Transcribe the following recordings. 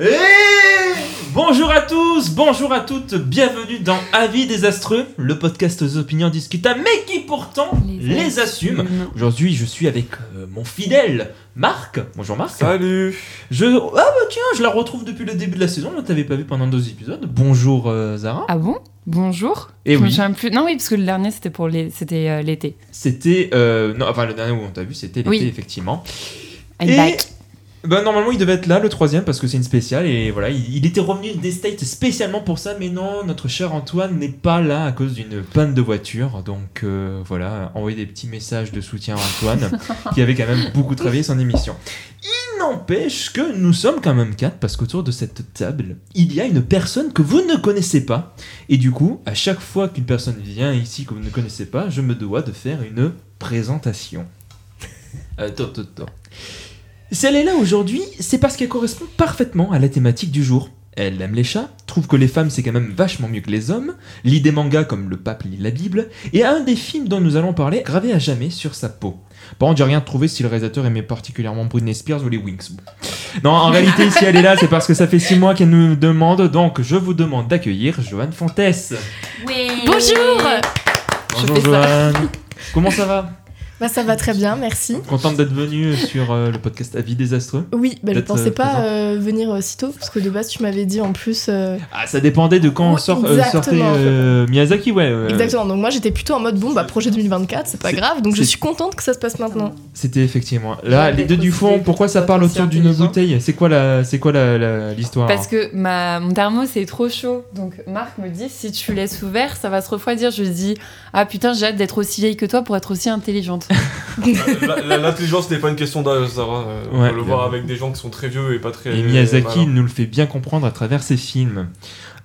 Et bonjour à tous, bonjour à toutes, bienvenue dans Avis désastreux, le podcast aux opinions discutables, mais qui pourtant les, Les assume. Aujourd'hui, je suis avec euh, mon fidèle Marc. Bonjour Marc. Salut Je ah bah tiens, je la retrouve depuis le début de la saison. On t'avait pas vu pendant deux épisodes. Bonjour euh, Zara. Ah bon? Bonjour. Et Je me oui. souviens plus. Non oui, parce que le dernier c'était pour les, c'était euh, l'été. C'était euh, non, enfin le dernier où on t'a vu, c'était l'été Oui. effectivement. I'm Et- back. Bah normalement il devait être là le troisième parce que c'est une spéciale et voilà il, il était revenu des States spécialement pour ça mais non notre cher Antoine n'est pas là à cause d'une panne de voiture donc euh, voilà envoyer des petits messages de soutien à Antoine qui avait quand même beaucoup travaillé son émission. Il n'empêche que nous sommes quand même quatre parce qu'autour de cette table il y a une personne que vous ne connaissez pas et du coup à chaque fois qu'une personne vient ici que vous ne connaissez pas je me dois de faire une présentation. Attends, attends, attends. Si elle est là aujourd'hui, c'est parce qu'elle correspond parfaitement à la thématique du jour. Elle aime les chats, trouve que les femmes c'est quand même vachement mieux que les hommes, lit des mangas comme le pape lit la Bible, et a un des films dont nous allons parler gravé à jamais sur sa peau. Par contre, j'ai rien trouvé si le réalisateur aimait particulièrement Britney Spears ou les Wings. Non, en réalité, si elle est là, c'est parce que ça fait six mois qu'elle nous demande, donc je vous demande d'accueillir Joanne Fontès. Bonjour. Bonjour ça. Joanne. Comment ça va? Bah ça va très bien, merci. Contente d'être venue sur euh, le podcast Avis désastreux Oui, bah, je Peut-être, pensais euh, pas euh, venir euh, si tôt, parce que de base tu m'avais dit en plus... euh, Ah, ça dépendait de quand on Oui, sort, euh, sortait euh, Miyazaki, ouais. euh, Exactement, donc moi j'étais plutôt en mode bon bah projet 2024, c'est pas grave, donc je suis contente que ça se passe maintenant. C'était effectivement. Là, les deux du fond, pourquoi ça parle autour d'une bouteille? C'est quoi la, c'est quoi la- la- l'histoire? Parce que ma, mon thermos est trop chaud. Donc Marc me dit si tu laisses ouvert, ça va se refroidir. Je lui dis ah putain j'ai hâte d'être aussi vieille que toi pour être aussi intelligente. L'intelligence n'est pas une question d'âge, Sarah. Euh, on Ouais. peut le voir avec des gens qui sont très vieux et pas très. Et Miyazaki malins. nous le fait bien comprendre à travers ses films.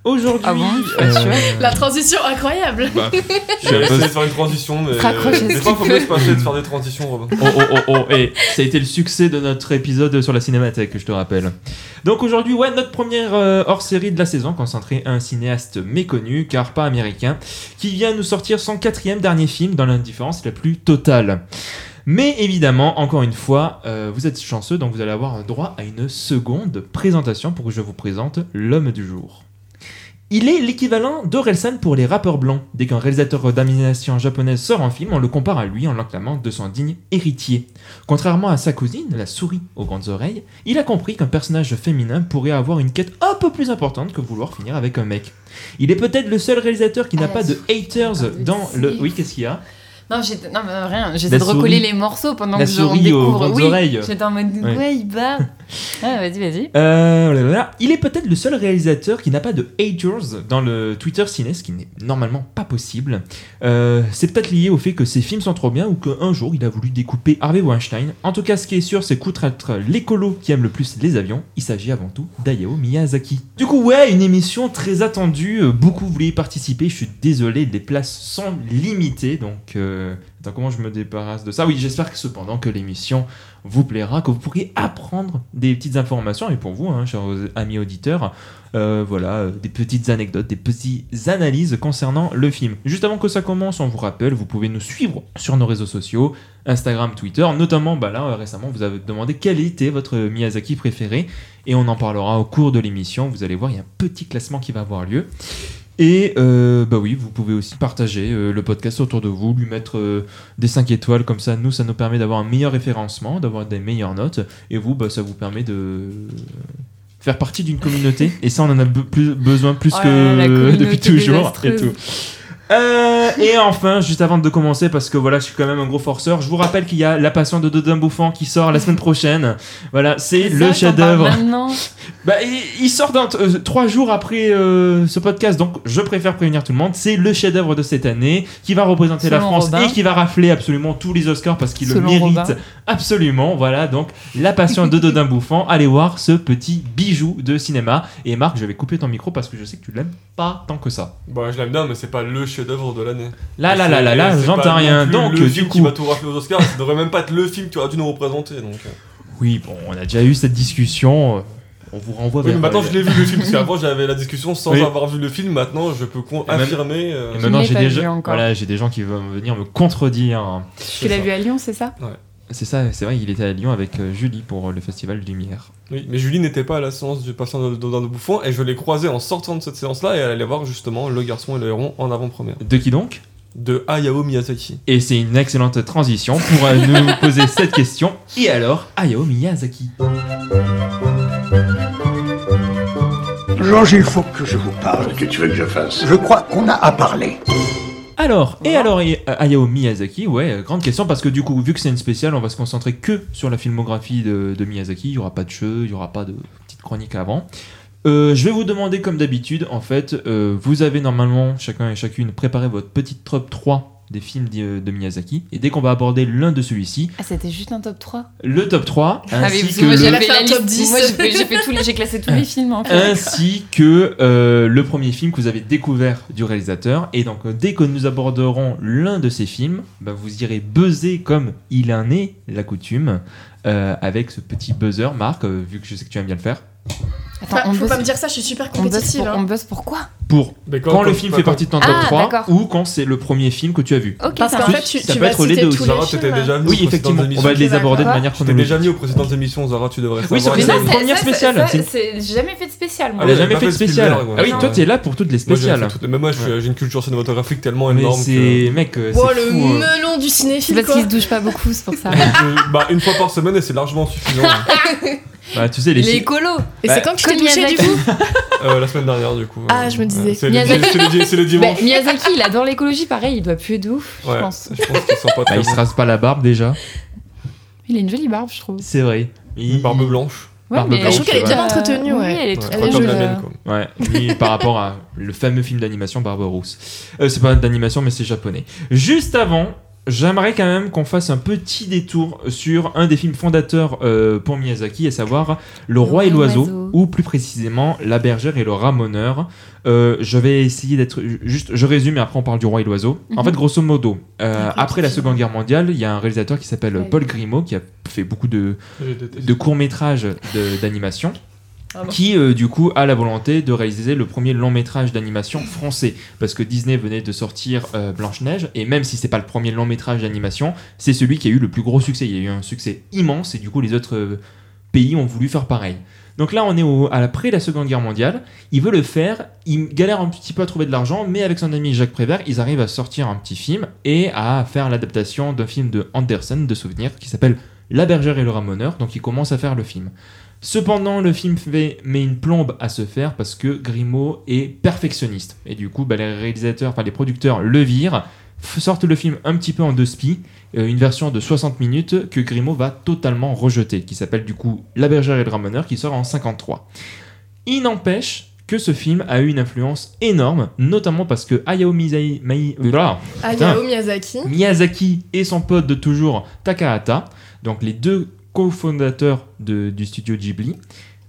Aujourd'hui, Ah bon pas sûre. La transition incroyable bah, je suis J'ai essayé de faire une transition, mais. Raccrochez Des fois, faut mieux se passer de faire des transitions, Robin. Oh oh oh oh, et ça a été le succès de notre épisode sur la cinémathèque, je te rappelle. Donc aujourd'hui, ouais, notre première euh, hors-série de la saison consacrée à un cinéaste méconnu, car pas américain, qui vient nous sortir son quatrième dernier film dans l'indifférence la plus totale. Mais évidemment, encore une fois, euh, vous êtes chanceux, donc vous allez avoir droit à une seconde présentation pour que je vous présente l'homme du jour. Il est l'équivalent d'Orelsan pour les rappeurs blancs. Dès qu'un réalisateur d'animation japonaise sort un film, on le compare à lui en l'acclamant de son digne héritier. Contrairement à sa cousine, la souris aux grandes oreilles, il a compris qu'un personnage féminin pourrait avoir une quête un peu plus importante que vouloir finir avec un mec. Il est peut-être le seul réalisateur qui n'a Ah, pas de haters grandes dans le... Oui, qu'est-ce qu'il y a? Non mais rien. J'essaie de recoller les morceaux pendant La que je aux découvre. grandes oui. oreilles. J'étais en mode Ouais. ouais il bat. Ah vas-y vas-y. Euh, blablabla. il est peut-être le seul réalisateur qui n'a pas de haters dans le Twitter ciné, ce qui n'est normalement pas possible. Euh, c'est peut-être lié au fait que ses films sont trop bien ou qu'un jour il a voulu découper Harvey Weinstein. En tout cas, ce qui est sûr, c'est qu'outre être l'écolo qui aime le plus les avions, il s'agit avant tout d'Ayao Miyazaki. Du coup, ouais, une émission très attendue. euh, Beaucoup voulaient y participer. Je suis désolé, les places sont limitées, donc. euh, Attends, comment je me débarrasse de ça Oui, j'espère que cependant que l'émission vous plaira, que vous pourrez apprendre des petites informations, et pour vous, hein, chers amis auditeurs, euh, voilà, euh, des petites anecdotes, des petites analyses concernant le film. Juste avant que ça commence, on vous rappelle, vous pouvez nous suivre sur nos réseaux sociaux, Instagram, Twitter, notamment, bah là, euh, récemment, vous avez demandé quel était votre Miyazaki préféré, et on en parlera au cours de l'émission, vous allez voir, il y a un petit classement qui va avoir lieu. Et euh, bah oui, vous pouvez aussi partager euh, le podcast autour de vous, lui mettre euh, des 5 étoiles, comme ça, nous, ça nous permet d'avoir un meilleur référencement, d'avoir des meilleures notes, et vous, bah, ça vous permet de faire partie d'une communauté, et ça, on en a be- plus, besoin plus Oh que depuis toujours. Et, tout. Euh, et enfin, juste avant de commencer, parce que voilà, je suis quand même un gros forceur, je vous rappelle qu'il y a La Passion de Dodin Bouffant qui sort la semaine prochaine. Voilà, c'est le chef-d'œuvre. Bah, il, il sort dans, euh, trois jours après euh, ce podcast, donc je préfère prévenir tout le monde. C'est le chef-d'œuvre de cette année qui va représenter la France Robin. et qui va rafler absolument tous les Oscars parce qu'il le Selon mérite Robin. absolument. Voilà, donc La Passion de Dodin Bouffant. Allez voir ce petit bijou de cinéma. Et Marc, je vais couper ton micro parce que je sais que tu l'aimes pas tant que ça. Bah, je l'aime bien, mais c'est pas le chef-d'œuvre de l'année. Là, là, là, là, là, j'entends rien. plus Donc, le du film coup. qui va tout rafler aux Oscars, ça devrait même pas être le film qui aurait dû nous représenter. Donc. euh. Oui, bon, on a déjà eu cette discussion. On vous renvoie Oui, mais vers. maintenant je l'ai vu le film, parce qu'avant j'avais la discussion sans Oui. avoir vu le film, maintenant je peux con- Et même- affirmer. euh, Et maintenant, j'ai des, gens- encore. voilà, j'ai des gens qui vont venir me contredire. Tu l'as vu à Lyon, c'est ça C'est ça, c'est vrai, il était à Lyon avec euh, Julie pour euh, le festival Lumière. Oui, mais Julie n'était pas à la séance du patient de, de, de Bouffon et je l'ai croisée en sortant de cette séance-là et elle allait voir justement le garçon et le héron en avant-première De qui donc? De Hayao Miyazaki. Et c'est une excellente transition pour euh, nous poser cette question. Et alors, Hayao Miyazaki Georges, il faut que je vous parle. Qu'est-ce que tu veux que je fasse? Je crois qu'on a à parler. Alors, et alors euh, Hayao Miyazaki, ouais, euh, grande question parce que du coup, vu que c'est une spéciale, on va se concentrer que sur la filmographie de, de Miyazaki. Il n'y aura pas de jeu, il n'y aura pas de petite chronique avant. Euh, je vais vous demander, comme d'habitude, en fait, euh, vous avez normalement chacun et chacune préparé votre petite top 3 des films de Miyazaki. Et dès qu'on va aborder l'un de celui-ci, Ah, c'était juste un top 3 le top 3, Ah oui, ainsi parce que moi le- j'ai Elle a fait fait la un liste. top 10. Moi j'ai fait, j'ai fait tous les, j'ai classé tous les films en fait. ainsi que euh, le premier film que vous avez découvert du réalisateur. Et donc, dès que nous aborderons l'un de ces films, bah, vous irez buzzer comme il en est la coutume, euh, avec ce petit buzzer, Marc, euh, vu que je sais que tu aimes bien le faire, Attends, Enfin, on faut bosse, pas me dire ça, je suis super on bosse compétitive. pour, hein. on bosse pour quoi? Pour quand, le film fait partie de ton top Ah, 3 d'accord. ou quand c'est le premier film que tu as vu. Ok, Parce ça qu'en fait, tu, Ça tu peut vas être les deux aussi. Zara, t'étais déjà venu Oui, effectivement, on va les aborder de manière T'étais chronologique. déjà venu aux précédentes émissions, Zara, tu devrais Oui, savoir. c'est Mais ça, une c'est- première spéciale, c'est c'est- J'ai jamais fait de spécial moi. Elle a jamais fait de spécial. Ah oui, toi, t'es là pour toutes les spéciales. Mais moi, j'ai une culture cinématographique tellement Mais énorme. c'est. Mec, euh, Oh, c'est le fou. euh. melon du C'est cinéphile, parce qu'il se douche pas beaucoup, c'est pour ça. que je- bah, une fois par semaine et c'est largement suffisant. Bah, tu sais, les Les écolos. Et Bah, c'est quand tu t'es du Miyazaki. coup Euh, la semaine dernière, du coup. Ah, je me disais. C'est le, Miyazaki. di- c'est le di- c'est le Bah, dimanche. Miyazaki, il adore l'écologie, pareil, il doit puer de ouf, Ouais, je pense. je pense qu'ils sont pas Bah, il se rase pas la barbe déjà. Il a une jolie barbe, je trouve. C'est vrai. Il- Une barbe blanche. Ouais, Barbe mais blanche, Je trouve qu'elle est bien entretenue, oui, ouais. elle est Ouais, comme la jolie. mienne, quoi. Ouais, lui par rapport à le fameux film d'animation Barberousse. Euh, c'est pas d'animation, mais c'est japonais. Juste avant, j'aimerais quand même qu'on fasse un petit détour sur un des films fondateurs euh, pour Miyazaki, à savoir Le Roi et l'Oiseau, ou plus précisément La Bergère et le Ramoneur. Euh, je vais essayer d'être juste, je résume et après on parle du Roi et l'Oiseau. En Mhm. fait, grosso modo, euh, après la. Seconde Guerre mondiale, il y a un réalisateur qui s'appelle Ouais. Paul Grimaud qui a fait beaucoup de, courts-métrages de- d'animation Ah qui euh, du coup a la volonté de réaliser le premier long métrage d'animation français. Parce que Disney venait de sortir euh, Blanche-Neige et même si c'est pas le premier long métrage d'animation c'est celui qui a eu le plus gros succès. Il y a eu un succès immense et du coup les autres euh, pays ont voulu faire pareil. Donc là on est au, après la seconde guerre mondiale. Il veut le faire il galère un petit peu à trouver de l'argent mais avec son ami Jacques Prévert ils arrivent à sortir un petit film et à faire l'adaptation d'un film de Andersen de souvenirs qui s'appelle La bergère et le ramoneur. Donc ils commencent à faire le film Cependant, le film fait, met une plombe à se faire parce que Grimaud est perfectionniste. Et du coup, bah, les réalisateurs, enfin les producteurs le virent, sortent le film un petit peu en deux spi, euh, une version de 60 minutes que Grimaud va totalement rejeter, qui s'appelle du coup La bergère et le ramoneur, qui sort en 53. Il n'empêche que ce film a eu une influence énorme, notamment parce que Hayao Mizai- Mai- voilà, Hayao Miyazaki. Miyazaki et son pote de toujours Takahata, donc les deux cofondateurs du studio Ghibli,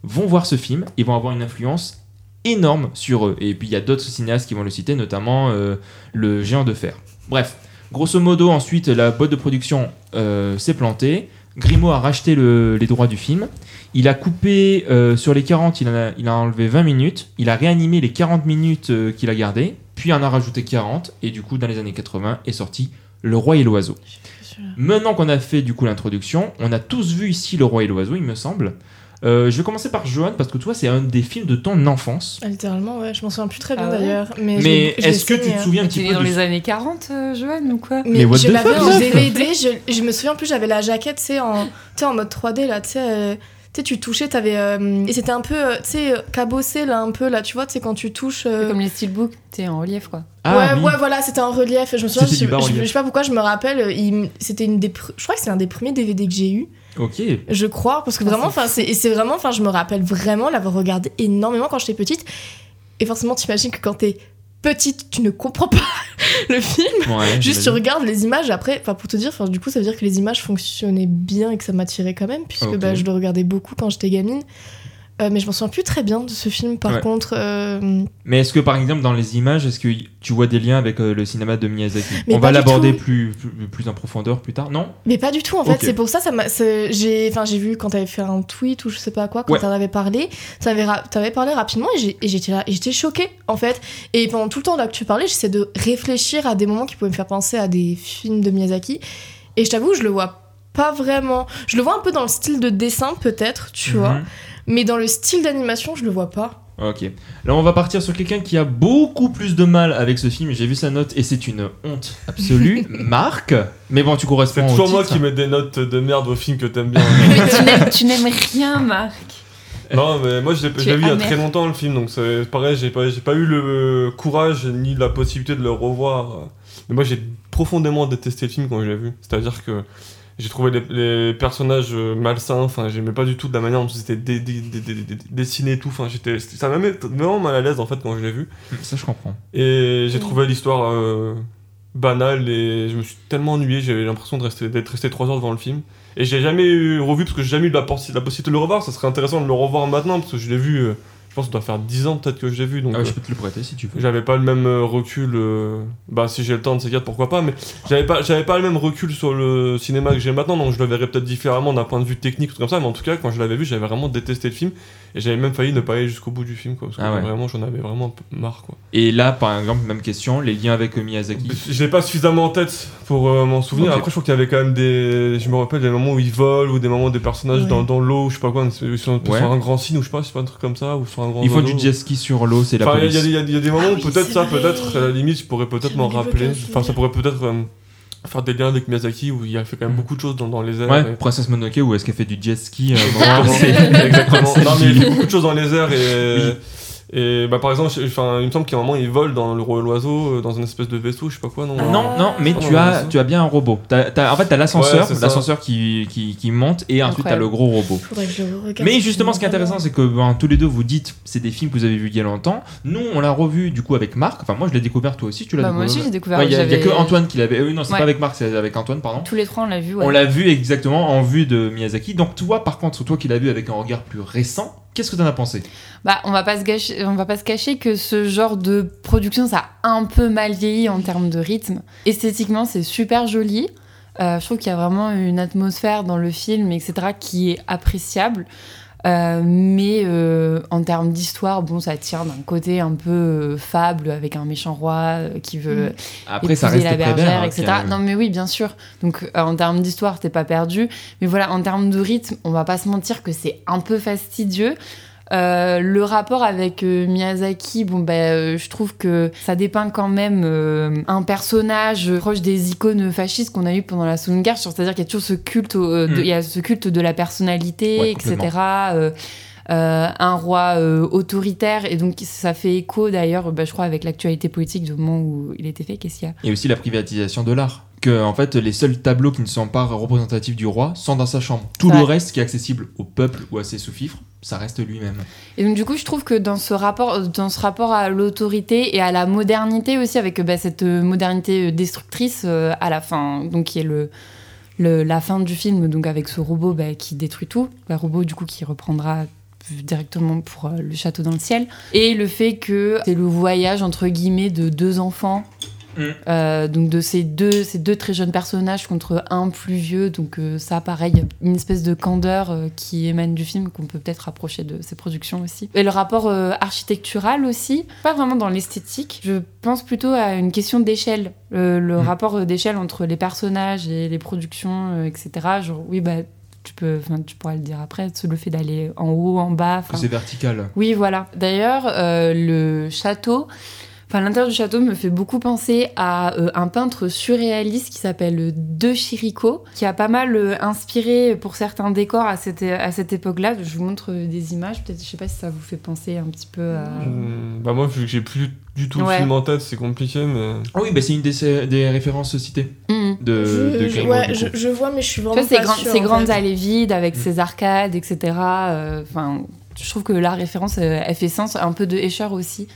vont voir ce film et vont avoir une influence énorme sur eux. Et puis il y a d'autres cinéastes qui vont le citer, notamment euh, le géant de fer. Bref, grosso modo, ensuite, la boîte de production euh, s'est plantée. Grimaud a racheté le- les droits du film. Il a coupé euh, sur les 40, il en a, il a enlevé 20 minutes. Il a réanimé les 40 minutes qu'il a gardées, puis en a rajouté 40. Et du coup, dans les années 80, est sorti Le Roi et l'Oiseau. Maintenant qu'on a fait du coup l'introduction, on a tous vu ici Le Roi et l'Oiseau, il me semble. Euh, je vais commencer par Johan parce que toi, c'est un des films de ton enfance. Ah, Littéralement, ouais, je m'en souviens plus très bien Ah ouais d'ailleurs. Mais, Mais est-ce que tu te hein. souviens un Tu petit peu dans de les années 40, euh, Joanne, ou quoi Mais, Mais what je l'avais en DVD, je, je me souviens plus, j'avais la jaquette, tu sais, en, en mode 3D, là, tu sais, euh, sais, tu touchais, t'avais... euh, et c'était un peu, euh, tu sais, euh, cabossé, là, un peu, là, tu vois, tu sais, quand tu touches... euh, C'est comme les steelbooks, t'es en relief, quoi. Ah, ouais, oui. ouais, voilà, c'était en relief. Je me souviens, je, sais pas pourquoi je me rappelle, il- c'était une des... pr- Je crois que c'est un des premiers DVD que j'ai eu, Ok. je crois, parce que Ah, vraiment, c'est enfin, c'est et c'est vraiment, enfin, je me rappelle vraiment l'avoir regardé énormément quand j'étais petite. Et forcément, t'imagines que quand t'es petite, tu ne comprends pas le film. Ouais, Juste tu regardes les images après, enfin pour te dire, du coup ça veut dire que les images fonctionnaient bien et que ça m'attirait quand même puisque bah, je le regardais beaucoup quand j'étais gamine. Euh, mais je m'en souviens plus très bien de ce film par Ouais. contre. euh, Mais est-ce que par exemple dans les images, est-ce que tu vois des liens avec euh, le cinéma de Miyazaki Mais On va l'aborder plus, plus, plus en profondeur plus tard, non Mais pas du tout en fait, c'est pour ça, ça j'ai vu quand t'avais fait un tweet ou je sais pas quoi, quand Ouais. t'en avais parlé, t'avais ra- t'avais parlé rapidement et j'étais là, et j'étais choquée en fait. Et pendant tout le temps là que tu parlais, j'essaie de réfléchir à des moments qui pouvaient me faire penser à des films de Miyazaki. Et je t'avoue, je le vois pas vraiment. Je le vois un peu dans le style de dessin, peut-être, tu vois. Mais dans le style d'animation, je le vois pas. Ok. Là, on va partir sur quelqu'un qui a beaucoup plus de mal avec ce film. J'ai vu sa note et c'est une honte absolue. Marc. Mais bon, tu corresponds C'est au toujours moi qui mets des notes de merde aux films que t'aimes bien. Mais tu n'aimes- rien, Marc. non, mais moi je l'ai vu il y a très longtemps le film, donc c'est pareil, j'ai pas, j'ai pas eu le courage ni la possibilité de le revoir. Mais moi j'ai profondément détesté le film quand je l'ai vu. C'est-à-dire que j'ai trouvé les, les personnages euh, malsains, enfin j'aimais pas du tout de la manière dont c'était dé- dé- dé- dessiné et tout. Enfin, j'étais, ça m'a mis vraiment mal à l'aise en fait quand je l'ai vu. Ça, je comprends. Et j'ai trouvé l'histoire euh, banale et je me suis tellement ennuyé, j'avais l'impression d'être resté 3 heures devant le film. Et j'ai jamais eu revu parce que j'ai jamais eu la, possi- la possibilité de le revoir. Ça serait intéressant de le revoir maintenant parce que je l'ai vu, euh, pense que ça doit faire 10 ans peut-être que je l'ai vu. Donc Ah ouais, euh, je peux te le prêter si tu veux. j'avais pas le même euh, recul. euh, bah si j'ai le temps de ces quatre, pourquoi pas. Mais j'avais pas, j'avais pas le même recul sur le cinéma que j'ai maintenant. Donc je le verrais peut-être différemment d'un point de vue technique ou comme ça. Mais en tout cas, quand je l'avais vu, j'avais vraiment détesté le film. Et j'avais même failli ne pas aller jusqu'au bout du film. Quoi, parce que Ah ouais. vraiment, j'en avais vraiment marre. Quoi. Et là, par exemple, même question, les liens avec Miyazaki. Je l'ai pas suffisamment en tête pour euh, m'en souvenir. Ok. Après, je crois qu'il y avait quand même des. Je me rappelle des moments où ils volent ou des moments où des personnages Ouais. dans, dans l'eau, je sais pas quoi, ils sont Ouais. sur un grand signe ou je sais pas, c'est pas un truc comme ça, ou sur un grand. Ils font du jet ski sur l'eau, c'est la Enfin, il y, a- y y des moments Ah où oui, peut-être ça, peut-être, à la limite, je pourrais peut-être m'en rappeler. Enfin, ça pourrait peut-être euh, faire des liens avec Miyazaki où il a fait quand même Mm. beaucoup de choses dans, dans les airs. Ouais, et- Princesse Mononoke, où est-ce qu'elle fait du jet ski moment, Exactement. Non, mais il fait beaucoup de choses dans les airs et. Oui. Et bah, par exemple, enfin, il me semble qu'à un moment il vole dans le roi l'oiseau, euh, dans une espèce de vaisseau, je sais pas quoi, non Non, non, mais Ah, tu ouais, as, tu as bien un robot. T'as- t'as- en fait, t'as l'ascenseur, Ouais, l'ascenseur qui, qui, qui monte, et ensuite t'as le gros robot. Faudrait que je regarde. Mais justement, ce qui est intéressant, c'est que ben, tous les deux vous dites c'est des films que vous avez vus il y a longtemps. Nous, on l'a revu du coup avec Marc. Enfin, moi, je l'ai découvert, toi aussi, tu l'as Bah, moi aussi, j'ai découvert. Ouais, Il y, a- il y a que Antoine qui l'avait. euh, oui, non, c'est Ouais. pas avec Marc, c'est avec Antoine, pardon. Tous les trois, on l'a vu. ouais. On l'a vu exactement en vue de Miyazaki. Donc, toi, par contre, toi qui l'as vu avec un regard plus récent, qu'est-ce que t'en as pensé? Bah, on va pas se on va pas se cacher que ce genre de production, ça a un peu mal vieilli en termes de rythme. Esthétiquement, c'est super joli. Euh, je trouve qu'il y a vraiment une atmosphère dans le film, etc., qui est appréciable. Euh, mais euh, en termes d'histoire, bon, ça tient d'un côté un peu euh, fable avec un méchant roi qui veut Après, ça épouser reste la bergère, hein, etc. Non, mais oui, bien sûr. Donc, en termes d'histoire, t'es pas perdu. Mais voilà, en termes de rythme, on va pas se mentir que c'est un peu fastidieux. Euh, le rapport avec euh, Miyazaki, bon ben, euh, je trouve que ça dépeint quand même un personnage proche des icônes fascistes qu'on a eu pendant la Seconde Guerre. C'est-à-dire qu'il y a toujours ce culte, au- de- Mm. il y a ce culte de la personnalité, Ouais, etc. Euh, un roi euh, autoritaire et donc ça fait écho d'ailleurs, bah, je crois, avec l'actualité politique du moment où il était fait. Qu'est-ce qu'il y a? Et aussi la privatisation de l'art. Que, en fait, les seuls tableaux qui ne sont pas représentatifs du roi sont dans sa chambre. Tout le reste qui est accessible au peuple ou à ses sous-fifres, ça reste lui-même. Et donc du coup, je trouve que dans ce rapport, dans ce rapport à l'autorité et à la modernité aussi, avec bah, cette modernité destructrice euh, à la fin, donc qui est le, le- la fin du film, donc avec ce robot bah, qui détruit tout, le robot du coup qui reprendra directement pour euh, le château dans le ciel, et le fait que c'est le voyage entre guillemets de deux enfants. Mm. Euh, donc de ces deux, ces deux très jeunes personnages contre un plus vieux, donc euh, ça pareil, il y a une espèce de candeur euh, qui émane du film qu'on peut peut-être rapprocher de ses productions aussi. Et le rapport architectural aussi, pas vraiment dans l'esthétique, je pense plutôt à une question d'échelle, le, Mm. rapport d'échelle entre les personnages et les productions, etc. Genre oui bah tu peux, tu pourras le dire après, le fait d'aller en haut, en bas, c'est vertical. oui, voilà. D'ailleurs, euh, le château, enfin l'intérieur du château me fait beaucoup penser à euh, un peintre surréaliste qui s'appelle De Chirico, qui a pas mal euh, inspiré pour certains décors à cette, à cette époque-là. Je vous montre euh, des images, peut-être, je sais pas si ça vous fait penser un petit peu à... Bah, moi, vu que j'ai plus du tout Ouais. le film en tête, c'est compliqué, mais. Ah oui, bah c'est une des, des références citées Mhm. de, je, de je- ouais, vois, mais je suis Tu vraiment vois, ces, pas sûre, ces grandes fait. allées vides avec Mm. ces arcades, etc. euh, Enfin, je trouve que la référence, euh, elle fait sens. Un peu de Escher aussi.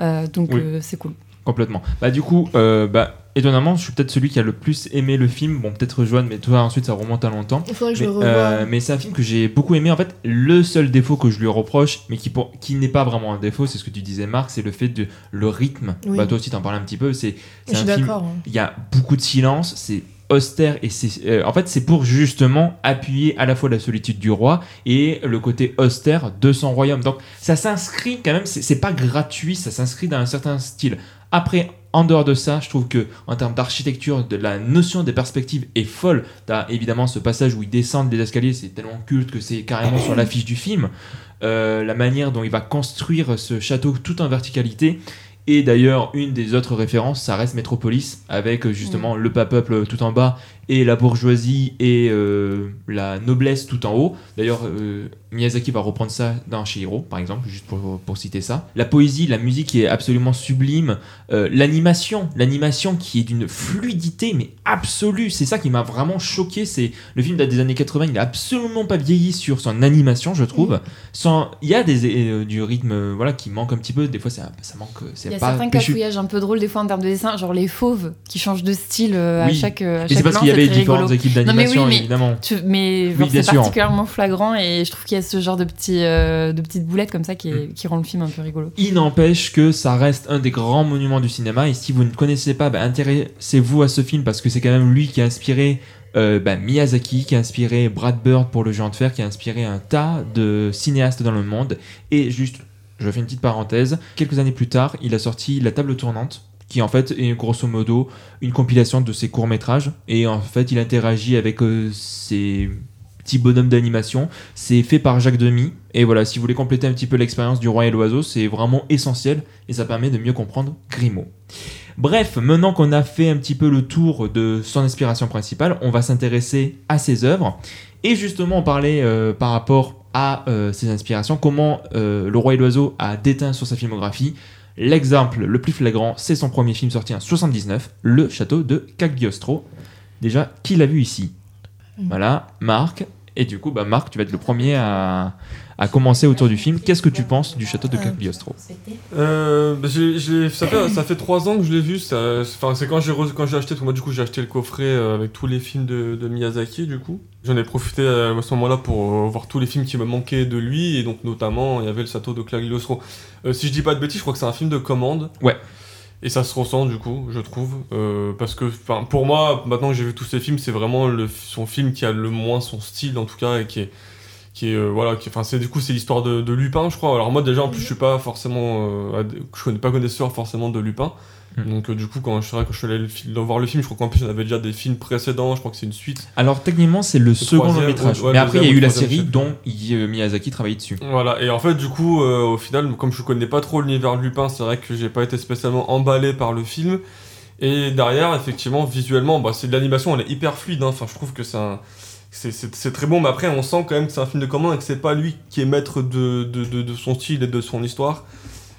Euh, donc, Oui. euh, c'est cool. Complètement. Bah du coup, euh, bah étonnamment, je suis peut-être celui qui a le plus aimé le film. Bon, peut-être Joanne, mais toi ensuite ça remonte à longtemps. Il faudrait que je Mais, le revoie. euh, mais c'est un film que j'ai beaucoup aimé. En fait, le seul défaut que je lui reproche, mais qui, pour, qui n'est pas vraiment un défaut, c'est ce que tu disais, Marc, c'est le fait de le rythme. Oui. Bah, toi aussi, t'en parlais un petit peu. C'est je un film. d'accord. hein. Il y a beaucoup de silence. C'est austère et c'est euh, en fait c'est pour justement appuyer à la fois la solitude du roi et le côté austère de son royaume. Donc ça s'inscrit quand même, c'est pas gratuit, ça s'inscrit dans un certain style. Après, en dehors de ça, je trouve que en termes d'architecture, de la notion des perspectives est folle. T'as évidemment ce passage où ils descendent des escaliers, c'est tellement culte que c'est carrément sur l'affiche du film. Euh, la manière dont il va construire ce château tout en verticalité. Et d'ailleurs, une des autres références, ça reste Metropolis, avec euh, justement le peuple tout en bas et la bourgeoisie et euh, la noblesse tout en haut. D'ailleurs, euh, Miyazaki va reprendre ça dans Shihiro, par exemple, juste pour, pour citer ça. La poésie, la musique est absolument sublime. Euh, l'animation, l'animation qui est d'une fluidité mais absolue. C'est ça qui m'a vraiment choqué. C'est le film date des années 80. Il n'a absolument pas vieilli sur son animation, je trouve. Sans, il y a des euh, du rythme, voilà, qui manque un petit peu. Des fois, ça, ça manque. Il y a pas certains cafouillages un peu drôles des fois en termes de dessin, genre les fauves qui changent de style euh, à Oui. chaque. à Et c'est chaque parce qu'il y avait très différentes rigolo. équipes oui, d'animation, mais- évidemment. Tu- mais Oui, c'est particulièrement flagrant et je trouve qu'il y a ce genre de, petits, euh, de petites boulettes comme ça qui, Mm. est- qui rend le film un peu rigolo. Il n'empêche que ça reste un des grands monuments du cinéma. Et si vous ne connaissez pas, bah, intéressez-vous à ce film parce que c'est quand même lui qui a inspiré euh, bah, Miyazaki, qui a inspiré Brad Bird pour Le Géant de Fer, qui a inspiré un tas de cinéastes dans le monde. Et juste, je fais une petite parenthèse, quelques années plus tard, il a sorti La Table Tournante qui en fait est grosso modo une compilation de ses courts-métrages et en fait il interagit avec euh, ses petits bonhommes d'animation c'est fait par Jacques Demy. Et voilà, si vous voulez compléter un petit peu l'expérience du roi et l'oiseau, c'est vraiment essentiel et ça permet de mieux comprendre Grimaud. Bref, maintenant qu'on a fait un petit peu le tour de son inspiration principale, on va s'intéresser à ses œuvres. Et justement, parlait euh, par rapport à euh, ses inspirations, comment euh, le roi et l'oiseau a déteint sur sa filmographie. L'exemple le plus flagrant, c'est son premier film sorti en 79, Le Château de Cagliostro. Déjà, qui l'a vu ici? Voilà, Marc. Et du coup, bah, Marc, tu vas être le premier à, à commencer autour du film. Qu'est-ce que tu penses du château de Cagliostro Euh, bah, ça, fait, ça fait trois ans que je l'ai vu. c'est quand j'ai quand j'ai acheté. parce que Moi, du coup, j'ai acheté le coffret euh, avec tous les films de, de Miyazaki. Du coup, j'en ai profité euh, à ce moment-là pour euh, voir tous les films qui me manquaient de lui, et donc notamment, il y avait le château de Cagliostro. Euh, si je dis pas de bêtises, je crois que c'est un film de commande. Ouais. Et ça se ressent du coup, je trouve, euh, parce que, enfin, pour moi, maintenant que j'ai vu tous ces films, c'est vraiment le, son film qui a le moins son style en tout cas et qui est qui est euh, voilà qui enfin c'est du coup c'est l'histoire de, de Lupin je crois alors moi déjà en plus je suis pas forcément euh, je connais pas connaisseur forcément de Lupin Mm. donc euh, du coup quand je, quand je suis allé le voir le film je crois qu'en plus en avait déjà des films précédents je crois que c'est une suite Alors, techniquement, c'est le second long métrage. ouais, ouais, Mais après, il y a eu la série dont Miyazaki travaille dessus. voilà et en fait du coup au final comme je connais pas trop l'univers de Lupin c'est vrai que j'ai pas été spécialement emballé par le film et derrière effectivement visuellement bah c'est de l'animation elle est hyper fluide hein. enfin je trouve que c'est un c'est- très bon mais après on sent quand même que c'est un film de commande et que c'est pas lui qui est maître de, de, de, son style et de son histoire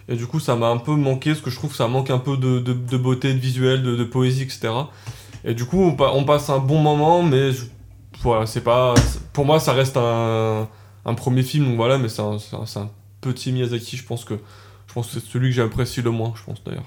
et du coup ça m'a un peu manqué parce que je trouve que ça manque un peu de, beauté de visuel de, poésie etc et du coup on, pa- on passe un bon moment mais voilà c'est pas pour moi ça reste un, un premier film donc voilà mais c'est un, un- petit Miyazaki je pense que je pense que c'est celui que j'ai apprécié le moins je pense d'ailleurs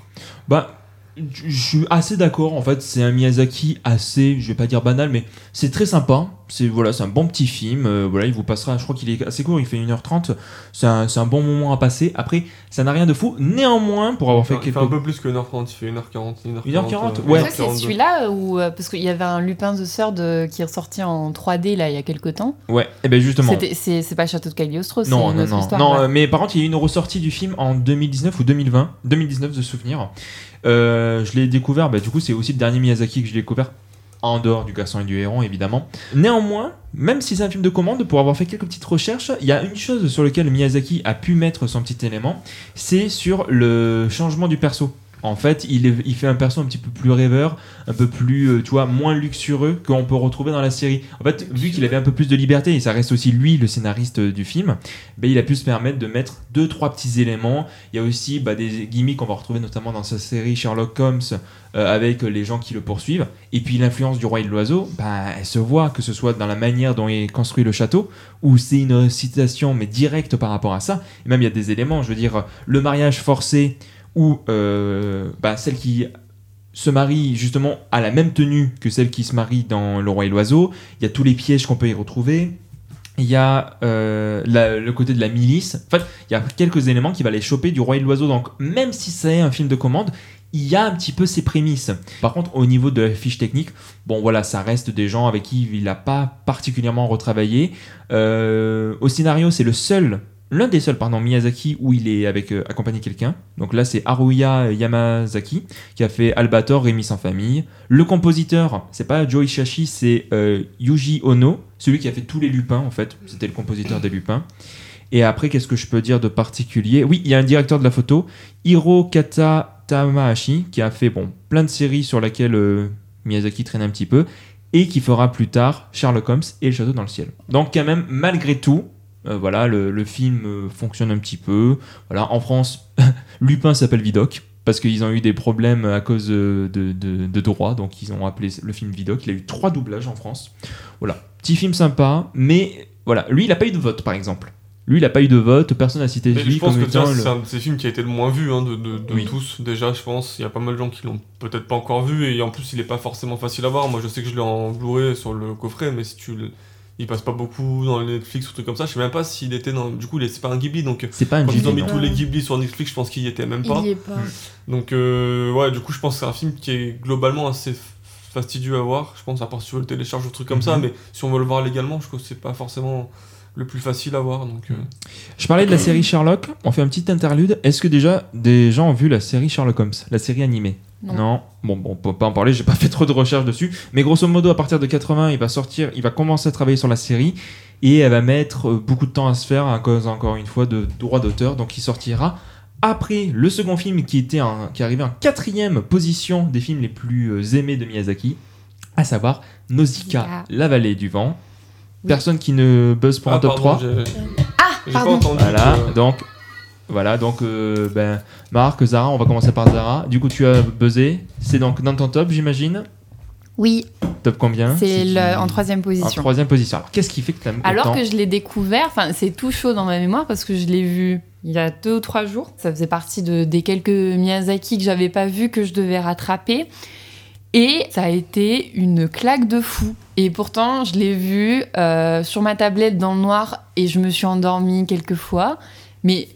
Bah, je suis assez d'accord. En fait, c'est un Miyazaki assez, je vais pas dire banal, mais c'est très sympa. C'est voilà, c'est un bon petit film. euh, voilà, il vous passera. Je crois qu'il est assez court. Il fait 1h30. C'est un, c'est un bon moment à passer. Après, ça n'a rien de fou. Néanmoins, pour avoir fait il quelques fait un peu plus que 1h30 il fait 1h40 1h40 1h40, euh, ouais. Ça, c'est 1h42. celui-là où. euh, parce qu'il y avait un Lupin the Third euh, qui est ressorti en 3D là il y a quelques temps. Ouais. Et ben justement. C'était- C'est c'est pas château de Cagliostro, c'est Non, une non, autre non. histoire. non ouais. mais par contre, il y a eu une ressortie du film en 2019 ou 2020. 2019 de souvenir. Euh, je l'ai découvert, bah, du coup, c'est aussi le dernier Miyazaki que je l'ai découvert en dehors du garçon et du héron, évidemment. Néanmoins, même si c'est un film de commande, pour avoir fait quelques petites recherches, il y a une chose sur laquelle Miyazaki a pu mettre son petit élément, c'est sur le changement du perso. En fait, il, est- il fait un perso un petit peu plus rêveur, un peu plus, euh, tu vois, moins luxurieux qu'on peut retrouver dans la série. En fait, vu qu'il avait un peu plus de liberté, et ça reste aussi lui le scénariste euh, du film, ben, il a pu se permettre de mettre deux, trois petits éléments. Il y a aussi bah, des gimmicks qu'on va retrouver notamment dans sa série Sherlock Holmes euh, avec les gens qui le poursuivent. Et puis l'influence du roi et de l'oiseau, bah, elle se voit, que ce soit dans la manière dont est construit le château, où c'est une citation mais directe par rapport à ça. Et même il y a des éléments, je veux dire, le mariage forcé où euh, bah, celle qui se marie justement à la même tenue que celle qui se marie dans Le Roi et l'Oiseau. Il y a tous les pièges qu'on peut y retrouver. Il y a euh, le côté de la milice. En fait, il y a quelques éléments qui va les choper du Roi et l'Oiseau. Donc, même si c'est un film de commande, il y a un petit peu ses prémices. Par contre, au niveau de la fiche technique, bon voilà, ça reste des gens avec qui il n'a pas particulièrement retravaillé. Euh, au scénario, c'est le seul, l'un des seuls, pardon, Miyazaki où il est avec euh, accompagné quelqu'un. Donc là, c'est Haruya Yamazaki qui a fait Albator, Rémi sans famille. Le compositeur, c'est pas Joe Hishashi, c'est euh, Yuji Ono, celui qui a fait tous les Lupins en fait. C'était le compositeur des Lupins. Et après, qu'est-ce que je peux dire de particulier? Oui, il y a un directeur de la photo, Hiro Kata Tamahashi, qui a fait bon, plein de séries sur lesquelles euh, Miyazaki traîne un petit peu, et qui fera plus tard Sherlock Holmes et Le Château dans le ciel. Donc quand même, malgré tout, euh, voilà, le, le film euh, fonctionne un petit peu. Voilà, en France, Lupin s'appelle Vidocq. Parce qu'ils ont eu des problèmes à cause de, de, de, de droit, donc ils ont appelé le film Vidocq. Il a eu trois doublages en France. Voilà, petit film sympa, mais voilà, lui il n'a pas eu de vote par exemple. Lui, il n'a pas eu de vote, personne n'a cité lui je pense comme que le- c'est un de ces films qui a été le moins vu hein, de, de- de Oui. tous. Déjà, je pense, il y a pas mal de gens qui l'ont peut-être pas encore vu et en plus, il est pas forcément facile à voir. Moi, je sais que je l'ai en Blu-ray sur le coffret, mais si tu le- il passe pas beaucoup dans les Netflix ou trucs comme ça. Je sais même pas s'il était dans. Du coup, il est- c'est pas un Ghibli, donc C'est pas un quand ils ont mis non. tous les Ghibli sur Netflix, je pense qu'il y était même pas. Il y est pas. Donc, euh, ouais, du coup, je pense que c'est un film qui est globalement assez fastidieux à voir. Je pense, à part si tu veux le télécharger ou trucs comme ça, Mhm. mais si on veut le voir légalement, je trouve que c'est pas forcément le plus facile à voir. Donc, euh, Je parlais de la série Sherlock, on fait un petit interlude. Est-ce que déjà des gens ont vu la série Sherlock Holmes, la série animée? Non. Bon, bon, on peut pas en parler, j'ai pas fait trop de recherches dessus. Mais grosso modo, à partir de 80, il va sortir, il va commencer à travailler sur la série et elle va mettre euh, beaucoup de temps à se faire à cause, encore une fois, de droits d'auteur. Donc il sortira après le second film qui, était en- qui est arrivé en quatrième position des films les plus euh, aimés de Miyazaki, à savoir Nausicaa, la vallée du vent. Oui. Personne qui ne buzz pour ah, un top pardon, 3. j'ai- Ah, pas pardon. entendu. Voilà, que- donc voilà, donc euh, ben Marc, Zara, on va commencer par Zara. Du coup, tu as buzzé. C'est donc dans ton top, j'imagine. Oui, Top combien c'est le- en troisième en position. troisième position. Alors, qu'est-ce qui fait que tu aimes Alors autant que je l'ai découvert, c'est tout chaud dans ma mémoire parce que je l'ai vu il y a deux ou trois jours. Ça faisait partie de, des quelques Miyazaki que j'avais pas vu que je devais rattraper. Et ça a été une claque de fou. Et pourtant, je l'ai vu euh, sur ma tablette dans le noir et je me suis endormie quelques fois. Mais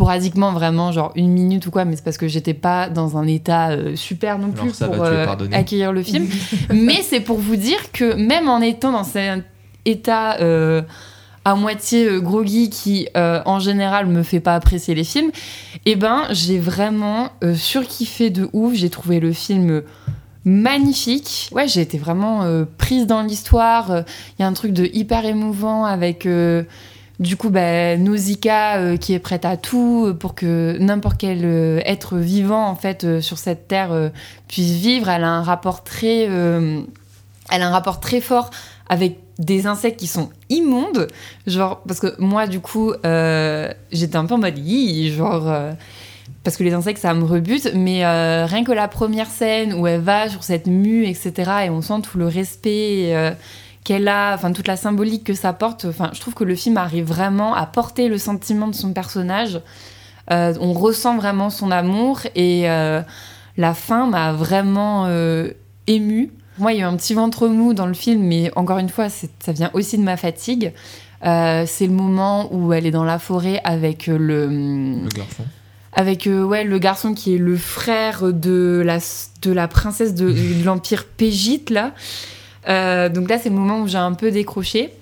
sporadiquement, vraiment, genre une minute ou quoi. Mais c'est parce que j'étais pas dans un état euh, super non plus va, pour euh, accueillir le film. Mais c'est pour vous dire que même en étant dans cet état euh, à moitié groggy qui, en général, me fait pas apprécier les films, eh ben, j'ai vraiment surkiffé de ouf. J'ai trouvé le film magnifique. Ouais, j'ai été vraiment euh, prise dans l'histoire. Euh, Il y a un truc de hyper émouvant avec... euh, du coup, bah, Nausicaa euh, qui est prête à tout euh, pour que n'importe quel euh, être vivant en fait sur cette terre puisse vivre. Elle a un rapport très, elle a un rapport très fort avec des insectes qui sont immondes. Genre parce que moi du coup, j'étais un peu en mode genre. parce que les insectes, ça me rebute, mais rien que la première scène où elle va sur cette mue, etc., et on sent tout le respect qu'elle a, enfin toute la symbolique que ça porte. Enfin, je trouve que le film arrive vraiment à porter le sentiment de son personnage. Euh, on ressent vraiment son amour et euh, la fin m'a vraiment euh, émue. Moi, il y a eu un petit ventre mou dans le film, mais encore une fois, ça vient aussi de ma fatigue. Euh, c'est le moment où elle est dans la forêt avec le, Le garçon. avec euh, ouais, le garçon qui est le frère de la, de la princesse de, de l'Empire Pégite, là. Euh, donc là, c'est le moment où j'ai un peu décroché.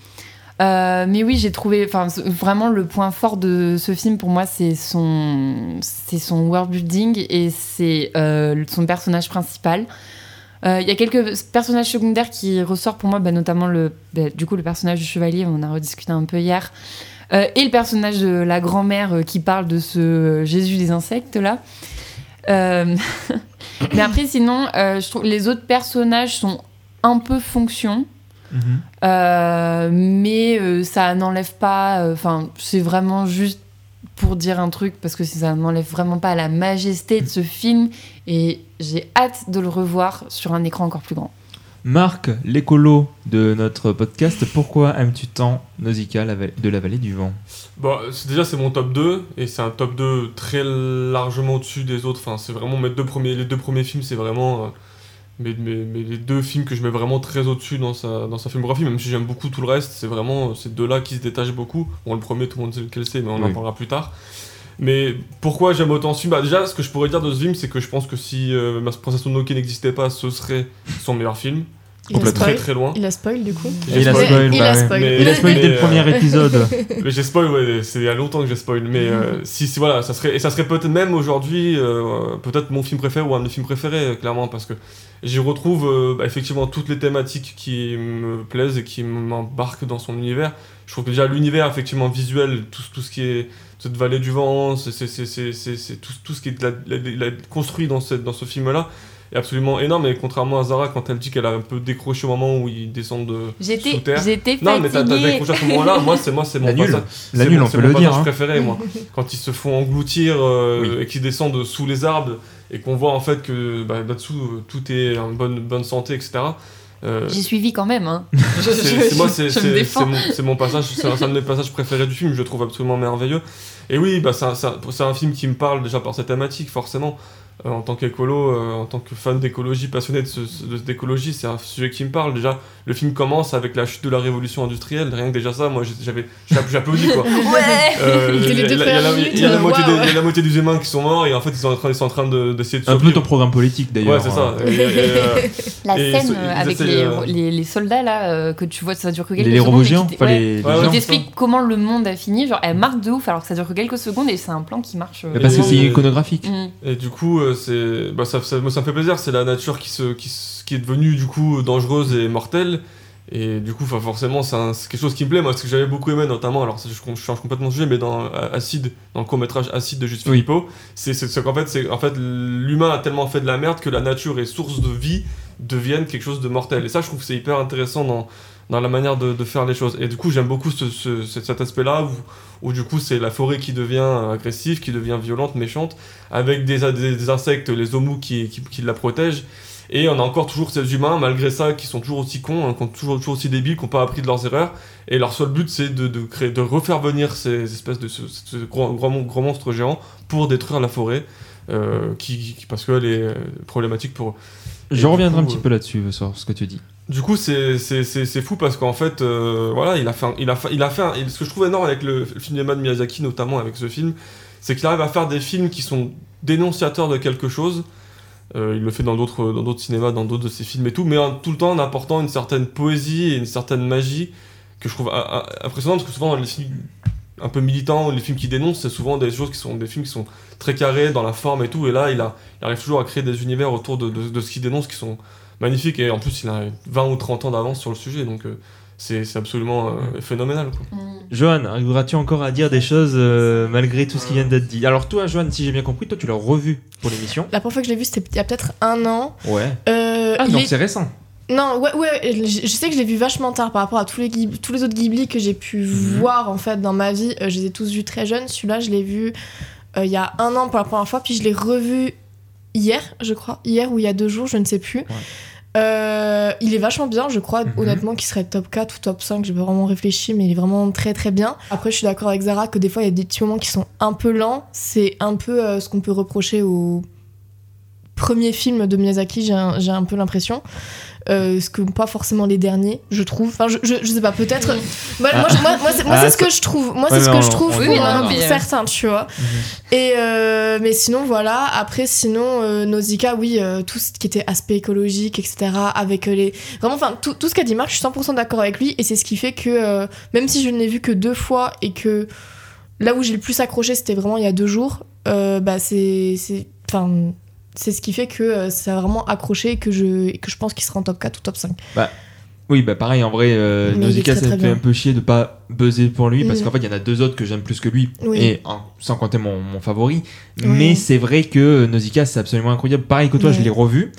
Euh, mais oui, j'ai trouvé, enfin, vraiment le point fort de ce film pour moi, c'est son, c'est son world building et c'est euh, son personnage principal. Il y a quelques personnages secondaires qui ressortent pour moi, bah, notamment le, bah, du coup, le personnage du chevalier, on en a rediscuté un peu hier, et le personnage de la grand-mère qui parle de ce Jésus des insectes là. Mais après, sinon, je trouve les autres personnages sont un peu fonction. Euh, mais euh, ça n'enlève pas. euh, Enfin, c'est vraiment juste pour dire un truc parce que ça n'enlève vraiment pas la majesté de ce film et j'ai hâte de le revoir sur un écran encore plus grand. Marc, l'écolo de notre podcast, pourquoi aimes-tu tant Nausicaa de la vallée du vent? Bah, c'est- déjà, c'est mon top 2, et c'est un top 2 très largement au-dessus des autres. Enfin, c'est vraiment mes deux premiers, les deux premiers films, c'est vraiment mes- les deux films que je mets vraiment très au-dessus dans sa, dans sa filmographie, même si j'aime beaucoup tout le reste, c'est vraiment ces deux-là qui se détachent beaucoup. Bon, le premier, tout le monde sait lequel c'est, mais on en parlera plus tard. Mais pourquoi j'aime autant ce film? Bah, Déjà, ce que je pourrais dire de ce film, c'est que je pense que si euh, Ma Princesse Mononoke n'existait pas, ce serait son meilleur film. Il a Très spoil. très loin. Il a spoil du coup. Il a spoil. spoil, Il bah a ouais. spoil. Mais- Il a spoil mais, dès le euh, premier épisode. Mais j'ai spoil, ouais, c'est il y a longtemps que j'ai spoil. Mais euh, si, si, voilà, ça serait, et ça serait peut-être même aujourd'hui, euh, peut-être mon film préféré ou un de mes films préférés, euh, clairement, parce que j'y retrouve euh, bah, effectivement toutes les thématiques qui me plaisent et qui m'embarquent dans son univers. Je trouve que déjà l'univers, effectivement, visuel, tout, tout ce qui est cette vallée du vent, c'est c'est- c'est- c'est- c'est- c'est tout, tout ce qui est la- la- la- construit dans, cette, dans ce film-là est absolument énorme. Et contrairement à Zara, quand elle dit qu'elle a un peu décroché au moment où ils descendent de, sous J'étais terre. j'étais non, mais t'as décroché à ce moment-là. Moi, c'est moi, c'est mon passage. La nulle, on peut le dire. hein. préféré, moi. Quand ils se font engloutir euh, Oui. et qu'ils descendent sous les arbres et qu'on voit en fait que bah, là-dessous euh, tout est en bonne, bonne santé, etc. Euh, J'ai suivi quand même. Hein. c'est- c'est- moi, c'est mon, passage, c'est un, de mes passages préférés du film, je le trouve absolument merveilleux. Et oui, bah, c'est un, c'est un- c'est un film qui me parle déjà par sa thématique, forcément. Euh, en tant qu'écolo, euh, en tant que fan d'écologie, passionné de, ce- ce- de cette écologie, c'est un sujet qui me parle. Déjà, le film commence avec la chute de la révolution industrielle. Rien que déjà ça, moi, j'avais, j'ai applaudi quoi. Ouais il y a- la- moitié des- humains qui sont morts et en fait ils sont en train, ils sont en train de- d'essayer de, Un peu ton programme politique d'ailleurs. Ouais, c'est ça. hein. Et- et, euh, La scène ils avec les, euh, les, les soldats là, que tu vois, ça dure que quelques Les, les secondes. robots géants, t- enfin ouais. les, les Ouais, géants. ouais. Qui t'explique comment le monde a fini. Genre, elle marque de ouf alors que ça dure que quelques secondes et c'est un plan qui marche. Parce que c'est iconographique. Mm. et du coup, c'est, bah, ça, ça, moi, ça me fait plaisir. C'est la nature qui, se, qui, est devenue du coup dangereuse et mortelle. Et du coup, enfin, forcément, c'est, un- quelque chose qui me plaît. Moi, ce que j'avais beaucoup aimé, notamment, alors je, je change complètement de sujet, mais dans euh, Acide, dans le court métrage Acide de Juste Oui. Filippo, c'est, c'est qu'en fait, c'est, en fait, l'humain a tellement fait de la merde que la nature et source de vie deviennent quelque chose de mortel. Et ça, je trouve que c'est hyper intéressant dans, dans la manière de, de faire les choses. Et du coup, j'aime beaucoup ce, ce- cet aspect-là où, où du coup, c'est la forêt qui devient agressive, qui devient violente, méchante, avec des, des, des insectes, les omus qui, qui, qui la protègent. Et on a encore toujours ces humains, malgré ça, qui sont toujours aussi cons, hein, qui sont toujours, toujours aussi débiles, qui n'ont pas appris de leurs erreurs. Et leur seul but, c'est de, de, créer, de refaire venir ces espèces de ce, ce gros, gros, mon- gros monstres géants pour détruire la forêt, euh, qui, qui- parce qu'elle est euh, problématique pour eux. Je reviendrai un petit euh, peu là-dessus sur ce que tu dis. Du coup, c'est fou parce qu'en fait, euh, voilà, il a fait, un- il a fait, il a fait ce que je trouve énorme avec le, le cinéma de Miyazaki, notamment avec ce film, c'est qu'il arrive à faire des films qui sont dénonciateurs de quelque chose. Euh, il le fait dans d'autres dans d'autres cinémas, dans d'autres de ses films et tout, mais en- tout le temps en apportant une certaine poésie et une certaine magie que je trouve a- a- impressionnante parce que souvent dans les films un peu militants, les films qui dénoncent, c'est souvent des choses qui sont des films qui sont très carrés dans la forme et tout, et là il, a, il arrive toujours à créer des univers autour de, de, de ce qu'il dénonce qui sont magnifiques et en plus il a 20 ou 30 ans d'avance sur le sujet donc euh, c'est c'est absolument euh, phénoménal quoi. Mm. Johan, arriveras-tu encore à dire des choses euh, malgré tout ce qui vient d'être dit? Alors toi, Johan, si j'ai bien compris, toi tu l'as revu pour l'émission. La première fois que je l'ai vu, c'était il y a peut-être un an. Ouais. Euh, Ah, donc est- c'est récent. Non, ouais, ouais, je, je sais que je l'ai vu vachement tard par rapport à tous les, tous les autres Ghibli que j'ai pu Mhm. voir en fait dans ma vie. Euh, je les ai tous vus très jeunes. Celui-là, je l'ai vu euh, il y a un an pour la première fois, puis je l'ai revu hier, je crois. Hier ou il y a deux jours, je ne sais plus. Euh, il est vachement bien, je crois, Mhm. honnêtement, qu'il serait top 4 ou top 5. J'ai pas vraiment réfléchi, mais il est vraiment très très bien. Après, je suis d'accord avec Zara que des fois, il y a des petits moments qui sont un peu lents. C'est un peu euh, ce qu'on peut reprocher au premier film de Miyazaki, j'ai un, j'ai un peu l'impression. Euh, ce que pas forcément les derniers, je trouve. Enfin, je, je, je sais pas, peut-être. Bah, moi, je- moi, moi, c'est Ah, ce que je trouve. Moi, Ouais, c'est ce que je trouve on pour, euh, euh, certains, tu vois. Et euh, mais sinon, voilà. Après, sinon, euh, Nausicaa, oui, euh, tout ce qui était aspect écologique, etc. Avec les. Vraiment, enfin, tout, tout ce qu'a dit Marc, je suis 100% d'accord avec lui. Et c'est ce qui fait que, euh, même si je ne l'ai vu que deux fois et que là où j'ai le plus accroché, c'était vraiment il y a deux jours, euh, bah, c'est. c'est- Enfin. C'est ce qui fait que euh, ça a vraiment accroché et que je, que je pense qu'il sera en top 4 ou top 5. Oui, bah pareil, en vrai, euh, Nausicaa, ça me fait un peu chier de pas buzzer pour lui, parce qu'en fait, il y en a deux autres que j'aime plus que lui, Oui. et sans compter mon, mon favori. Oui. Mais c'est vrai que Nausicaa, c'est absolument incroyable. Pareil que toi, je l'ai revu.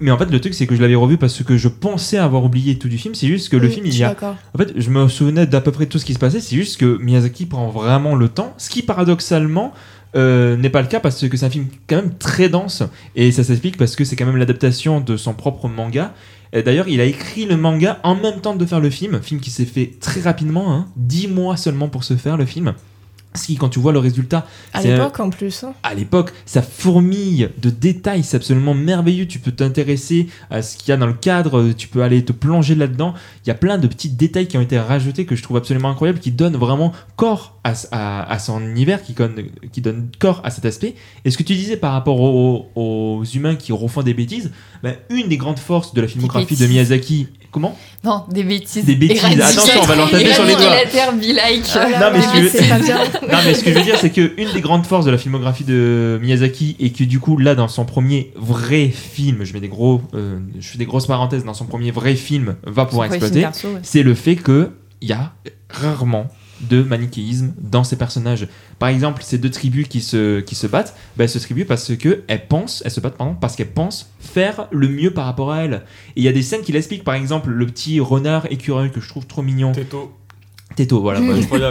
Mais en fait, le truc, c'est que je l'avais revu parce que je pensais avoir oublié tout du film. C'est juste que le film, il y a d'accord. En fait, je me souvenais d'à peu près tout ce qui se passait. C'est juste que Miyazaki prend vraiment le temps, ce qui paradoxalement euh, n'est pas le cas parce que c'est un film quand même très dense et ça s'explique parce que c'est quand même l'adaptation de son propre manga. D'ailleurs, il a écrit le manga en même temps de faire le film, film qui s'est fait très rapidement, hein, 10 mois seulement pour se faire le film. Si, quand tu vois le résultat, À l'époque en plus. hein. à l'époque, ça fourmille de détails, c'est absolument merveilleux. Tu peux t'intéresser à ce qu'il y a dans le cadre, tu peux aller te plonger là-dedans. Il y a plein de petits détails qui ont été rajoutés que je trouve absolument incroyables, qui donnent vraiment corps à, à- à son univers, qui donnent, qui donnent corps à cet aspect. Et ce que tu disais par rapport aux, aux humains qui refont des bêtises, ben, une des grandes forces de la filmographie de. Miyazaki, comment Non, des bêtises. Des bêtises. Attention, on va leur taper sur les doigts. like. Ah là Non, mais. Non, mais ce que je veux dire, c'est que une des grandes forces de la filmographie de Miyazaki et que du coup, là, dans son premier vrai film, je mets des gros, euh, je fais des grosses parenthèses, dans son premier vrai film, va pouvoir exploiter, ouais. c'est le fait que il y a rarement de manichéisme dans ces personnages. Par exemple, ces deux tribus qui se, qui se battent, ben, elles se tribuent parce que elles pensent, elles se battent parce qu'elles pensent faire le mieux par rapport à elles. Et il y a des scènes qui l'expliquent. Par exemple, le petit renard écureuil que je trouve trop mignon. Teto, voilà.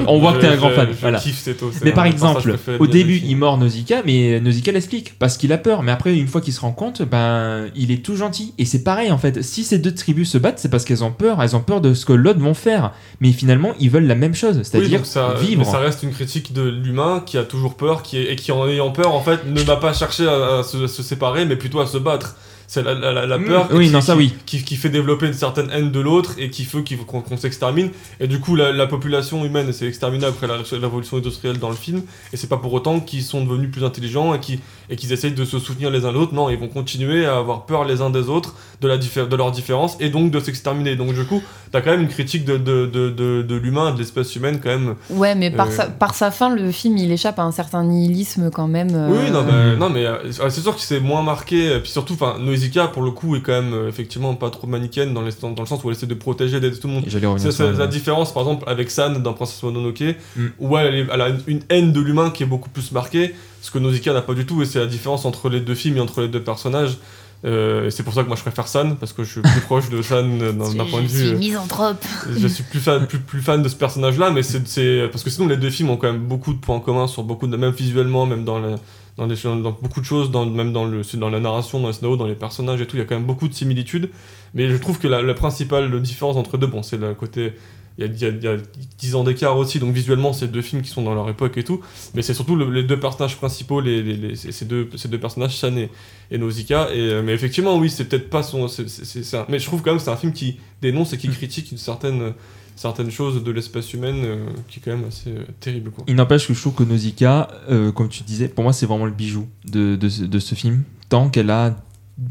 On voit que t'es un grand fan, Je voilà. kiffe Teto. c'est Mais un par exemple, au début, il mord Nausicaa, mais Nausicaa l'explique parce qu'il a peur. Mais après, une fois qu'il se rend compte, ben, il est tout gentil. Et c'est pareil en fait. Si ces deux tribus se battent, c'est parce qu'elles ont peur. Elles ont peur de ce que l'autre vont faire. Mais finalement, ils veulent la même chose, Oui, c'est-à-dire ça, vivre. mais ça reste une critique de l'humain qui a toujours peur qui est, et qui, en ayant peur, en fait, ne va pas chercher à, à se, à se séparer, mais plutôt à se battre. C'est la, la- la- la Mm, peur oui, qui, non, ça, qui- oui. Qui, qui fait développer une certaine haine de l'autre et qui fait qu'on s'extermine. Et du coup, la, la population humaine s'est exterminée après la, révolution industrielle dans le film. Et c'est pas pour autant qu'ils sont devenus plus intelligents et qu'ils et qu'ils essayent de se soutenir les uns l'autre. Non, ils vont continuer à avoir peur les uns des autres, de, la diffé- de leurs différences et donc de s'exterminer. Donc, du coup, t'as quand même une critique de, de, de, de, de l'humain, de l'espèce humaine, quand même. Ouais, mais par, Euh, sa, par sa fin, le film, il échappe à un certain nihilisme quand même. euh, Oui, non, mais, non, mais euh, c'est sûr que c'est moins marqué. Et puis surtout, enfin, Nausicaa, pour le coup, est quand même euh, effectivement pas trop manichéenne dans, les- dans le sens où elle essaie de protéger, d'aider tout le monde. C'est la différence, par exemple, avec San dans Princesse Mononoke, Mm. où elle, a une, une haine de l'humain qui est beaucoup plus marquée, ce que Nausicaa n'a pas du tout, et c'est la différence entre les deux films et entre les deux personnages. Euh, et c'est pour ça que moi je préfère San, parce que je suis plus proche de San euh, d'un point de Je vue. suis euh, misanthrope. je suis plus fan, plus, plus fan de ce personnage-là, mais c'est- parce que sinon les deux films ont quand même beaucoup de points communs sur beaucoup de même visuellement, même dans le, dans, les, dans beaucoup de choses, dans, même dans le dans la narration, dans les scénarios, dans les personnages et tout, il y a quand même beaucoup de similitudes. Mais je trouve que la, la principale différence entre deux, bon, c'est le côté il y, a, il y a- il y a 10 ans d'écart aussi, donc visuellement c'est deux films qui sont dans leur époque et tout, mais c'est surtout le- les deux personnages principaux, les, les- les- ces deux, ces deux personnages, Shan et, et Nausicaa, et, euh, mais effectivement oui, c'est peut-être pas son... un- mais je trouve quand même que c'est un film qui dénonce et qui critique une certaine, certaines choses de l'espèce humaine euh, qui est quand même assez euh, terrible. Quoi. Il n'empêche que je trouve que Nausicaa, euh, comme tu disais, pour moi c'est vraiment le bijou de, de, ce- de ce film, tant qu'elle a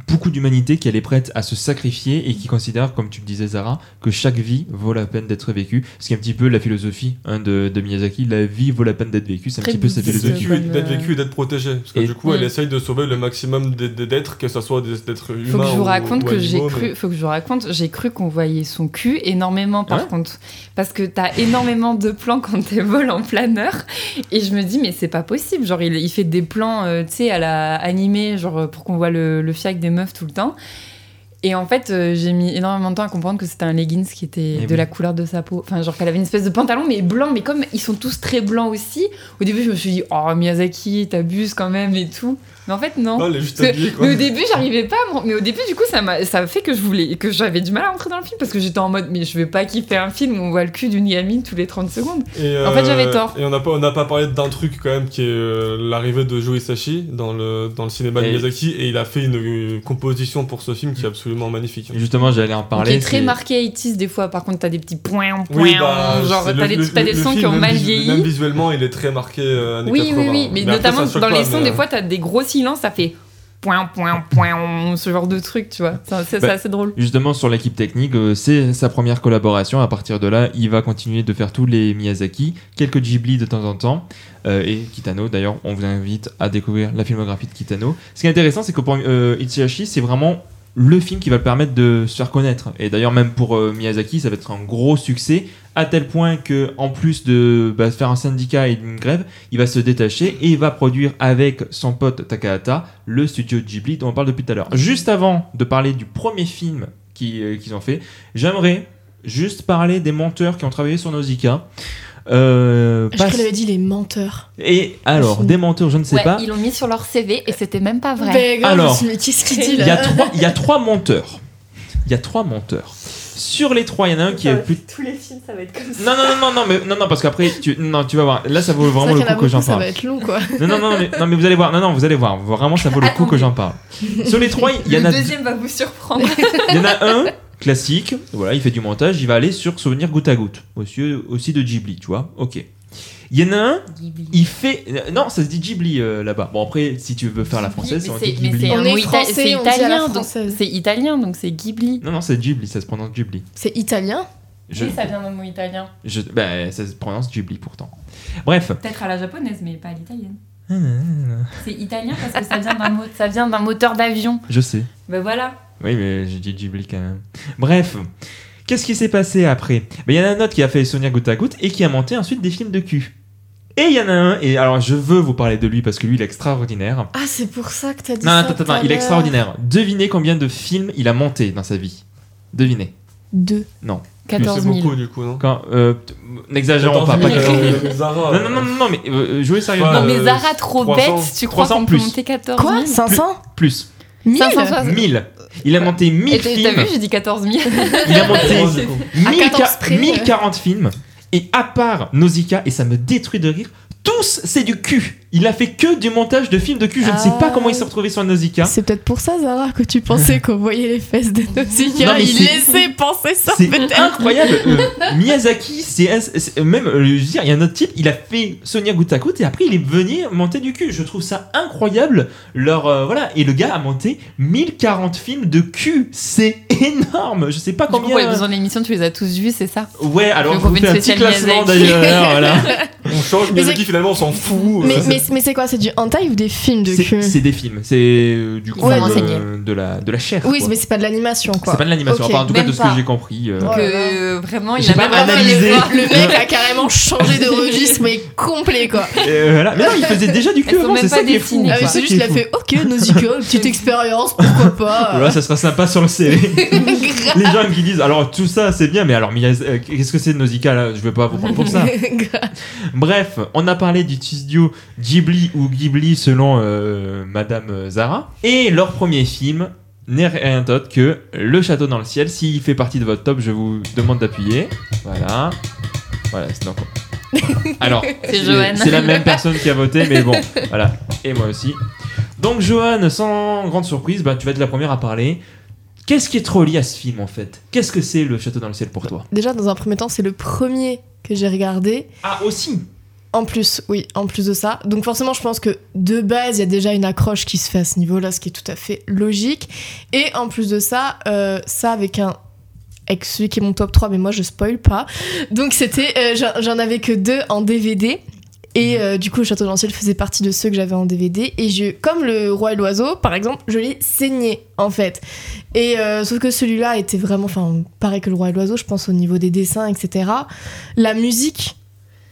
beaucoup d'humanité, qu'elle est prête à se sacrifier et qui considère, comme tu le disais Zara, que chaque vie vaut la peine d'être vécue. Ce qui est un petit peu la philosophie hein, de, de Miyazaki, la vie vaut la peine d'être vécue, c'est un Très petit peu sa philosophie. D'être euh, vécu et d'être protégé, parce que Et- du coup elle Mm. essaye de sauver le maximum d'êtres, que ce soit des d'êtres humains Faut que je vous ou- raconte ou que j'ai cru, mais- faut que je vous raconte, j'ai cru qu'on voyait son cul énormément par Ouais. contre, parce que t'as énormément de plans quand t'es vol en planeur, et je me dis mais c'est pas possible, genre il, il fait des plans, euh, tu sais à la animée, genre pour qu'on voit le, le fiac des meufs tout le temps. Et en fait, euh, j'ai mis énormément de temps à comprendre que c'était un leggings qui était Eh de oui. la couleur de sa peau. Enfin, genre qu'elle avait une espèce de pantalon, mais blanc. Mais comme ils sont tous très blancs aussi, au début, je me suis dit, oh, Miyazaki, t'abuses quand même et tout. Mais en fait, non. Non, elle est juste Parce que- habillée, quoi. mais au début, j'arrivais pas. à me- Mais au début, du coup, ça m'a, ça a fait que je voulais, que j'avais du mal à rentrer dans le film parce que j'étais en mode, mais je vais pas kiffer un film où on voit le cul d'une gamine tous les 30 secondes. Et, En fait, j'avais tort. Et on n'a pas, on n'a pas parlé d'un truc quand même qui est euh, l'arrivée de Joe Hisaishi dans le, dans le cinéma de Et- Miyazaki et il a fait une euh, composition pour ce film qui est absolument magnifique. Et justement, j'allais en parler. qui est très c'est- marqué 80 des fois. Par contre, t'as des petits points, points. Oui, bah, genre, t'as des, le- t'as des le sons qui film, ont mal vieilli. Même visuellement, il est très marqué euh, années Oui, 80. oui, oui, mais, notamment dans les sons, des euh, fois, t'as des gros silences, ça fait point, point, point, ce genre de truc, tu vois. C'est c'est Bah, assez drôle. Justement, sur l'équipe technique, euh, c'est sa première collaboration. À partir de là, il va continuer de faire tous les Miyazaki, quelques Ghibli de temps en temps. Euh, et Kitano, d'ailleurs, on vous invite à découvrir la filmographie de Kitano. Ce qui est intéressant, c'est que pour euh, Itsuhashi, c'est vraiment le film qui va le permettre de se faire connaître. Et d'ailleurs, même pour euh, Miyazaki, ça va être un gros succès, à tel point que, en plus de bah, faire un syndicat et une grève, il va se détacher et il va produire avec son pote Takahata le studio Ghibli dont on parle depuis tout à l'heure. Juste avant de parler du premier film euh, qu'ils ont fait, j'aimerais juste parler des monteurs qui ont travaillé sur Nausicaa. Euh, Je crois avait dit les menteurs. Et alors, des menteurs, je ne sais Ouais, pas. ils l'ont mis sur leur CV et c'était même pas vrai. Ben, grave, Alors, qu'est-ce qu'il dit Il y, a là trois, il y a trois monteurs. Il y a trois monteurs. Sur les trois, il y en a un qui est plus. Tous les films, ça va être comme ça. Non, non, non, non, non, mais, non, non, parce qu'après, tu, non, tu vas voir. Là, ça vaut vraiment vrai le coup que j'en beaucoup, ça parle. va être long quoi. Non, non, non, mais, non, mais vous allez voir. Non, non, vous allez voir. Vraiment, ça vaut le coup que j'en parle. Sur les trois, il y en Le a, deuxième va vous surprendre. il y en a un classique. Voilà, il fait du montage. Il va aller sur Souvenir goutte à goutte. Aussi, aussi de Ghibli, tu vois. Ok. Il y en a un, il fait. Non, ça se dit Ghibli euh, là-bas. Bon, après, si tu veux faire la française, on c'est dit Ghibli. On est ita- on dit italien, donc c'est italien, donc c'est Ghibli. Non, non, c'est Ghibli. Ça se prononce Ghibli. C'est italien. Je, Oui, ça vient d'un mot italien. je, bah, ça se prononce Ghibli pourtant. Bref. Peut-être à la japonaise, mais pas à l'italienne. C'est italien parce que ça vient d'un mo- ça vient d'un moteur d'avion. Je sais. Ben voilà. Oui, mais j'ai dit Ghibli quand même. Bref, qu'est-ce qui s'est passé après? Ben, Il y en a un autre qui a fait Sonia goutte à goutte et qui a monté ensuite des films de cul. Et il y en a un, et alors je veux vous parler de lui parce que lui il est extraordinaire. Ah, c'est pour ça que t'as dit Non, ça. attends, tout attends, à il est extraordinaire. Devinez combien de films il a monté dans sa vie. Devinez. Deux. 14 C'est 000. beaucoup du coup, non? Quand, euh, N'exagérons pas, pas 14 14 000. 000. Zara. Non, non, non, non, non, mais euh, jouez sérieusement. Non, mais Euh, Zara, trop 300, bête, tu crois 300 qu'on peut plus. monter 14 000 Quoi 500 Plus. 1000 560. 1000. Il a monté 1000 Et t'as films. vu, j'ai dit 14 000. Il a monté Zara, du coup. 1000 À 14 près, 1040 films. Et à part Nausicaa, et ça me détruit de rire, tous c'est du cul. Il a fait que du montage de films de cul. Je ne sais Ah. pas comment il s'est retrouvé sur Nausicaa. C'est peut-être pour ça, Zara, que tu pensais qu'on voyait les fesses de Nausicaa. Non, mais Il laissait penser ça, C'est peut-être. incroyable. Euh, Miyazaki, c'est même, euh, je veux dire, il y a un autre type, il a fait Sonia goutte à goutte et après il est venu monter du cul. Je trouve ça incroyable. Leur euh, voilà et le gars a monté 1040 films de cul. C'est énorme. Je sais pas Du coup, combien. les besoins de l'émission, tu les as tous vus, c'est ça Ouais, alors groupe fais un petit classement d'ailleurs. voilà. On change, Mais Miyazaki finalement on s'en fout. Mais, euh, mais, mais c'est quoi C'est du hentai ou des films de C'est cul c'est des films, c'est euh, du coup Ouais, de, de la, de la chair. Oui, quoi. mais c'est pas de l'animation, quoi. c'est pas de l'animation, Ok, enfin en tout cas de ce pas. que j'ai compris. euh. Oh là Que là. euh, vraiment, il a pas même analysé. Le mec a carrément changé de registre, mais complet, quoi. Euh, voilà. Mais non, il faisait déjà du cul avant, même c'est pas ça qui est fou. Ah, c'est juste, qui il est a fait Ok, Nausicaa, petite expérience, pourquoi pas. Voilà, ça sera sympa sur le CV. Les gens qui disent alors tout ça c'est bien, mais alors euh, qu'est-ce que c'est Nausicaa là? Je vais pas vous prendre pour ça. Bref, on a parlé du studio Ghibli ou Ghibli selon euh, Madame Zara. Et leur premier film n'est rien d'autre que Le Château dans le ciel. S'il fait partie de votre top, je vous demande d'appuyer. Voilà. Voilà, c'est donc. Alors, C'est Johan. C'est la même personne qui a voté, mais bon, voilà. Et moi aussi. Donc, Johan, sans grande surprise, bah, tu vas être la première à parler. Qu'est-ce qui est trop lié à ce film en fait? Qu'est-ce que c'est Le Château dans le ciel pour toi? Déjà, dans un premier temps, c'est le premier que j'ai regardé. Ah, aussi? En plus, oui, en plus de ça. Donc forcément, je pense que de base, il y a déjà une accroche qui se fait à ce niveau-là, ce qui est tout à fait logique. Et en plus de ça, euh, ça avec un avec celui qui est mon top 3, mais moi je spoil pas. Donc c'était, euh, j'en- avais que deux en DVD. Et euh, du coup, le Château d'Anciel faisait partie de ceux que j'avais en DVD. Et je, comme le Roi et l'Oiseau, par exemple, je l'ai saigné en fait. Et euh, sauf que celui-là était vraiment, enfin, pareil que le Roi et l'Oiseau, je pense au niveau des dessins, etc. La musique,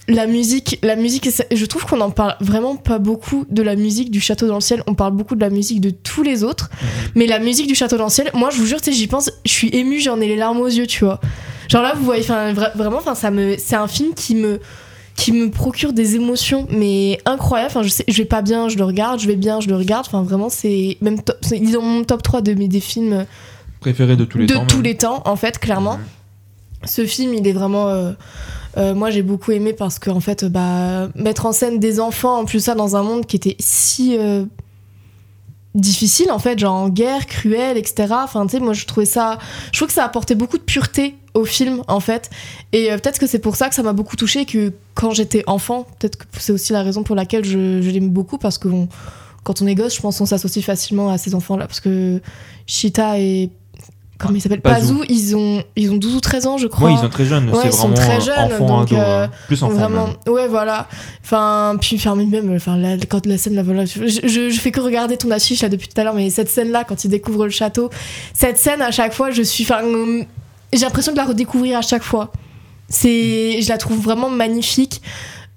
la musique, la musique, je trouve qu'on en parle vraiment pas beaucoup de la musique du Château dans le ciel. On parle beaucoup de la musique de tous les autres, mais la musique du Château dans le ciel, moi, je vous jure, j'y pense, je suis émue, j'en ai les larmes aux yeux, tu vois. Genre là, vous voyez, enfin, vra- vraiment, enfin, ça me, c'est un film qui me qui me procure des émotions mais incroyables enfin je sais je vais pas bien je le regarde je vais bien je le regarde enfin vraiment c'est même top, ils ont mon top 3 de mes des films Préféré de tous les de temps. tous même. les temps en fait clairement Mhm. ce film il est vraiment euh, euh, moi j'ai beaucoup aimé parce que fait bah mettre en scène des enfants en plus ça dans un monde qui était si euh, difficile en fait genre en guerre cruel etc enfin tu sais moi je trouvais ça je trouve que ça apportait beaucoup de pureté au film en fait. Et euh, peut-être que c'est pour ça que ça m'a beaucoup touché que quand j'étais enfant peut-être que c'est aussi la raison pour laquelle je, l'aime beaucoup parce que quand on est gosse je pense qu'on s'associe facilement à ces enfants là parce que Chita et comment il s'appelle Pazou. Pazou ils ont ils ont 12 ou 13 ans je crois Ouais, ils sont très jeunes, Ouais, c'est ils sont très jeunes, enfant, donc, ado, euh, hein. plus enfant vraiment même. ouais voilà enfin puis enfin même enfin la- quand la scène là voilà je, je, je fais que regarder ton affiche là depuis tout à l'heure mais cette scène là quand il découvre le château cette scène à chaque fois je suis enfin hum, j'ai l'impression de la redécouvrir à chaque fois c'est je la trouve vraiment magnifique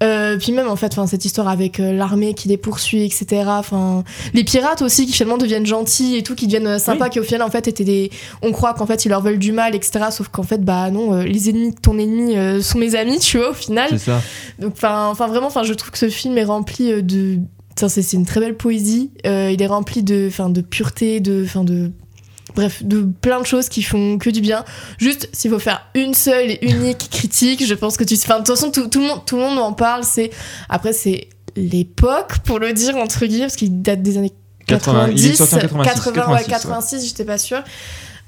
Euh, puis même en fait enfin cette histoire avec euh, l'armée qui les poursuit etc enfin les pirates aussi qui finalement deviennent gentils et tout qui deviennent euh, sympas qui au final en fait étaient des on croit qu'en fait ils leur veulent du mal etc sauf qu'en fait bah non les ennemis de ton ennemi sont mes amis tu vois au final C'est ça. donc, enfin, vraiment, enfin, je trouve que ce film est rempli de. C'est une très belle poésie. Euh, il est rempli de, enfin, de pureté, de, enfin, de, bref, de plein de choses qui font que du bien. Juste, s'il faut faire une seule et unique critique, je pense que tu. Enfin, de toute façon, tout, tout le monde, tout le monde en parle. C'est après, c'est l'époque pour le dire entre guillemets, parce qu'il date des années 80, il est 90, sorti en 86, 80, 86, ouais, ouais. 86, j'étais pas sûre.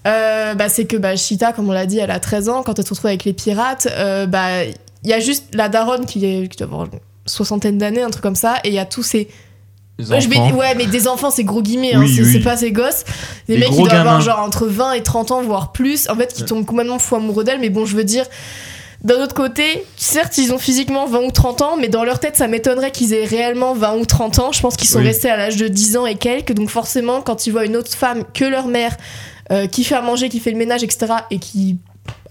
Euh, bah, c'est que bah, comme on l'a dit, elle a 13 ans. Quand elle se retrouve avec les pirates, euh, bah, il y a juste la daronne qui, est, qui doit avoir une soixantaine d'années, un truc comme ça, et il y a tous ces. Ouais, je mais des enfants, c'est gros guillemets, hein, c'est oui. pas ces gosses. Des Les mecs qui doivent avoir genre entre 20 et 30 ans, voire plus, en fait, qui tombent complètement fou amoureux d'elle, mais bon, je veux dire. D'un autre côté, certes, ils ont physiquement 20 ou 30 ans, mais dans leur tête, ça m'étonnerait qu'ils aient réellement 20 ou 30 ans. Je pense qu'ils sont Oui. restés à l'âge de 10 ans et quelques. Donc forcément, quand ils voient une autre femme que leur mère, euh, qui fait à manger, qui fait le ménage, etc., et qui,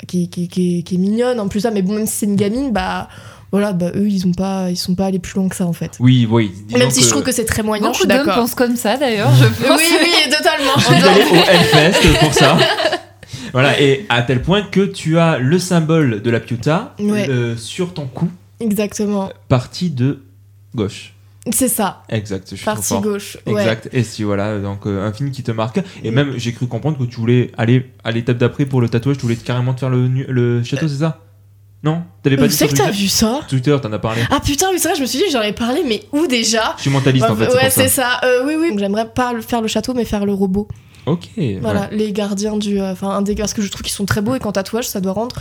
qui, qui, qui- qui est mignonne en plus, ça, mais bon, même si c'est une gamine, bah voilà, bah eux, ils ont pas, ils sont pas allés plus loin que ça en fait. Oui, oui. Même si je trouve que c'est très moyen, je Beaucoup d'hommes pensent comme ça d'ailleurs, je pense. Oui, oui, totalement. Je suis allé au Hellfest pour ça. Voilà, et à tel point que tu as le symbole de la Piuta Ouais. euh, sur ton cou, Exactement. partie de gauche. C'est ça, Exact, je suis trop partie fort. gauche. Ouais. Exact, et si voilà, donc euh, un film qui te marque. Et même, j'ai cru comprendre que tu voulais aller à l'étape d'après pour le tatouage, tu voulais carrément te faire le, château, c'est ça? Non T'avais pas dit sur que t'as Twitter vu ça Twitter, t'en as parlé. Ah putain, oui, c'est vrai, je me suis dit, j'en ai parlé, mais où déjà Je suis mentaliste en fait, Ouais, c'est ça. ça. Euh, oui, oui. Donc, J'aimerais pas le- faire le château, mais faire le robot. Ok, Voilà, les gardiens du. euh, Enfin, un des. Parce que je trouve qu'ils sont très beaux et qu'en tatouage, ça doit rendre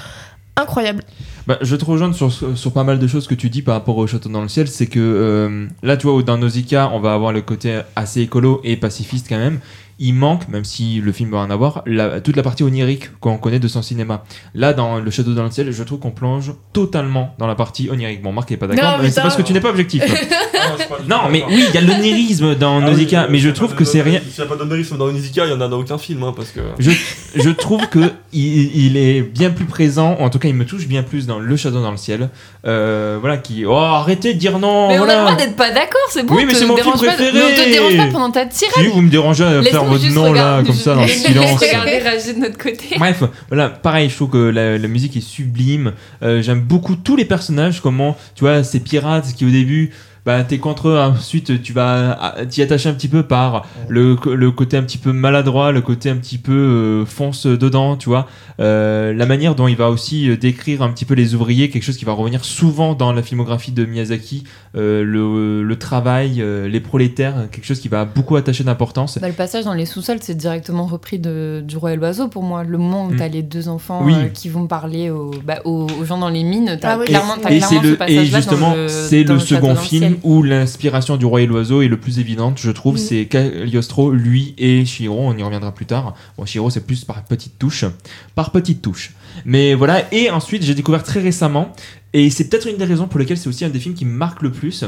incroyable. Bah, je te rejoins sur, sur pas mal de choses que tu dis par rapport au château dans le ciel. C'est que euh, là, tu vois, dans Nausicaa, on va avoir le côté assez écolo et pacifiste quand même. Il manque, même si le film va en avoir, la- toute la partie onirique qu'on connaît de son cinéma. Là, dans Le Château dans le ciel, je trouve qu'on plonge totalement dans la partie onirique. Bon, Marc est pas d'accord, Non, mais c'est parce que tu n'es pas objectif. non, mais oui, il y a l'onirisme dans Ah Nausicaa, mais je trouve que c'est rien. S'il n'y a pas d'honorisme dans Nausicaa, il y en a dans aucun film, hein, parce que. Je, je trouve que il, il est bien plus présent, en tout cas il me touche bien plus dans Le Château dans le ciel. Euh, voilà, qui. Oh, arrêtez de dire non! Mais on a le droit d'être pas d'accord, c'est bon. Oui, mais c'est mon film dérange pas préféré. Mais on te dérange pas pendant ta tirade. Si vous me dérangez à faire Laisse-nous votre nom là, comme ça, dans le silence. de notre côté. Bref, voilà, pareil, je trouve que la, la musique est sublime. Euh, J'aime beaucoup tous les personnages, comment, tu vois, ces pirates qui au début, bah, t'es contre eux, ensuite tu vas ah, t'y attacher un petit peu par le, le côté un petit peu maladroit, le côté un petit peu euh, fonce dedans, tu vois. Euh, la manière dont il va aussi euh, décrire un petit peu les ouvriers, quelque chose qui va revenir souvent dans la filmographie de Miyazaki, euh, le, le travail, euh, les prolétaires, quelque chose qui va beaucoup attacher d'importance. Bah, le passage dans les sous-sols, c'est directement repris de, du Roi et l'Oiseau pour moi. Le moment où Mm. t'as les deux enfants Oui. euh, qui vont parler aux, bah, aux, aux gens dans les mines, t'as Ah oui. clairement, et clairement ce le passage-là et justement le, c'est le second le film où l'inspiration du roi et l'oiseau est le plus évidente je trouve c'est Cagliostro lui et Shiro on y reviendra plus tard. Bon Shiro c'est plus par petite touche par petite touche mais voilà et ensuite j'ai découvert très récemment et c'est peut-être une des raisons pour lesquelles c'est aussi un des films qui me marque le plus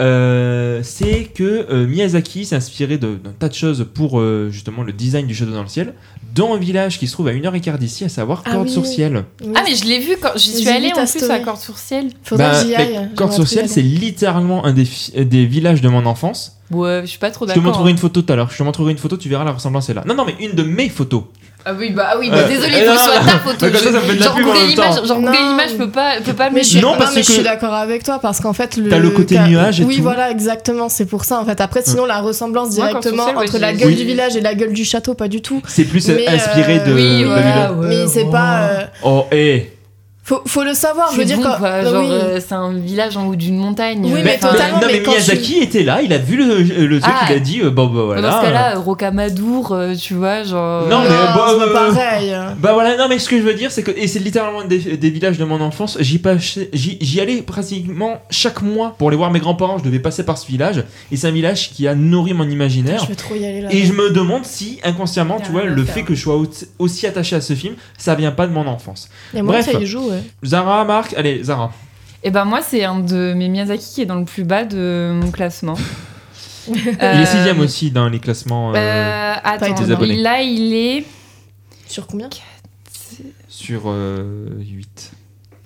euh, c'est que euh, Miyazaki s'est inspiré de- d'un tas de choses pour euh, justement le design du château dans le ciel dans un village qui se trouve à une heure et quart d'ici à savoir Ah Corde oui. sur ciel Oui. Ah mais je l'ai vu quand j'y suis ta en plus story. à Corde sur Ciel. Faudrait Bah, que j'y mais aille. Corde sur ciel c'est littéralement un des, villages de mon enfance Ouais, je suis pas trop Je te d'accord. montrerai une photo tout à l'heure. Je te montrerai une photo, tu verras la ressemblance est là. Non, non, mais une de mes photos. Ah oui, bah ah oui, bah Euh, désolé, il faut soit non, ta photo. mais comme ça, ça me fait de la genre Google. Images, genre Google. Images peut pas, peut pas Mais me je Non, parce mais je que- suis d'accord avec toi parce qu'en fait le T'as le côté nuage et oui tout. voilà exactement c'est pour ça en fait après sinon la ressemblance directement entre la gueule Oui. du village et la gueule du château pas du tout C'est plus Mais, inspiré de euh, Oui, Babylone. voilà, ouais, mais c'est pas euh, Oh, hé faut, faut le savoir je veux dire bon, quand quoi, non, genre oui. euh, c'est un village en haut d'une montagne. Oui, euh, mais enfin, totalement. non, mais, Miyazaki était là, il a vu le, le truc, Ah. il a dit euh, bon, bah voilà. Dans ce cas-là, euh, Rocamadour, euh, tu vois, genre. Non, mais, Non, bah, euh, pareil Bah voilà, non mais ce que je veux dire c'est que, et c'est littéralement des, des villages de mon enfance, j'y, passais- j'y, j'y allais pratiquement chaque mois pour aller voir mes grands-parents, je devais passer par ce village, et c'est un village qui a nourri mon imaginaire. je vais trop y aller là Et je me demande si, inconsciemment, tu vois, le faire. fait que je sois au- aussi attaché à ce film, ça vient pas de mon enfance. et moi Bref. ça y joue ouais. Zara, Marc, allez, Zara. Et ben moi, c'est un de mes Miyazaki qui est dans le plus bas de mon classement. Il est sixième aussi dans les classements euh, Euh, attends, Des abonnés. là il est. sur combien sur euh, 8.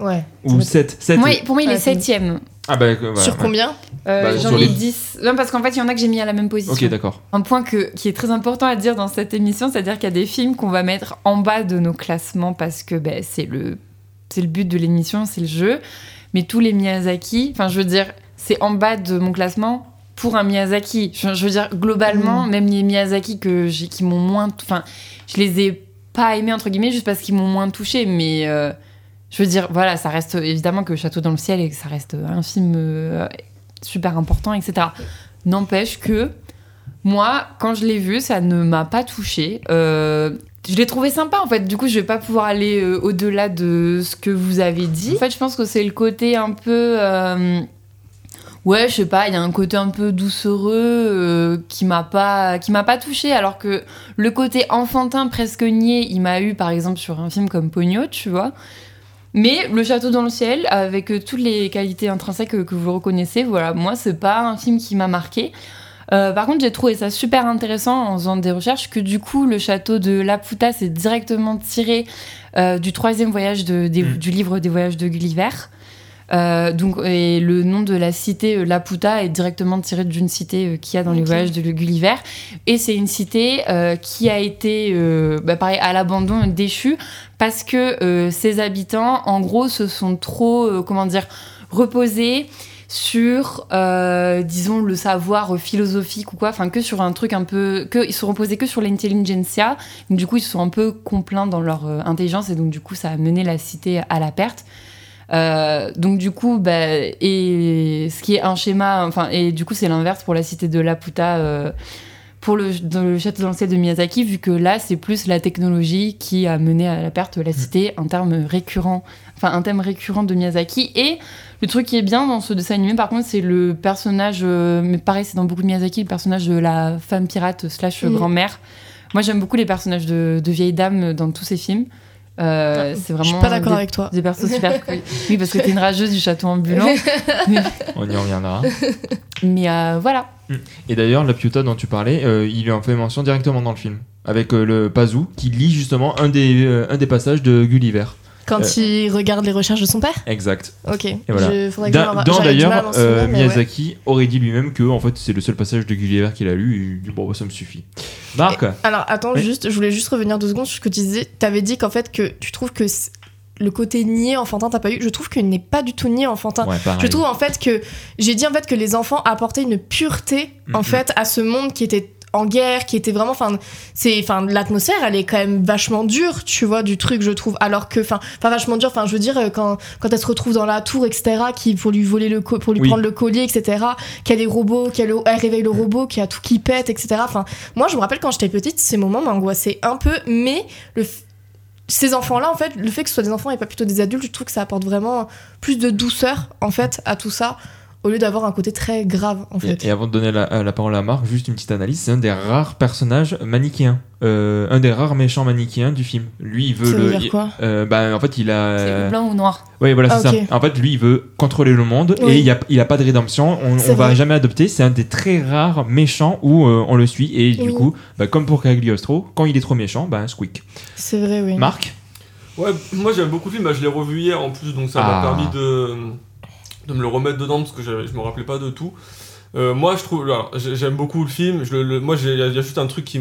ouais Ou 7. 7 Moi, pour moi, il Ah, est c'est- septième. Ah bah, voilà, sur ouais. combien Euh, Bah, J'en sur ai les- 10. Non, parce qu'en fait, il y en a que j'ai mis à la même position. Ok, d'accord. Un point que, qui est très important à dire dans cette émission, c'est-à-dire qu'il y a des films qu'on va mettre en bas de nos classements parce que ben, c'est le, c'est le but de l'émission, c'est le jeu. Mais tous les Miyazaki, enfin je veux dire, c'est en bas de mon classement pour un Miyazaki. Je, je veux dire, globalement, Mm. même les Miyazaki que j'ai, qui m'ont moins. Enfin, je les ai pas aimés, entre guillemets, juste parce qu'ils m'ont moins touché. Mais euh, je veux dire, voilà, ça reste évidemment que Château dans le ciel et que ça reste un film euh, super important, etc. N'empêche que moi, quand je l'ai vu, ça ne m'a pas touché. Euh, je l'ai trouvé sympa en fait. Du coup, je vais pas pouvoir aller euh, au-delà de ce que vous avez dit. En fait, je pense que c'est le côté un peu. euh, Ouais, je sais pas, il y a un côté un peu doucereux euh, qui m'a pas m'a pas touché alors que le côté enfantin presque niais, il m'a eu par exemple sur un film comme Pogno, tu vois. Mais le château dans le ciel avec toutes les qualités intrinsèques que, que vous reconnaissez, voilà, moi c'est pas un film qui m'a marqué. Euh, par contre, j'ai trouvé ça super intéressant en faisant des recherches que du coup, le château de Laputa c'est directement tiré euh, du troisième voyage de, des- Mm. du livre des voyages de Gulliver. Euh, donc, et le nom de la cité Laputa est directement tiré d'une cité euh, qu'il y a dans les voyages de Gulliver. Et c'est une cité euh, qui a été, euh, bah, pareil, à l'abandon, déchue, parce que euh, ses habitants, en gros, se sont trop, euh, comment dire, reposés sur, euh, disons, le savoir philosophique ou quoi, enfin, que sur un truc un peu. Que, ils se sont reposés que sur l'intelligentsia. Du coup, ils se sont un peu complaints dans leur euh, intelligence, et donc, du coup, ça a mené la cité à la perte. Euh, donc du coup, bah, et ce qui est un schéma, enfin, et du coup c'est l'inverse pour la cité de Laputa, pour le, dans le château dans le ciel de Miyazaki, vu que là c'est plus la technologie qui a mené à la perte de la cité, un terme récurrent, enfin un thème récurrent de Miyazaki. Et le truc qui est bien dans ce dessin animé, par contre, c'est le personnage, euh, mais pareil c'est dans beaucoup de Miyazaki, le personnage de la femme pirate slash Mhm. grand-mère. Moi j'aime beaucoup les personnages de, de vieilles dames dans tous ces films. Euh, c'est vraiment Je suis pas d'accord des- avec toi. des persos super cool. Oui, parce que t'es une rageuse du château ambulant. On y reviendra. Mais euh, voilà. Et d'ailleurs, la Piuta dont tu parlais, euh, il lui en fait mention directement dans le film. Avec euh, le Pazou qui lit justement un des, euh, un des passages de Gulliver. Quand Euh. il regarde les recherches de son père? Exact. Ok. voilà. Je, faudrait que je dans mal à d'ailleurs, ouais. Miyazaki aurait dit lui-même que en fait c'est le seul passage de Gulliver qu'il a lu. Et bon, bah, ça me suffit. Marc, Alors attends, Oui. juste, je voulais juste revenir deux secondes sur ce que tu disais. T'avais dit qu'en fait que tu trouves que le côté niais enfantin t'as pas eu. Je trouve qu'il n'est pas du tout niais enfantin. ouais. Je trouve en fait que j'ai dit en fait que les enfants apportaient une pureté en fait à ce monde qui était en guerre, qui était vraiment, enfin, c'est, enfin, l'atmosphère, elle est quand même vachement dure, tu vois, du truc, je trouve. Alors que, enfin, enfin, vachement dure, enfin, je veux dire, euh, quand, quand elle se retrouve dans la tour, etc., qui pour lui voler le, pour lui Oui. prendre le collier, etc., a les robots, qu'elle elle réveille le robot, qu'il y a tout qui pète, etc. Enfin, moi, je me rappelle quand j'étais petite, ces moments m'angoissaient un peu, mais le, ces enfants-là, en fait, le fait que ce soit des enfants et pas plutôt des adultes, je trouve que ça apporte vraiment plus de douceur, en fait, à tout ça, au lieu d'avoir un côté très grave, en fait. Et, et avant de donner la, la parole à Marc, juste une petite analyse. C'est un des rares personnages manichéens. Euh, un des rares méchants manichéens du film. Lui, il veut Ça veut le. dire il- quoi euh, bah, en fait, il a. C'est blanc ou noir. Oui, voilà, c'est Ah, ça. En fait, lui, il veut contrôler le monde Oui. et il a, il a pas de rédemption. On, on va jamais adopter. C'est un des très rares méchants où euh, on le suit. Et du Oui. coup, bah, comme pour Cagliostro, quand il est trop méchant, bah, squeak. C'est vrai, oui. Marc? Ouais, moi j'aime beaucoup le film, bah, je l'ai revu hier en plus, donc ça m'a Ah. permis de, de me le remettre dedans parce que j'avais- je me rappelais pas de tout. Euh, moi je trouve, j'aime beaucoup le film, je le- le- moi il y, a juste un truc qui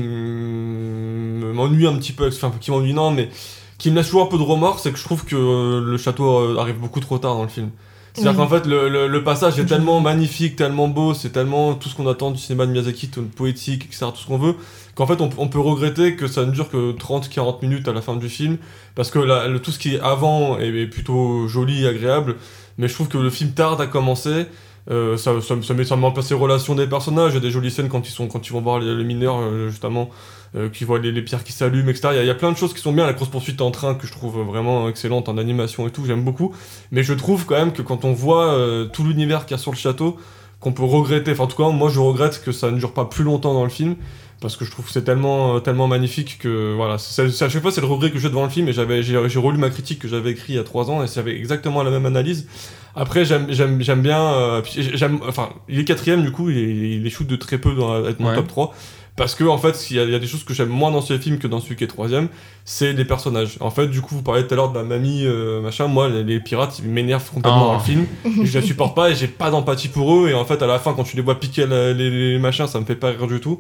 m'ennuie un petit peu, enfin qui m'ennuie non, mais qui me laisse toujours un peu de remords, c'est que je trouve que euh, le château euh, arrive beaucoup trop tard dans le film. C'est-à-dire Oui. qu'en fait, le, le- le passage est tellement magnifique, tellement beau, c'est tellement tout ce qu'on attend du cinéma de Miyazaki, tout poétique, etc., tout ce qu'on veut, qu'en fait, on, on peut regretter que ça ne dure que 30-40 minutes à la fin du film, parce que la- le- tout ce qui est avant est, est plutôt joli et agréable, mais je trouve que le film tarde à commencer. Euh, ça, ça, met ça en place les relations des personnages, il y a des jolies scènes quand ils, sont, quand ils vont voir les, mineurs, euh, justement, euh, qui voient les, pierres qui s'allument, etc. Il y, a, plein de choses qui sont bien, la course poursuite en train que je trouve vraiment excellente en animation et tout, j'aime beaucoup. Mais je trouve quand même que quand on voit tout l'univers qu'il y a sur le château, qu'on peut regretter, enfin en tout cas moi je regrette que ça ne dure pas plus longtemps dans le film, parce que je trouve que c'est tellement, euh, tellement magnifique que voilà, c'est, c'est- à chaque fois c'est le regret que j'ai devant le film, et j'avais, j'ai, j'ai relu ma critique que j'avais écrite il y a trois ans, et j'avais exactement la même analyse. Après j'aime, j'aime, j'aime bien, euh, j'aime, enfin il est quatrième du coup, il, est- il échoue de très peu dans être mon Ouais. top 3. Parce que en fait, il y, a- il y a des choses que j'aime moins dans ce film que dans celui qui est troisième, c'est les personnages. En fait, du coup, vous parliez tout à l'heure de la mamie, euh, machin. Moi, les, les pirates, ils m'énervent complètement Oh. dans le film. je les supporte pas et j'ai pas d'empathie pour eux. Et en fait, à la fin, quand tu les vois piquer la- les, les machins, ça me fait pas rire du tout.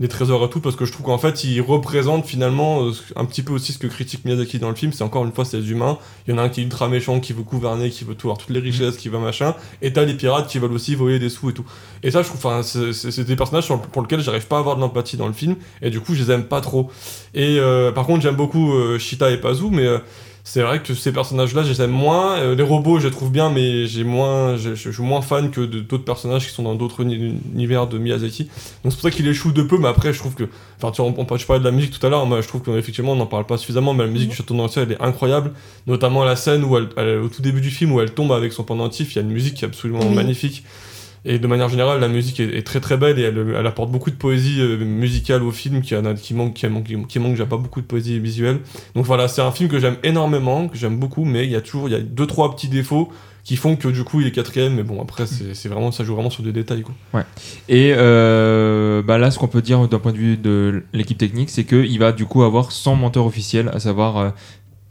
Des trésors et tout, parce que je trouve qu'en fait, il représente finalement euh, un petit peu aussi ce que critique Miyazaki dans le film. C'est encore une fois, c'est des humains. Il y en a un qui est ultra méchant, qui veut gouverner, qui veut tout avoir toutes les richesses, qui veut machin. Et t'as les pirates qui veulent aussi voler des sous et tout. Et ça, je trouve, enfin, c'est- des personnages pour lesquels j'arrive pas à avoir de l'empathie dans le film. Et du coup, je les aime pas trop. Et euh, par contre, j'aime beaucoup euh, Shita et Pazu, mais euh, c'est vrai que ces personnages-là, je les aime moins. Euh, les robots, je les trouve bien, mais j'ai moins, je, je- je suis moins fan que d'autres personnages qui sont dans d'autres uni- univers de Miyazaki. Donc c'est pour ça qu'il échoue de peu, mais après, je trouve que. Enfin, tu on, on, je parlais de la musique tout à l'heure, moi je trouve qu'effectivement, on n'en parle pas suffisamment, mais la musique du Château d'Ancien, elle est incroyable. Notamment la scène où, elle, elle- au tout début du film, où elle tombe avec son pendentif, il y a une musique qui est absolument Oui. magnifique. Et de manière générale, la musique est, très très belle et elle, apporte beaucoup de poésie euh, musicale au film qui, a, qui manque, qui manque, qui manque déjà pas beaucoup de poésie visuelle. Donc voilà, c'est un film que j'aime énormément, que j'aime beaucoup, mais il y a toujours il y a deux trois petits défauts qui font que du coup il est quatrième. Mais bon, après c'est vraiment ça joue vraiment sur des détails quoi. Et euh, bah là, ce qu'on peut dire d'un point de vue de l'équipe technique, c'est qu'il va du coup avoir son monteur officiel, à savoir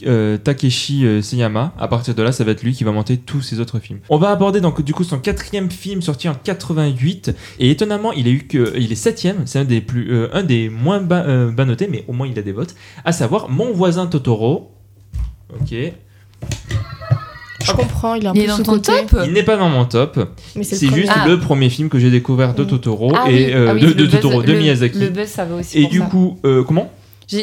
euh, Takeshi euh, Seyama. À partir de là, ça va être lui qui va monter tous ses autres films. On va aborder donc du coup son quatrième film sorti en 88 et étonnamment, il est eu que il est septième. C'est un des plus, euh, un des moins bas, euh, bas notés, mais au moins il a des votes. À savoir Mon voisin Totoro. Ok. Je comprends, il est un Il est peu dans sous ton côté. top Il n'est pas dans mon top. Mais c'est juste Ah. le premier film que j'ai découvert de Mm. Totoro Ah et oui, euh, ah oui, de, de buzz- Totoro de le- Miyazaki. Le buzz, ça va aussi. et pour du ça. coup, euh, comment?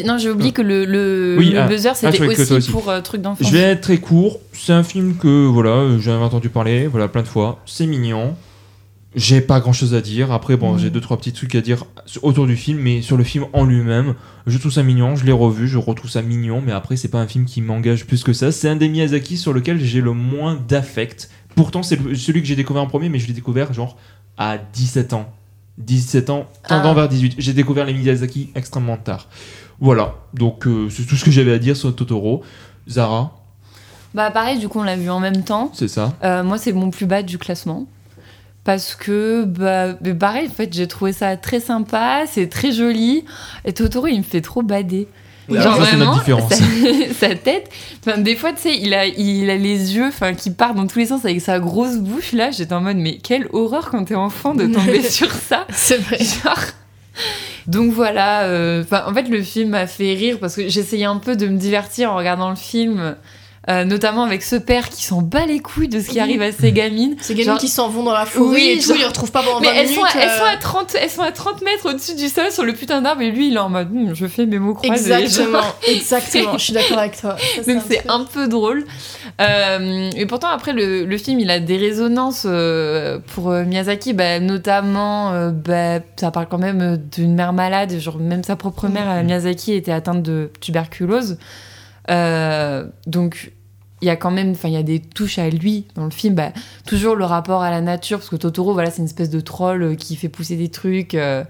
Non, j'ai oublié que le, le, Oui, le ah. buzzer, Ah, c'était toi aussi, aussi. pour euh, truc d'enfant. Je vais être très court. C'est un film que voilà, j'avais entendu parler, voilà, plein de fois. C'est mignon. J'ai pas grand chose à dire. Après, bon, Mhm. j'ai deux trois petits trucs à dire autour du film, mais sur le film en lui-même, je trouve ça mignon. Je l'ai revu, je retrouve ça mignon, mais après, c'est pas un film qui m'engage plus que ça. C'est un des Miyazaki sur lequel j'ai le moins d'affect. Pourtant, c'est celui que j'ai découvert en premier, mais je l'ai découvert genre à 17 ans. 17 ans, tendant Ah. vers 18. J'ai découvert les Miyazaki extrêmement tard. Voilà, donc euh, c'est tout ce que j'avais à dire sur Totoro. Zara, Bah pareil, du coup, on l'a vu en même temps. c'est ça. Euh, moi, c'est mon plus bas du classement. Parce que, bah, pareil, en fait, j'ai trouvé ça très sympa, c'est très joli. Et Totoro, il me fait trop bader. Oui, alors ça, différence. Sa, sa tête, enfin, des fois, tu sais, il a, il a les yeux enfin, qui partent dans tous les sens avec sa grosse bouche. Là, j'étais en mode, mais quelle horreur quand t'es enfant de tomber sur ça. C'est vrai. Genre. Donc voilà, euh, en fait le film m'a fait rire parce que j'essayais un peu de me divertir en regardant le film, euh, notamment avec ce père qui s'en bat les couilles de ce qui arrive à ses gamines. Ces gamines Genre- qui s'en vont dans la forêt Oui, et tout, genre- ils les retrouvent pas pendant Mais 20 elles minutes. sont, à, elles, euh, sont à 30, elles sont à 30 mètres au-dessus du sol sur le putain d'arbre et lui il est en mode Hmm, je fais mes mots croisés. Exactement, exactement. Je suis d'accord avec toi. Ça, Donc c'est un peu drôle. Euh, et pourtant après le, le film il a des résonances euh, pour euh, Miyazaki, bah, notamment euh, bah, ça parle quand même euh, d'une mère malade, genre même sa propre mère euh, Miyazaki était atteinte de tuberculose. Euh, donc il y a quand même, enfin il y a des touches à lui dans le film, bah, toujours le rapport à la nature parce que Totoro voilà c'est une espèce de troll euh, qui fait pousser des trucs. euh,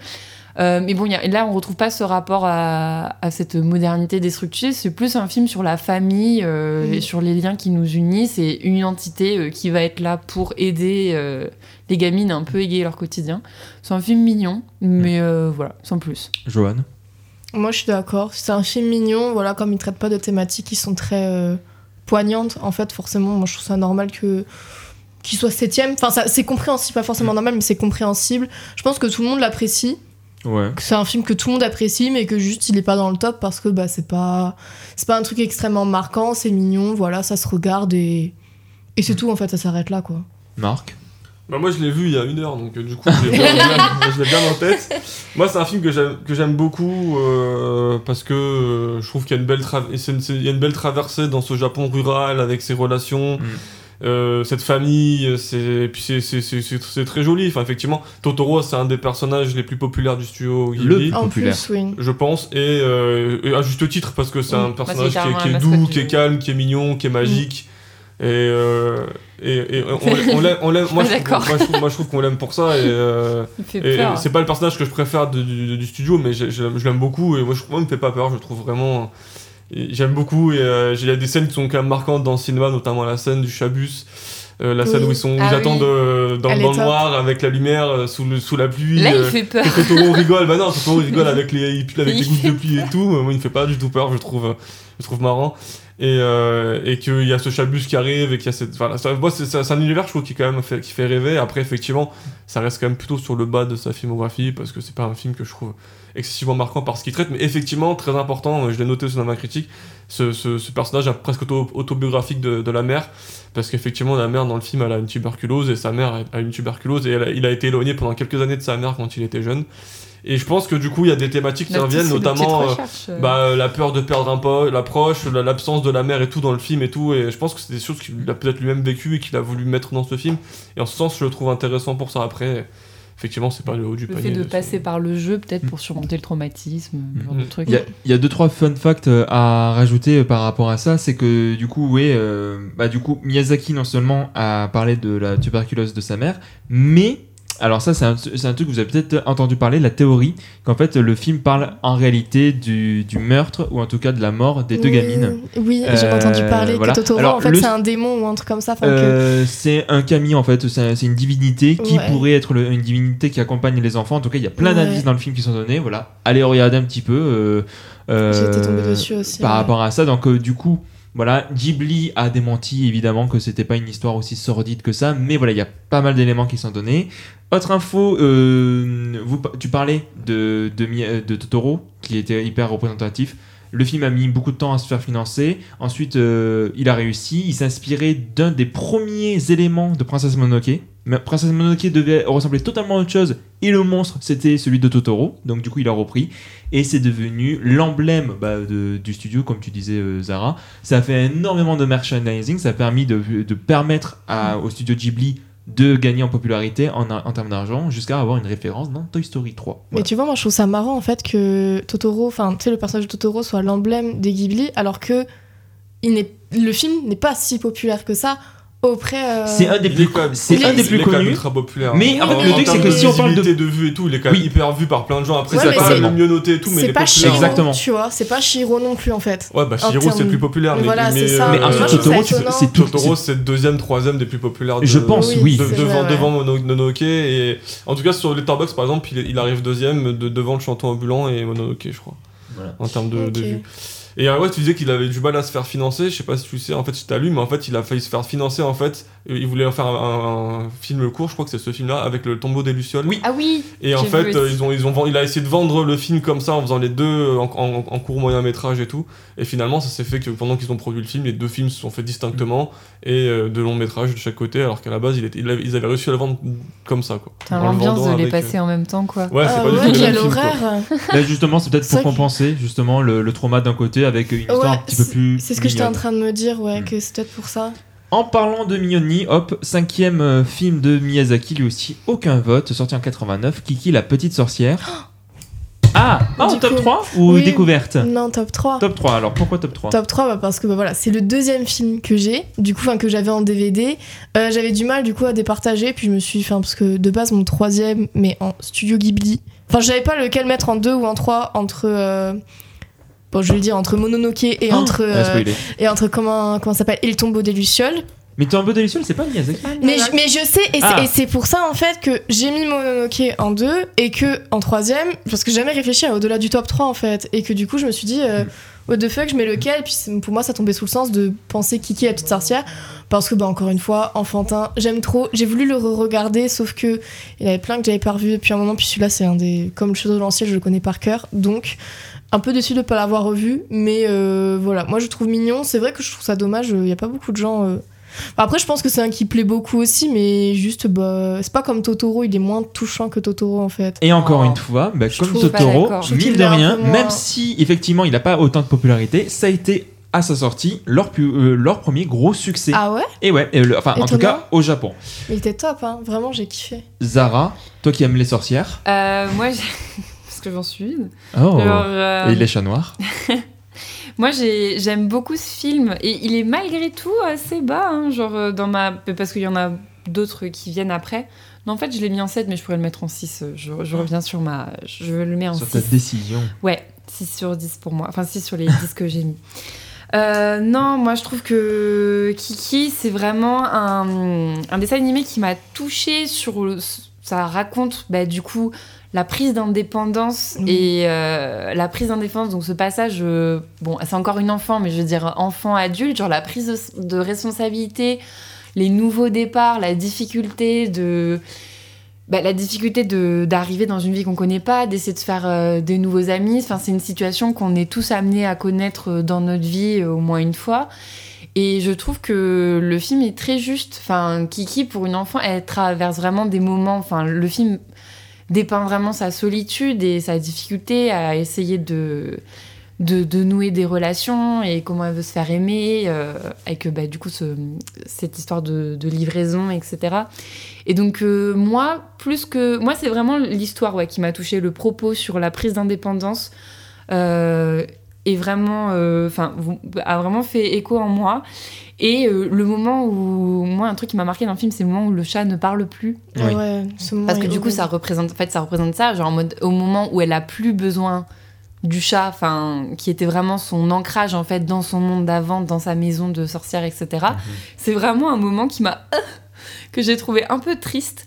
euh, mais bon, il y a- là, on retrouve pas ce rapport à, à cette modernité destructrice. C'est plus un film sur la famille euh, Mhm. et sur les liens qui nous unissent et une entité euh, qui va être là pour aider euh, les gamines à un peu égayer leur quotidien. C'est un film mignon, mais euh, voilà, sans plus. Johan? Moi, je suis d'accord. C'est un film mignon, voilà, comme il traite pas de thématiques qui sont très poignantes. En fait, forcément, moi, je trouve ça normal que qu'il soit septième. Enfin, ça- c'est compréhensible, pas forcément normal, mais c'est compréhensible. Je pense que tout le monde l'apprécie. Ouais. que c'est un film que tout le monde apprécie, mais que juste il est pas dans le top parce que bah c'est pas c'est pas un truc extrêmement marquant, c'est mignon, voilà, ça se regarde et et c'est tout en fait, ça s'arrête là quoi. Marc? Bah moi je l'ai vu il y a une heure donc euh, du coup je l'ai bien, bien- je l'ai bien en tête. Moi c'est un film que j'aime que j'aime beaucoup euh, parce que euh, je trouve qu'il y a une belle tra- et c'est une- c'est- il y a une belle traversée dans ce Japon rural avec ses relations. Mm. euh, cette famille, c'est et puis c'est- c'est c'est- c'est- c'est très joli. Enfin, effectivement, Totoro, c'est un des personnages les plus populaires du studio Ghibli, En Populaire. plus, oui. je pense, et, euh, et à juste titre parce que c'est Oui. un Bah, c'est personnage qui est, carrément qui est la doux, mascotte qui est calme, qui est mignon, qui est magique. Et, euh, et, et on, on l'aime, moi, moi, je trouve, moi, je trouve qu'on l'aime pour ça. Et, euh, et c'est pas le personnage que je préfère de- du, du studio, mais je, je l'aime- je l'aime beaucoup. Et moi, je, moi, il me fait pas peur. Je trouve vraiment. J'aime beaucoup. Et euh, il y a des scènes qui sont quand même marquantes dans le cinéma, notamment la scène du Chabus. Euh, la scène Oui. où ils, sont, où Ah ils attendent oui. euh, dans, le noir avec la lumière euh, sous, le, sous la pluie. Là, il euh, fait peur. que Totoro rigole, bah non, Totoro rigole avec les, avec les gouttes de pluie et tout. Moi, il me fait pas du tout peur, je trouve, je trouve marrant. Et, euh, et qu'il y a ce chabus qui arrive et qu'il y a cette. Voilà, ça, moi, c'est, c'est- c'est un univers, je trouve, qui, quand même fait, qui fait rêver. Après, effectivement, ça reste quand même plutôt sur le bas de sa filmographie parce que c'est pas un film que je trouve excessivement marquant par ce qu'il traite. Mais effectivement, très important, je l'ai noté aussi dans ma critique, ce, ce, ce personnage presque auto- autobiographique de, de la mère. Parce qu'effectivement, la mère dans le film, elle a une tuberculose et sa mère a une tuberculose et elle a- il a été éloigné pendant quelques années de sa mère quand il était jeune. Et je pense que du coup, il y a des thématiques qui reviennent, notamment. euh, euh. bah, la peur de perdre un pote, l'approche, la- l'absence de la mère et tout dans le film et tout. Et je pense que c'est des choses qu'il a peut-être lui-même vécu et qu'il a voulu mettre dans ce film. Et en ce sens, je le trouve intéressant pour ça. Après, effectivement, c'est pas le haut du le panier. fait de passer par le jeu, peut-être pour surmonter le traumatisme, ce genre de Mm. truc. Il y, a, il y a deux trois fun facts euh, à rajouter euh, par rapport à ça, c'est que du coup, ouais, euh, bah du coup, Miyazaki non seulement a parlé de la tuberculose de sa mère, mais alors ça c'est un, truc que vous avez peut-être entendu parler, la théorie qu'en fait le film parle en réalité du, du meurtre ou en tout cas de la mort des deux gamines. Oui, j'ai Euh, entendu parler voilà. que Totoro, Alors, en fait, le- c'est un démon ou un truc comme ça. que- Euh, c'est un kami en fait, c'est un- c'est une divinité qui Ouais. pourrait être le- une divinité qui accompagne les enfants. En tout cas, il y a plein Ouais. d'indices dans le film qui sont donnés. Voilà, allez regarder un petit peu. euh, euh, J'ai été tombée dessus aussi, Par ouais. rapport à ça, donc euh, du coup, voilà, Ghibli a démenti évidemment que c'était pas une histoire aussi sordide que ça, mais voilà, il y a pas mal d'éléments qui sont donnés. Autre info, euh, tu parlais de, euh, de Totoro, qui était hyper représentatif. Le film a mis beaucoup de temps à se faire financer. Ensuite, euh, il a réussi. Il s'inspirait d'un des premiers éléments de Princesse Mononoke. Mais Princesse Mononoke devait ressembler totalement à autre chose. Et le monstre, c'était celui de Totoro. Donc, du coup, il a repris. Et c'est devenu l'emblème bah, du studio, comme tu disais, euh, Zara. Ça a fait énormément de merchandising. Ça a permis de, permettre au studio Ghibli de gagner en popularité en, en termes d'argent jusqu'à avoir une référence dans Toy Story 3. Mais tu vois, moi je trouve ça marrant en fait que Totoro, enfin tu sais, le personnage de Totoro soit l'emblème des Ghibli, alors que il le film n'est pas si populaire que ça auprès. euh, C'est un des plus, est quand même- c'est un des plus quand même connus. ultra populaire. Mais en fait, le truc, c'est que si on parle de- de vue et tout, il est quand même Oui. hyper vu par plein de gens. Après, Ouais, c'est c'est- le mieux noté et tout, mais c'est est pas. Shiro, Exactement. tu vois, c'est pas Shiro non plus en fait. Ouais, bah Shiro, c'est le plus populaire. Mais, Voilà, mais, c'est ça. euh, Mais ensuite, Totoro, c'est. Totoro, c'est le deuxième, troisième des plus populaires. Je pense, Oui, devant, devant Mono- Mononoke et en tout cas sur Letterboxd par exemple il, arrive deuxième de, devant le chanton ambulant et Mononoke je crois en termes de, vues et euh, ouais tu disais qu'il avait du mal à se faire financer. Je sais pas si tu sais. En fait t'as lu mais en fait il a failli se faire financer en fait il voulait faire un, un film court je crois que c'est ce film là avec le tombeau des lucioles Oui. Ah oui et en fait euh, ils ont, ils ont, il a essayé de vendre le film comme ça en faisant les deux euh, en, en- en court moyen métrage et tout et finalement ça s'est fait que pendant qu'ils ont produit le film les deux films se sont faits distinctement et euh, de longs métrages de chaque côté alors qu'à la base il était, il avait- ils avaient réussi à le vendre comme ça quoi En l'ambiance de les euh, passer en même temps, quoi. Ouais, c'est Ah pas du ouais, tout film, quoi. horreur Là, justement, c'est peut-être pour compenser justement le, le trauma d'un côté avec une histoire Ouais, un petit peu c'est- plus. C'est ce que j'étais en train de me dire, ouais, Mm. que c'est peut-être pour ça. En parlant de Mignoni, hop, cinquième euh, film de Miyazaki, lui aussi, aucun vote, sorti en 89, Kiki la petite sorcière. Ah, ah, top coup, 3 ou oui. découverte? Non, top 3. Top 3, alors pourquoi top 3 Top 3 bah parce que bah voilà, c'est le deuxième film que j'ai, du coup que j'avais en DVD. Euh, j'avais du mal du coup à départager, puis je me suis enfin parce que de base mon troisième mais en studio Ghibli. Enfin je savais pas lequel mettre en deux ou en trois entre euh, bon je vais le dire entre Mononoke et Oh, entre Ah, euh, et entre comment comment ça s'appelle et le tombeau des lucioles. Mais un peu délicieux, c'est pas Miyazaki. Mais je, mais je sais et c'est Ah. et c'est pour ça en fait que j'ai mis Mononoke en deux et que en troisième parce que j'ai jamais réfléchi à au-delà du top 3 en fait. Et que du coup je me suis dit euh, what the fuck je mets lequel? Puis pour moi ça tombait sous le sens de penser Kiki la petite sorcière. Parce que bah encore une fois enfantin j'aime trop. J'ai voulu le re-regarder sauf que il y en avait plein que j'avais pas revu depuis un moment puis celui-là c'est un des comme le château de l'ancien je le connais par cœur. Donc un peu déçu de pas l'avoir revu mais euh, voilà moi je trouve mignon c'est vrai que je trouve ça dommage il y a pas beaucoup de gens euh, Enfin, Après, je pense que c'est un qui plaît beaucoup aussi, mais juste, bah, c'est pas comme Totoro, il est moins touchant que Totoro en fait. Et encore Oh. une fois, bah, Je comme Totoro, qu'il de rien, moins- même si effectivement il n'a pas autant de popularité, ça a été à sa sortie leur, pu- euh, leur premier gros succès. Ah ouais? Et ouais, et le- enfin en tout cas au Japon. Mais il était top, hein. vraiment, j'ai kiffé. Zara, toi qui aimes les sorcières. Euh, moi, j'ai- j'en suis une. Oh. Alors, euh, Et les chats noirs. Moi, j'ai- j'aime beaucoup ce film et il est malgré tout assez bas, hein, genre euh, dans ma parce qu'il y en a d'autres qui viennent après. Non, en fait, je l'ai mis en 7, mais je pourrais le mettre en 6. Je, je reviens sur ma. Je le mets en Sur 6. ta décision. Ouais, 6 sur 10 pour moi. Enfin, 6 sur les 10 que j'ai mis. Euh, non, moi je trouve que Kiki, c'est vraiment un, un dessin animé qui m'a touché sur le- ça raconte bah, du coup la prise d'indépendance Oui. et euh, la prise d'indépendance. Donc ce passage, euh, bon, c'est encore une enfant, mais je veux dire enfant adulte, genre la prise de, de responsabilité, les nouveaux départs, la difficulté de bah, la difficulté de d'arriver dans une vie qu'on connaît pas, d'essayer de se faire euh, des nouveaux amis. Enfin, c'est une situation qu'on est tous amenés à connaître dans notre vie au moins une fois. Et je trouve que le film est très juste. Enfin, Kiki, pour une enfant, elle traverse vraiment des moments. Enfin, le film dépeint vraiment sa solitude et sa difficulté à essayer de, de, nouer des relations et comment elle veut se faire aimer, euh, avec bah, du coup ce- cette histoire de, livraison, etc. Et donc, euh, moi, plus que. Moi, c'est vraiment l'histoire qui m'a touchée, le propos sur la prise d'indépendance. Euh, est vraiment, euh, enfin, a vraiment fait écho en moi. Et euh, le moment où, moi, un truc qui m'a marqué dans le film, c'est le moment où le chat ne parle plus. Oui. Ouais, ce moment Parce que du coup, ça représente, en fait, ça représente ça, genre en mode, au moment où elle a plus besoin du chat, enfin, qui était vraiment son ancrage en fait dans son monde d'avant, dans sa maison de sorcière, etc. Mhm. C'est vraiment un moment qui m'a que j'ai trouvé un peu triste.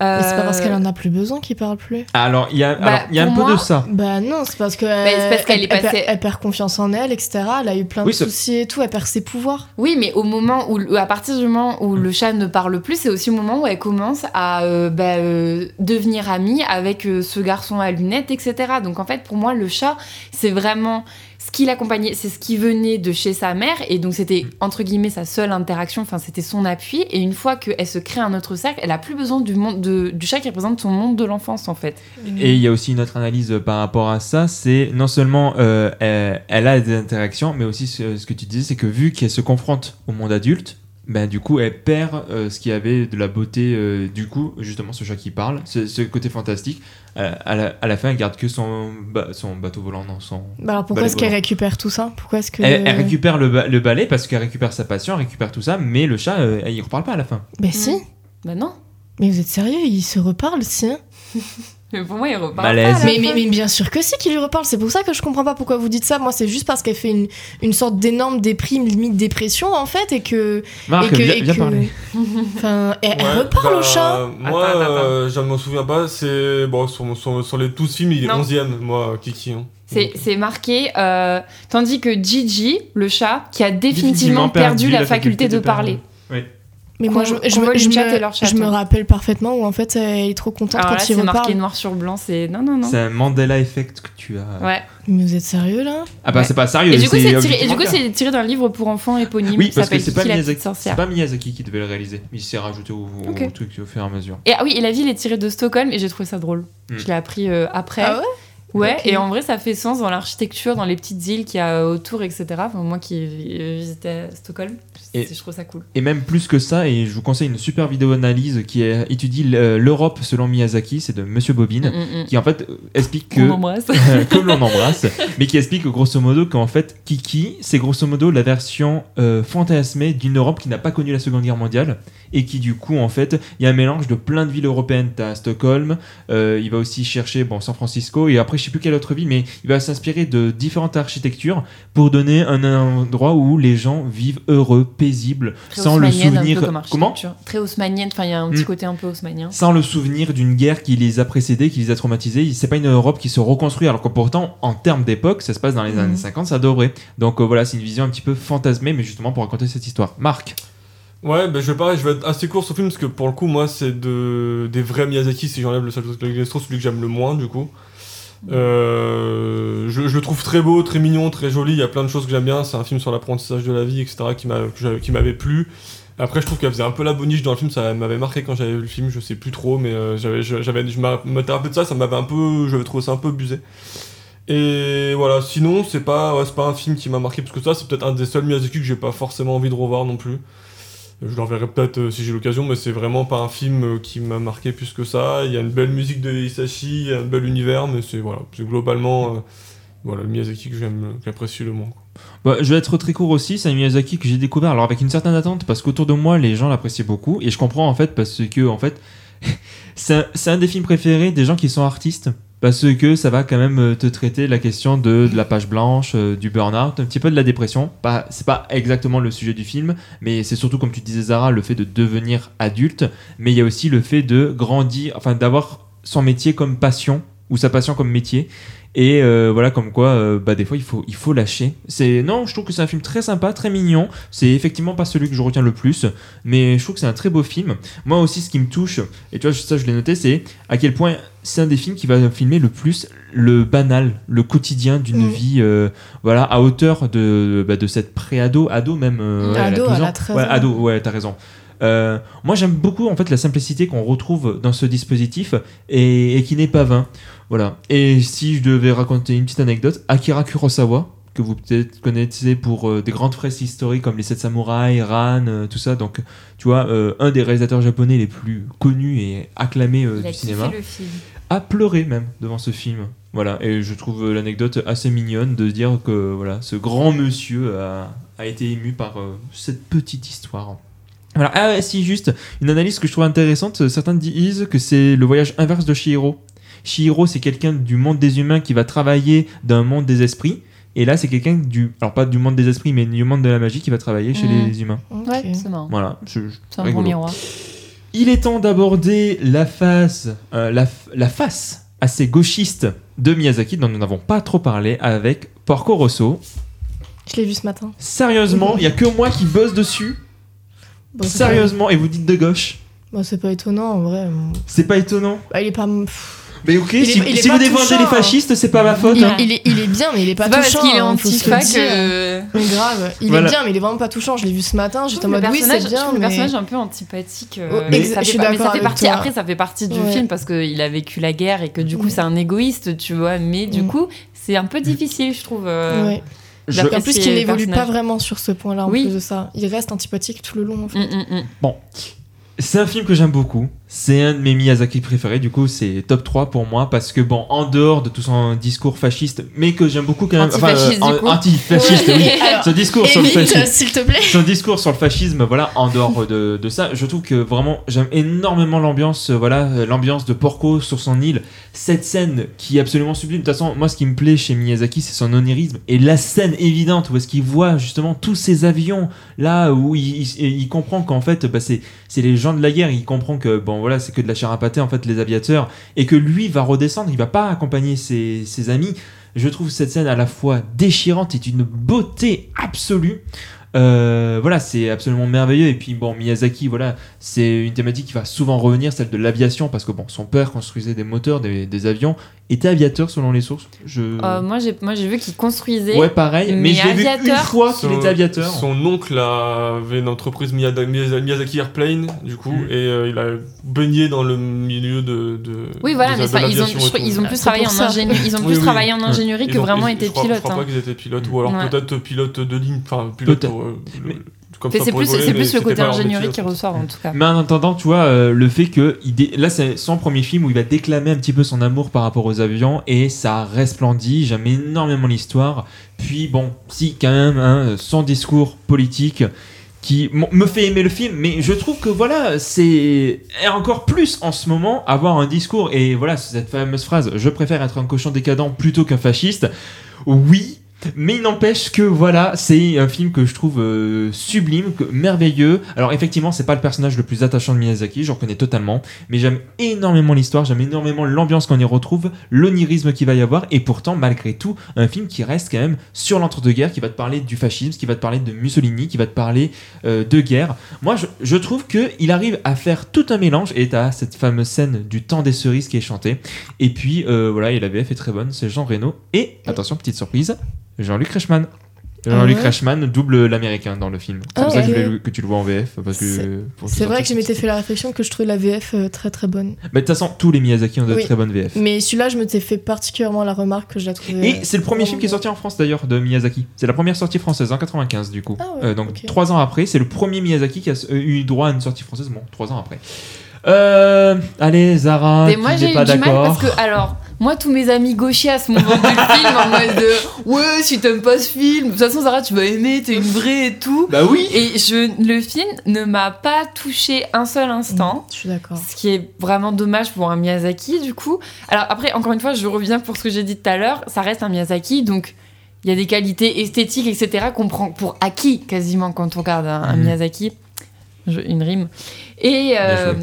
Mais c'est pas parce Euh, qu'elle en a plus besoin qu'il parle plus. Alors, il y a, Bah, alors, il y a un peu de ça. Bah non, c'est parce parce qu'elle elle passée- perd, elle perd confiance en elle, etc. Elle a eu plein Oui, de soucis et tout, elle perd ses pouvoirs. Oui, mais au moment où, à partir du moment où le chat ne parle plus, c'est aussi au moment où elle commence à euh, bah, euh, devenir amie avec euh, ce garçon à lunettes, etc. Donc en fait, pour moi, le chat, c'est vraiment ce qui l'accompagnait, c'est ce qui venait de chez sa mère, et donc c'était entre guillemets sa seule interaction. Enfin, c'était son appui. Et une fois qu'elle se crée un autre cercle, elle a plus besoin du monde de- du chat qui représente son monde de l'enfance, en fait. Et il y a aussi une autre analyse euh, par rapport à ça, c'est non seulement euh, elle, elle a des interactions, mais aussi ce, ce que tu disais, c'est que vu qu'elle se confronte au monde adulte, ben du coup elle perd euh, ce qui avait de la beauté, euh, du coup justement ce chat qui parle, ce, ce côté fantastique. Euh, à, la, à la fin, elle garde que son, ba- son bateau volant, non son. Bah alors pourquoi est-ce qu'elle récupère tout ça? Pourquoi est-ce que. Elle, elle récupère le, ba- le balai parce qu'elle récupère sa passion, elle récupère tout ça, mais le chat, euh, il reparle pas à la fin. Mais si Bah non. Mais vous êtes sérieux? Ils se reparlent, si hein Mais pour moi, il. Malaise. pas la mais, mais, mais bien sûr que si qu'ils lui reparlent, c'est pour ça que je comprends pas pourquoi vous dites ça. Moi, c'est juste parce qu'elle fait une, une sorte d'énorme déprime, limite dépression en fait, et que. Marc, et que, viens, et viens que- parler. Enfin, elle, elle Ouais, reparle bah, au chat Moi, Attends, attends, euh, je ne m'en souviens pas. C'est bon sur, sur, sur les 12 films, il est Non. 11ème, moi, Kiki. hein. C'est, marqué, euh, tandis que Gigi, le chat, qui a définitivement, Définitivement perdu, perdu la, la faculté, faculté de de parler. parler. Mais moi, je, me- je je rappelle parfaitement où en fait elle est trop contente Alors là, quand il c'est marqué noir sur blanc, c'est. Non, non, non. C'est un Mandela Effect que tu as. Ouais. Mais vous êtes sérieux là? Ah bah Ouais. c'est pas sérieux. Et du coup, c'est tiré, d'un livre pour enfants éponyme Oui, parce que c'est pas, Miyazaki, pas qui devait le réaliser. Il s'est rajouté au, truc au fur et à mesure. Et ah oui, et la ville est tirée de Stockholm et j'ai trouvé ça drôle. Hmm. Je l'ai appris euh, après. Ah ouais? Ouais, et en vrai, ça fait sens dans l'architecture, dans les petites îles qu'il y a autour, etc. Enfin, moi qui euh, visitais Stockholm, Et- je trouve ça cool. Et même plus que ça, et je vous conseille une super vidéo analyse qui est- étudie le- l'Europe selon Miyazaki, c'est de Monsieur Bobine, Mm, mm, qui en fait euh, explique mm. On que embrasse. comme l'on embrasse, mais qui explique grosso modo qu'en fait Kiki, c'est grosso modo la version euh, fantasmée d'une Europe qui n'a pas connu la Seconde Guerre mondiale et qui du coup en fait il y a un mélange de plein de villes européennes. T'as Stockholm, euh, il va aussi chercher bon San Francisco et après je sais plus quelle autre ville, mais il va s'inspirer de différentes architectures pour donner un endroit où les gens vivent heureux, paisibles, Très sans le souvenir. comme Comment. Très haussmannienne, enfin il y a un petit Mm. côté un peu haussmannien. sans le souvenir d'une guerre qui les a précédés, qui les a traumatisés. C'est pas une Europe qui se reconstruit, alors que pourtant, en termes d'époque, ça se passe dans les Mhm. années 50, ça devrait. Donc euh, voilà, c'est une vision un petit peu fantasmée, mais justement pour raconter cette histoire. Marc, Ouais, bah, je vais pareil, je vais être assez court sur le film parce que pour le coup, moi, c'est de... des vrais Miyazaki si j'enlève le Gastro, celui que j'aime le moins du coup. Euh, je, je le trouve très beau, très mignon, très joli. Il y a plein de choses que j'aime bien. C'est un film sur l'apprentissage de la vie, etc. qui m'avait plu. Après, je trouve qu'elle faisait un peu la boniche dans le film. Ça m'avait marqué quand j'avais vu le film. Je sais plus trop, mais euh, j'avais, je- j'avais, je me rappelais de ça. Ça m'avait un peu, j'avais trouvé ça un peu abusé. Et voilà. Sinon, c'est pas, ouais, c'est pas un film qui m'a marqué parce que ça, c'est peut-être un des seuls Miyazaki que j'ai pas forcément envie de revoir non plus. Je le reverrai peut-être euh, si j'ai l'occasion, mais c'est vraiment pas un film euh, qui m'a marqué plus que ça. Il y a une belle musique de Hisashi, il y a un bel univers, mais c'est voilà, globalement euh, voilà, le Miyazaki que j'aime, j'apprécie le moins. Bah, je vais être très court aussi. C'est un Miyazaki que j'ai découvert alors avec une certaine attente parce qu'autour de moi, les gens l'appréciaient beaucoup et je comprends en fait parce que en fait, c'est un des films préférés des gens qui sont artistes Parce que ça va quand même euh, te traiter la question de, de la page blanche, euh, du burn-out, un petit peu de la dépression. Pas, c'est pas exactement le sujet du film, mais c'est surtout, comme tu disais, Zara, le fait de devenir adulte. Mais il y a aussi le fait de grandir, enfin d'avoir son métier comme passion, ou sa passion comme métier. Et euh, voilà, comme quoi, euh, bah, des fois, il faut, il faut lâcher. C'est non, je trouve que c'est un film très sympa, très mignon. C'est effectivement pas celui que je retiens le plus, mais je trouve que c'est un très beau film. Moi aussi, ce qui me touche, et tu vois, ça, je l'ai noté, c'est à quel point c'est un des films qui va filmer le plus le banal, le quotidien d'une Mm. vie, euh, voilà, à hauteur de, bah, de cette pré-ado, ado même. euh, ouais, Ado, 12 elle ans. 13 Ouais, ado, ouais, t'as raison. Euh, moi, j'aime beaucoup en fait la simplicité qu'on retrouve dans ce dispositif et, et qui n'est pas vain. Voilà. Et si je devais raconter une petite anecdote, Akira Kurosawa, que vous peut-être connaissez pour euh, des grandes fresques historiques comme Les Sept Samouraïs, Ran, euh, tout ça. Donc, tu vois, euh, un des réalisateurs japonais les plus connus et acclamés a du cinéma le film. a pleuré même devant ce film. Voilà, et je trouve l'anecdote assez mignonne de dire que voilà, ce grand monsieur a, a été ému par cette petite histoire. Voilà. Ah si juste une analyse que je trouve intéressante, certains disent que c'est le voyage inverse de Shihiro. Shihiro, c'est quelqu'un du monde des humains qui va travailler d'un monde des esprits. Et là, c'est quelqu'un du. Alors, pas du monde des esprits, mais du monde de la magie qui va travailler chez Mhm. les humains. Ouais, c'est marrant. Voilà. C'est un bon miroir. Il est temps d'aborder la face, euh, la, face assez gauchiste de Miyazaki dont nous n'avons pas trop parlé avec Porco Rosso. Je l'ai vu ce matin. Sérieusement, il y a que moi qui bosse dessus. Bon, Sérieusement, et vous dites de gauche. Bon, c'est pas étonnant en vrai. C'est pas étonnant. Bah, il est pas. Mais ok, est- si, il est si pas vous défendez touchant, les hein. fascistes, c'est pas ma faute. Il, hein. il est, il est bien, mais il est pas C'est pas parce touchant. qu'il est hein, antifa que. Mais grave, il Voilà. est bien, mais il est vraiment pas touchant. Je l'ai vu ce matin, j'étais en mode oui, c'est bien. trouve le mais- personnage un peu antipathique. euh, Oh, mais ça je fait mais ça fait partie. toi. Après, ça fait partie du Ouais. film parce qu'il a vécu la guerre et que du coup, c'est un égoïste, tu vois. Mais du Mm. coup, c'est un peu difficile, je trouve. euh, En plus, qu'il n'évolue pas vraiment sur ce point-là en Oui. plus de ça. Il reste antipathique tout le long. En fait. mm, mm, mm. C'est un film que j'aime beaucoup. C'est un de mes Miyazaki préférés. Du coup, c'est top 3 pour moi parce que, bon, en dehors de tout son discours fasciste, mais que j'aime beaucoup quand même. Antifasciste, en- du coup. antifasciste, oui. Alors, Ce discours sur le fascisme. s'il te plaît. son discours sur le fascisme, voilà, en dehors de, de ça, je trouve que vraiment j'aime énormément l'ambiance, euh, voilà, euh, l'ambiance de Porco sur son île, cette scène qui est absolument sublime. De toute façon, moi, ce qui me plaît chez Miyazaki, c'est son onirisme et la scène évidente où est-ce qu'il voit justement tous ces avions là où il, il- il comprend qu'en fait, bah, c'est c'est les gens de la guerre. Il comprend que bon, voilà, c'est que de la chair à pâté en fait les aviateurs et que lui va redescendre, il va pas accompagner ses, ses amis. Je trouve cette scène à la fois déchirante et d'une beauté absolue. Euh, voilà, c'est absolument merveilleux. Et puis, bon, Miyazaki, voilà, c'est une thématique qui va souvent revenir, celle de l'aviation, parce que bon, son père construisait des moteurs, des, des avions, était aviateur selon les sources? Je... Euh, moi, j'ai moi, j'ai vu qu'il construisait. ouais, pareil, mais, l'ai vu une fois qu'il Son- était aviateur. Son oncle avait une entreprise Miyazaki Airplane, du coup, Mm. et euh, il a baigné dans le milieu de. de Oui, voilà, de- mais ça, ils ont, je ils ont plus travaillé en ingénierie. Ils ont plus oui. travaillé en ingénierie Ils que ont- vraiment ils- été je crois- pilotes. Je crois hein. pas qu'ils étaient pilotes, ou alors Ouais. peut-être pilote de ligne, enfin pilote. Pour, euh, le- Mais- comme Mais ça c'est plus, mais le côté ingénierie métier, qui ressort en tout cas. Mais en attendant, tu vois, euh, le fait que il dé- là, c'est son premier film où il va déclamer un petit peu son amour par rapport aux avions et ça resplendit. J'aime énormément l'histoire. Puis bon, si quand même, hein, son discours politique qui m- me fait aimer le film, mais je trouve que voilà, c'est et encore plus en ce moment avoir un discours et voilà cette fameuse phrase "Je préfère être un cochon décadent plutôt qu'un fasciste". Oui. Mais il n'empêche que voilà, c'est un film que je trouve euh, sublime, merveilleux. Alors effectivement, c'est pas le personnage le plus attachant de Miyazaki, j'en reconnais totalement, mais j'aime énormément l'histoire, j'aime énormément l'ambiance qu'on y retrouve, l'onirisme qu'il va y avoir, et pourtant, malgré tout, un film qui reste quand même sur l'entre-deux-guerres, qui va te parler du fascisme, qui va te parler de Mussolini, qui va te parler euh, de guerre. Moi, je, je trouve que il arrive à faire tout un mélange, et t'as cette fameuse scène du temps des cerises qui est chantée, et puis euh, voilà, et la VF est très bonne, c'est Jean Reno, et attention, petite surprise, Jean-Luc Reichmann. Jean-Luc ouais Reichmann double l'américain dans le film. C'est Ah, pour ça que, ok. je voulais que tu le vois en VF. Parce que C'est vrai que je m'étais fait la réflexion que je trouvais la VF euh, très très bonne. Mais de toute façon, tous les Miyazaki ont de Oui. très bonnes VF. Mais celui-là, je m'étais fait particulièrement la remarque que je la trouvais. Et c'est le premier film qui est sorti en France d'ailleurs de Miyazaki. C'est la première sortie française en 95 du coup. Ah ouais, Euh, donc trois ans après, c'est le premier Miyazaki qui a euh, eu droit à une sortie française. Bon, trois ans après. Euh, allez, Zara, Mais moi j'ai eu pas du mal d'accord. parce que alors Moi, tous mes amis gauchias m'ont vendu le film en mode de, ouais, si t'aimes pas ce film, de toute façon, Zara, tu vas aimer, t'es une vraie et tout. Bah oui Et je, le film ne m'a pas touché un seul instant. Je suis d'accord. Ce qui est vraiment dommage pour un Miyazaki, du coup. Alors après, encore une fois, je reviens pour ce que j'ai dit tout à l'heure, ça reste un Miyazaki, donc il y a des qualités esthétiques, etc., qu'on prend pour acquis quasiment quand on regarde un, un Mhm. Miyazaki. Je- une rime. Et euh,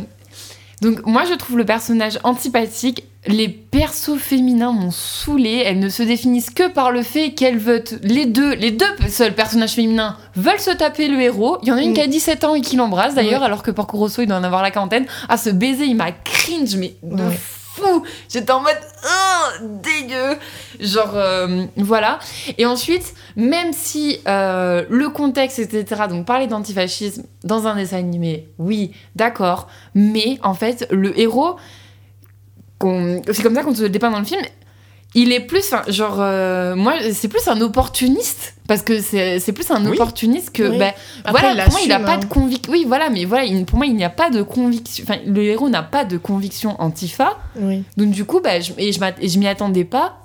donc moi, je trouve le personnage antipathique. Les persos féminins m'ont saoulé. Elles ne se définissent que par le fait qu'elles veulent les deux, les deux seuls personnages féminins veulent se taper le héros. Il y en a une Mm. qui a 17 ans et qui l'embrasse d'ailleurs, Ouais. alors que Porco Rosso il doit en avoir la quarantaine. Ah, ce baiser, il m'a cringe, mais de Ouais. fou. J'étais en mode oh, dégueu. Genre euh, voilà. Et ensuite, même si euh, le contexte, etc. Donc parler d'antifascisme dans un dessin animé, oui, d'accord. Mais en fait, le héros, qu'on- c'est comme ça qu'on se le dépeint dans le film. Il est plus, enfin, genre, euh, moi, c'est plus un opportuniste parce que c'est c'est plus un Oui. opportuniste que, Oui. bah, Après, voilà, il pour moi, il n'a pas hein. de conviction. Oui, voilà, mais voilà, il- pour moi, il n'y a pas de conviction. Enfin, le héros n'a pas de conviction antifa. Oui. Donc, du coup, bah, je, et je m'y attendais pas.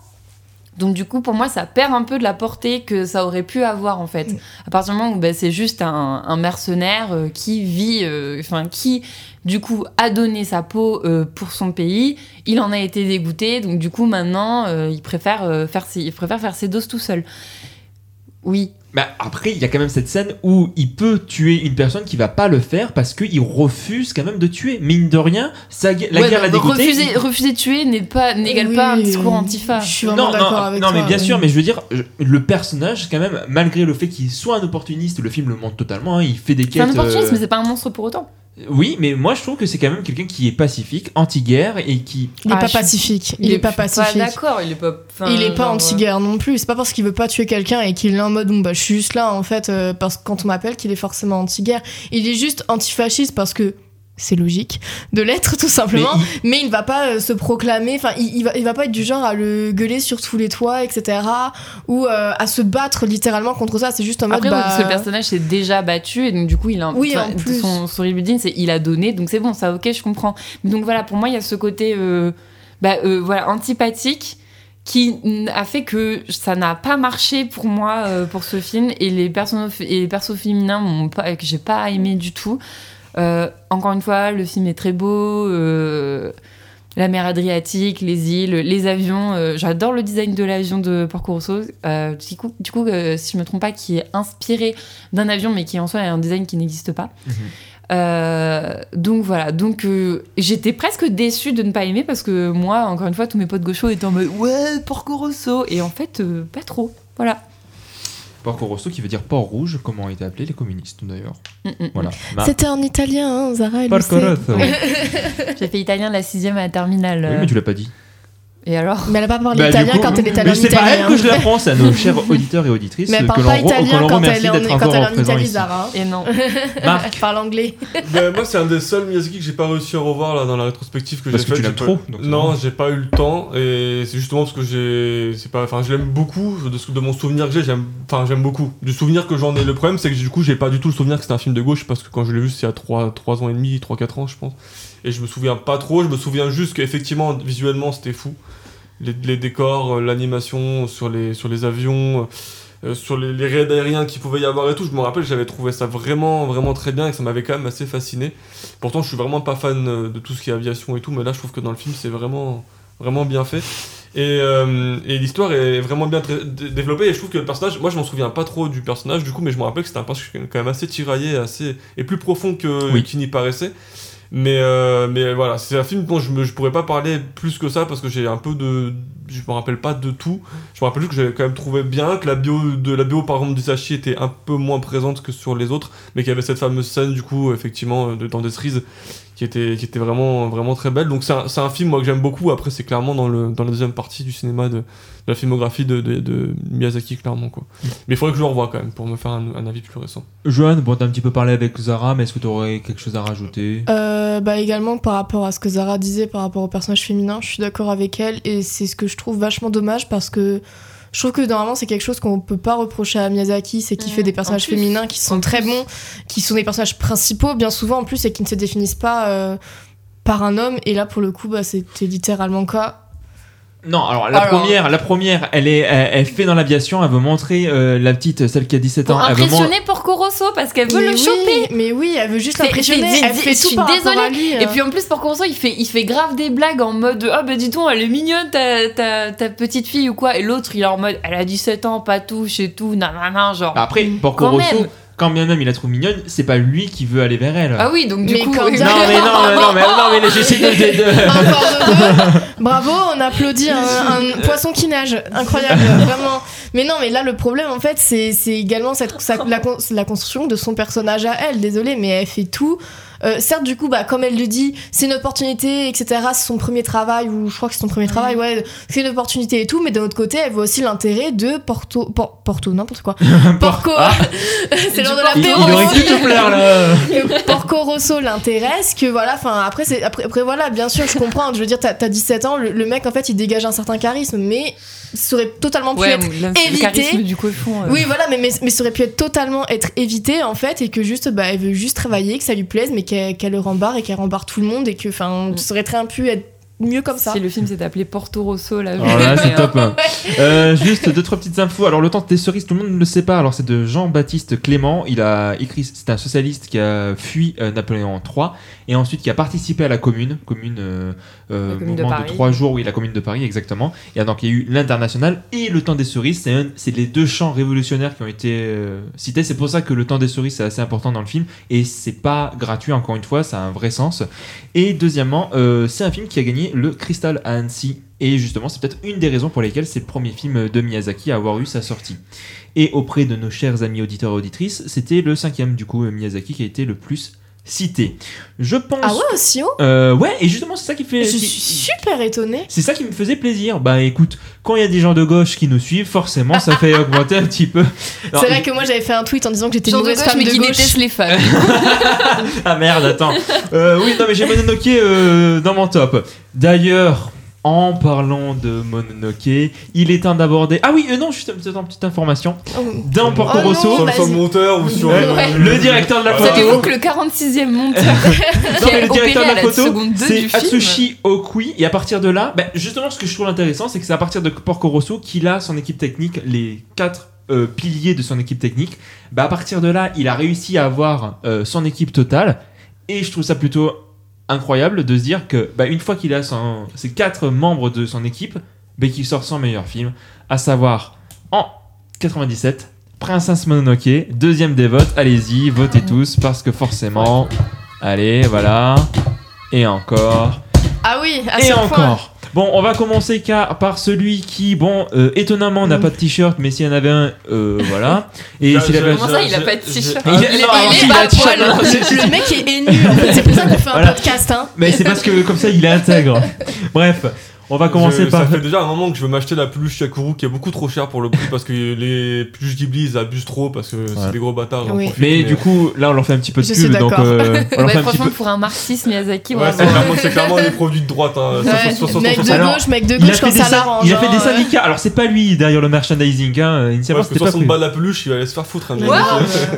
Donc, du coup, pour moi, ça perd un peu de la portée que ça aurait pu avoir, en fait. Mm. À partir du moment où bah, c'est juste un, un mercenaire euh, qui vit, euh, enfin, qui, du coup, a donné sa peau euh, pour son pays. Il en a été dégoûté. Donc, du coup, maintenant, il, préfère, faire ses, il préfère faire ses doses tout seul. Oui, Bah après, il y a quand même cette scène où il peut tuer une personne qui va pas le faire parce qu'il refuse quand même de tuer. Mine de rien, sa la Ouais, guerre l'a dégoûté. refuser, refuser de tuer n'est pas n'égale Oui, pas un discours antifa. Je suis vraiment non, d'accord non, avec non, toi. mais bien oui. sûr, mais je veux dire, je- le personnage, quand même, malgré le fait qu'il soit un opportuniste, le film le montre totalement, hein, il fait des C'est quêtes. un opportuniste, euh, mais c'est pas un monstre pour autant. Oui, mais moi je trouve que c'est quand même quelqu'un qui est pacifique, anti-guerre et qui. Il est Ah, pas pacifique. Il est pas pacifique. d'accord, il est pas. enfin, il est pas genre, anti-guerre non plus. C'est pas parce qu'il veut pas tuer quelqu'un et qu'il est en mode bon bah je suis juste là en fait euh, parce que quand on m'appelle qu'il est forcément anti-guerre. Il est juste antifasciste parce que c'est logique de l'être tout Mais simplement. il- Mais il va pas euh, se proclamer. Enfin il, il va il va pas être du genre à le gueuler sur tous les toits etc. Ou euh, à se battre littéralement contre ça. C'est juste en mode Après, bah, parce que le personnage s'est déjà battu et donc du coup, il a un- Oui, en plus. son, son c'est il a donné, donc c'est bon, ça, ok, je comprends. Donc voilà, pour moi, il y a ce côté, euh, bah, euh, voilà, antipathique qui a fait que ça n'a pas marché pour moi euh, pour ce film et les personnes et les persos féminins m'ont pas que j'ai pas aimé du tout. Euh, encore une fois, le film est très beau. euh, la mer Adriatique, les îles, les avions. euh, J'adore le design de l'avion de Porco Rosso. Du coup, du coup si je me trompe pas, qui est inspiré d'un avion, mais qui en soi est un design qui n'existe pas. Mhm. Euh, donc voilà, donc euh, j'étais presque déçue de ne pas aimer parce que moi, encore une fois, tous mes potes gauchos étaient en mode ouais, Porco Rosso, et en fait, euh, pas trop. Voilà. Porco Rosso qui veut dire port rouge, comment ont été appelés les communistes d'ailleurs. Mm, mm, mm. Voilà. Ma- C'était en italien, hein, Zara. Porco. Rosso. Oui, J'ai fait italien de la sixième à la terminale. euh, mais tu l'as pas dit. Et alors Mais elle a pas parlé Bah, italien coup- quand elle est allée Mais en c'est pas Italie. elle que je l'apprends, c'est à nos chers auditeurs et auditrices Mais elle parle pas italien quand elle est en, quand elle en Italie, ici. Zara. Et non. Marc, Elle parle anglais. Ben, moi, c'est un des seuls Miyazaki que j'ai pas réussi à revoir là dans la rétrospective que j'ai Parce que faite. tu l'aimes trop, donc Non, j'ai pas eu le temps et c'est justement parce que j'ai, c'est pas, enfin, je l'aime beaucoup de, ce- de mon souvenir que j'ai. J'aime, enfin, j'aime beaucoup. Du souvenir que j'en ai. Le problème, c'est que du coup, j'ai pas du tout le souvenir que c'était un film de gauche parce que quand je l'ai vu, c'est il y a 3, 3 ans et demi, 3-4 ans, je pense. Et je me souviens pas trop. Je me souviens juste qu'effectivement, visuellement, c'était fou. Les, les décors, euh, l'animation sur les, sur les avions. euh, sur les, les raids aériens qu'il pouvait y avoir et tout, je me rappelle, j'avais trouvé ça vraiment, vraiment très bien et que ça m'avait quand même assez fasciné. Pourtant, je suis vraiment pas fan euh, de tout ce qui est aviation et tout, mais là, je trouve que dans le film, c'est vraiment, vraiment bien fait. Et, euh, et l'histoire est vraiment bien développée. Et je trouve que le personnage, moi, je m'en souviens pas trop du personnage, du coup, mais je me rappelle que c'était un personnage quand même assez tiraillé, assez et plus profond que Oui. qu'il n'y paraissait. Mais, euh, mais voilà, c'est un film dont je, je pourrais pas parler plus que ça parce que j'ai un peu de. Je me rappelle pas de tout. Je me rappelle juste que j'avais quand même trouvé bien que la bio, de, la bio par exemple d'Isashi était un peu moins présente que sur les autres, mais qu'il y avait cette fameuse scène du coup, effectivement, de, dans des cerises qui était, qui était vraiment, vraiment très belle. Donc c'est un, c'est un film moi que j'aime beaucoup. Après, c'est clairement dans, le, dans la deuxième partie du cinéma de, de la filmographie de, de, de Miyazaki, clairement. Quoi. Mais il faudrait que je le revoie quand même pour me faire un, un avis plus récent. Johan, bon, t'as un petit peu parlé avec Zara, mais est-ce que tu aurais quelque chose à rajouter? Euh, bah également par rapport à ce que Zara disait par rapport au personnage féminin, je suis d'accord avec elle et c'est ce que je trouve vachement dommage parce que je trouve que normalement c'est quelque chose qu'on peut pas reprocher à Miyazaki, c'est qu'il Mmh, fait des personnages féminins qui sont très bons, qui sont des personnages principaux bien souvent en plus et qui ne se définissent pas euh, par un homme. Et là pour le coup bah, c'était littéralement le cas. Non, alors la Alors- première, la première, elle est, elle, elle fait dans l'aviation, elle veut montrer euh, la petite, celle qui a 17 Pour ans, elle veut mon- impressionner Porco Rosso parce qu'elle veut mais le oui, choper. Mais oui, elle veut juste l'impressionner. Elle fait je tout suis par désolée. à lui. Et hein. puis en plus, Porco Rosso, il fait, il fait grave des blagues en mode Ah bah dis donc, elle est mignonne ta, ta, ta petite fille ou quoi. Et l'autre, il est en mode Elle a 17 ans, pas touche et tout, nanana, genre. Après, Porco Quand Rosso, même. Quand bien même il la trouve mignonne, c'est pas lui qui veut aller vers elle. Ah oui, donc du Mais coup. quand bien- Non mais non, mais non, mais non, mais j'essaie de. Bravo, on applaudit un, un poisson qui nage. Incroyable, vraiment. Mais non, mais là, le problème, en fait, c'est c'est également cette, sa- la, con- la construction de son personnage à elle. Désolée, mais elle fait tout. Euh, certes, du coup, bah, comme elle le dit, c'est une opportunité, etc. C'est son premier travail, ou je crois que c'est son premier travail, ouais. C'est une opportunité et tout, mais d'un autre côté, elle voit aussi l'intérêt de Porto. Por- Porto, n'importe quoi. Porco Ah. C'est l'heure de il, il l'apéro aurait pu te plaire là. que Porco Rosso l'intéresse, que voilà, enfin après, c'est après, après voilà, bien sûr, je comprends. Je veux dire, t'as t'as 17 ans, le, le mec en fait, il dégage un certain charisme, mais ça aurait totalement pu Ouais, être. le évité. du cochon. euh. Oui, voilà, mais, mais, mais ça aurait pu être totalement être évité en fait, et que juste, bah, elle veut juste travailler, que ça lui plaise, mais qu'elle qu'elle le rembarre et qu'elle rembarre tout le monde, et que, enfin, ça aurait très bien pu être mieux comme ça. Si le film s'est appelé Porto Rosso, là. Alors là, c'est top. hein. Euh, juste deux trois petites infos. Alors le temps des cerises, tout le monde ne le sait pas. Alors c'est de Jean-Baptiste Clément. Il a écrit. C'est un socialiste qui a fui euh, Napoléon III et ensuite qui a participé à la Commune, Commune, euh, euh, de trois jours. Oui, la Commune de Paris exactement. Et donc il y a eu l'international et le temps des cerises. C'est les deux chants révolutionnaires qui ont été euh, cités. C'est pour ça que le temps des cerises c'est assez important dans le film et c'est pas gratuit encore une fois. Ça a un vrai sens. Et deuxièmement, euh, c'est un film qui a gagné le Crystal à Annecy. Et justement, c'est peut-être une des raisons pour lesquelles c'est le premier film de Miyazaki à avoir eu sa sortie. Et auprès de nos chers amis auditeurs et auditrices, c'était le cinquième du coup Miyazaki qui a été le plus cité. Je pense. Ah ouais, aussi haut Euh, ouais, et justement, c'est ça qui fait. Je qui- suis super étonnée. c'est ça qui me faisait plaisir. Bah écoute, quand il y a des gens de gauche qui nous suivent, forcément, ça fait augmenter un petit peu. C'est vrai que moi j'avais fait un tweet en disant que j'étais une Genre de mauvaise gauche, femme mais qui déteste les femmes. Ah merde, attends. Euh, oui, non, mais j'ai Mononoke euh, dans mon top. D'ailleurs, en parlant de Mononoke, il est temps d'aborder. Ah oui, euh, non, juste une petite information. Oh. Dans Porco Oh non, Rosso, Sur le monteur ou sur Ouais, Ouais. le directeur de la Ah, photo. Savez-vous que le 46e monteur Non, qui mais a le directeur opéré de la la photo, seconde 2 c'est Atsushi Okui. Et à partir de là, bah, justement, ce que je trouve intéressant, c'est que c'est à partir de Porco Rosso qu'il a son équipe technique, les quatre euh, piliers de son équipe technique. Bah, à partir de là, il a réussi à avoir euh, son équipe totale. Et je trouve ça plutôt incroyable de se dire que bah, une fois qu'il a son, ses quatre membres de son équipe, bah, qu'il sort son meilleur film, à savoir en 97. Princesse Mononoke, deuxième des votes, allez-y, votez tous parce que forcément, allez, voilà, et encore, Ah oui, à et encore. Bon, on va commencer car, par celui qui, bon, euh, étonnamment n'a Mm. pas de t-shirt, mais s'il y en avait un, euh, voilà. Et s'il avait Comment ça, il a pas de t-shirt Il- non, il est- pas poil. c'est- Le mec est nu en fait, c'est pour ça qu'on fait un Voilà. podcast. Hein. Mais c'est parce que comme ça il est intègre. Bref, on va commencer Je- par. Ça fait déjà un moment que je veux m'acheter la peluche Yakuru qui est beaucoup trop chère pour le prix parce que les peluches Ghibli ils abusent trop parce que Ouais. c'est des gros bâtards. j'en Oui. profite, Mais du coup, là on leur fait un petit peu de pub, donc euh, on leur Ouais, fait un petit franchement, peu. pour un marxiste Miyazaki, Ouais, c'est clairement, c'est clairement les produits de droite. Hein. Mec de gauche, mec de Il a gauche fait quand des, ça l'arrange. il a fait des hein, ouais. syndicats. Alors c'est pas lui derrière le merchandising. Hein. Initialement parce que c'était pas 60 prévu. balles la peluche, il va aller se faire foutre. Ouais.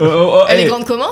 Oh, oh, Elle est grande comment?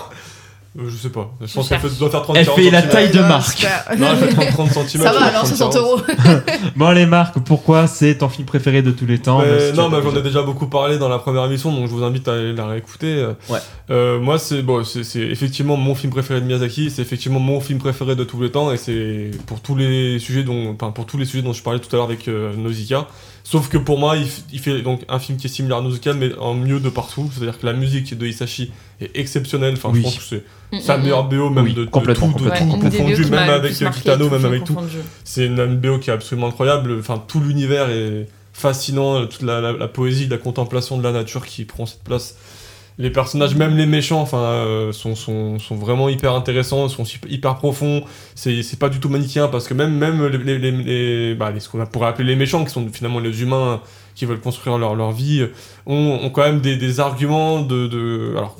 Euh, Je sais pas. Je pense qu'elle doit faire 30 Elle 40 fait la taille de marque. super. Non, elle fait 30, 30 cm. Ça va alors, 60 euros. Bon les marques, pourquoi c'est ton film préféré de tous les temps si non, mais j'en ai déjà- beaucoup parlé dans la première émission, donc je vous invite à aller la réécouter. Ouais. Euh, moi, c'est bon, effectivement mon film préféré de Miyazaki. C'est effectivement mon film préféré de tous les temps, et c'est pour tous les sujets dont, enfin, pour tous les sujets dont je parlais tout à l'heure avec euh, Nausicaa. Sauf que pour moi, il, il fait donc un film qui est similaire à Nausicaa, mais en mieux de partout. C'est-à-dire que la musique de Isashi est exceptionnelle. Enfin, Oui. je pense que c'est Mm, sa mm, meilleure BO, même Oui, de, de complètement, tout, de complètement. tout Ouais, une des confondu, même avec Kitano, tout même avec tout. C'est une BO qui est absolument incroyable. Enfin, tout l'univers est fascinant. Toute la, la- la poésie, la contemplation de la nature qui prend cette place. Les personnages, même les méchants, enfin, euh, sont, sont, sont vraiment hyper intéressants, sont hyper profonds. C'est pas du tout manichéen parce que même, même les- les- bah, les- ce qu'on pourrait appeler les méchants, qui sont finalement les humains qui veulent construire leur, leur vie, ont, ont quand même des, des arguments de, de alors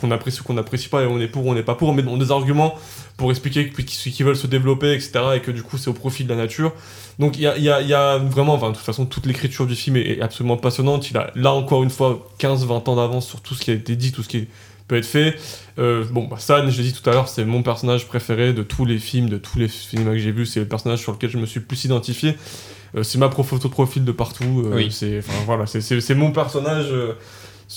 qu'on apprécie ou qu'on n'apprécie pas et on est pour ou on n'est pas pour, mais ont des arguments pour expliquer qu'ils qu'ils veulent se développer, etc. Et que du coup, c'est au profit de la nature. Donc il y a, y y a vraiment, enfin, de toute façon, toute l'écriture du film est, absolument passionnante. Il a là encore une fois 15-20 ans d'avance sur tout ce qui a été dit, tout ce qui peut être fait. Euh, bon, bah, San, je l'ai dit tout à l'heure, c'est mon personnage préféré de tous les films, de tous les films que j'ai vus. C'est le personnage sur lequel je me suis plus identifié. Euh, c'est ma photo de profil de partout. euh, Oui. C'est voilà, c'est- mon personnage. euh,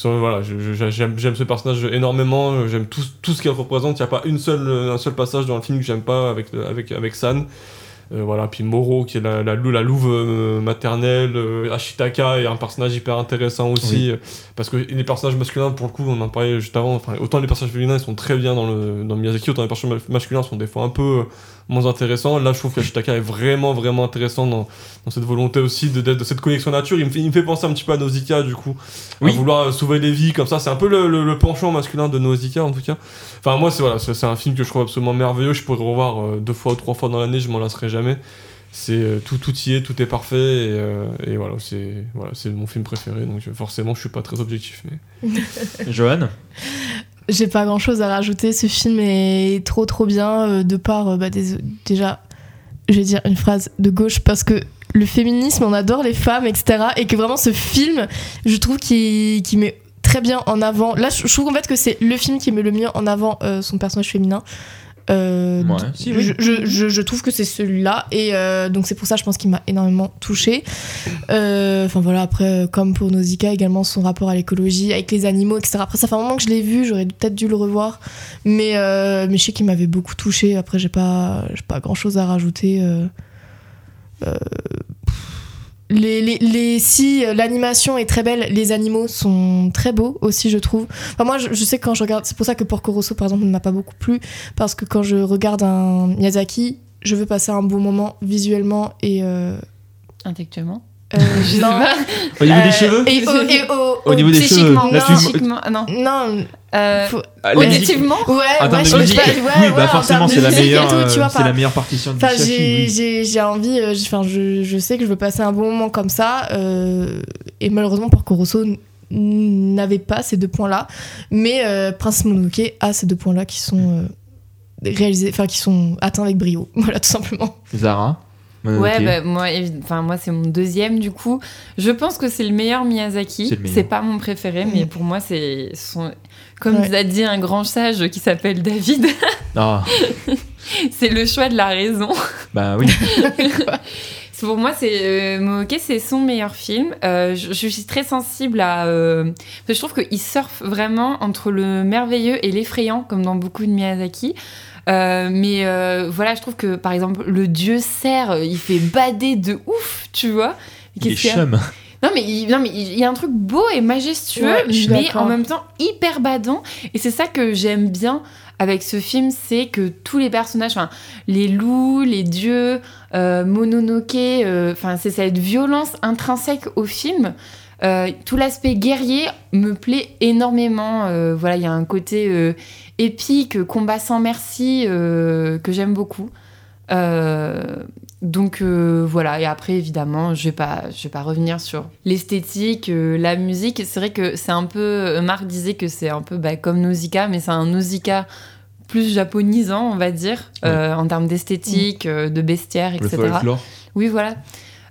voilà, j'aime j'aime ce personnage énormément. J'aime tout, tout ce qu'elle représente. Il n'y a pas une seule, un seul passage dans le film que j'aime pas avec, avec, avec San. Euh, voilà, puis Moro qui est la, la, lou- la louve euh, maternelle, euh, Ashitaka est un personnage hyper intéressant aussi, parce que les personnages masculins, pour le coup, on en parlait juste avant, enfin, autant les personnages féminins ils sont très bien dans, le, dans Miyazaki, autant les personnages ma- masculins sont des fois un peu moins intéressants. Là, je trouve qu'Ashitaka est vraiment, vraiment intéressant dans, dans cette volonté aussi de, cette connexion nature. Il me, fait, il me fait penser un petit peu à Nausicaa, du coup, Oui. à vouloir euh, sauver les vies comme ça. C'est un peu le, le- le penchant masculin de Nausicaa, en tout cas. Enfin, moi, c'est voilà, c'est un film que je trouve absolument merveilleux. Je pourrais le revoir euh, deux fois ou trois fois dans l'année, je m'en lasserai jamais. C'est euh, tout, tout y est, tout est parfait et, euh, et voilà, c'est voilà, c'est mon film préféré. Donc forcément, je suis pas très objectif, mais Johan? J'ai pas grand chose à rajouter. Ce film est trop trop bien euh, de par euh, bah, déjà, je vais dire une phrase de gauche parce que le féminisme, on adore les femmes, etc. Et que vraiment ce film, je trouve qu'il met très bien en avant. Là, je je trouve en fait que c'est le film qui met le mieux en avant euh, son personnage féminin. Euh, Ouais, d- si, oui. je, je- je- je trouve que c'est celui-là et euh, donc c'est pour ça je pense qu'il m'a énormément touché enfin voilà après euh, comme pour Nausicaa également son rapport à l'écologie avec les animaux etc après ça fait un moment que je l'ai vu j'aurais peut-être dû le revoir mais euh, mais je sais qu'il m'avait beaucoup touché après j'ai pas j'ai pas grand chose à rajouter euh, euh, les, les, les- si euh, l'animation est très belle, les animaux sont très beaux aussi, je trouve. Enfin, moi, je, je sais que quand je regarde, c'est pour ça que Porco Rosso, par exemple, ne m'a pas beaucoup plu, parce que quand je regarde un Miyazaki, je veux passer un bon moment visuellement et. euh, Intellectuellement. euh, non. Au niveau des cheveux et au, et au- Au niveau des cheveux, non. non. Euh, faut- Objectivement ouais, je- musique, ouais, oui, ouais, bah en forcément, c'est la meilleure, tout, tu vois, euh, par- la meilleure partition de j'ai oui. j'ai- j'ai envie, euh, enfin, je, je sais que je veux passer un bon moment comme ça, euh, et malheureusement, Porco Rosso n'avait pas ces deux points-là, mais euh, Prince Mononoke a ces deux points-là qui sont euh, réalisés, enfin, qui sont atteints avec brio, voilà, tout simplement. Zara Ouais, bah, moi, enfin, moi c'est mon deuxième du coup. Je pense que c'est le meilleur Miyazaki. C'est le meilleur. C'est pas mon préféré, mais pour moi, c'est son. Comme Ouais. vous a dit un grand sage qui s'appelle David, Ah, c'est le choix de la raison. bah oui. Pour moi, c'est euh, c'est son meilleur film. Euh, je, je suis très sensible à. euh, je trouve qu'il surfe vraiment entre le merveilleux et l'effrayant, comme dans beaucoup de Miyazaki. Euh, mais euh, voilà, je trouve que par exemple, le dieu cerf, il fait bader de ouf, tu vois. Il est chum. Non mais, il, non mais il y a un truc beau et majestueux, Ouais, mais en même temps hyper badant. Et c'est ça que j'aime bien avec ce film, c'est que tous les personnages, enfin les loups, les dieux, euh, Mononoke, euh, c'est cette violence intrinsèque au film. Euh, tout l'aspect guerrier me plaît énormément. Euh, voilà, il y a un côté euh, épique, combat sans merci que j'aime beaucoup. Donc euh, voilà, et après évidemment, je vais pas, je vais pas revenir sur l'esthétique, euh, la musique. C'est vrai que c'est un peu, Marc disait que c'est un peu bah, comme Nausicaa, mais c'est un Nausicaa plus japonisant, on va dire, euh, en termes d'esthétique, de bestiaire, Le etc. folklore. Oui, voilà.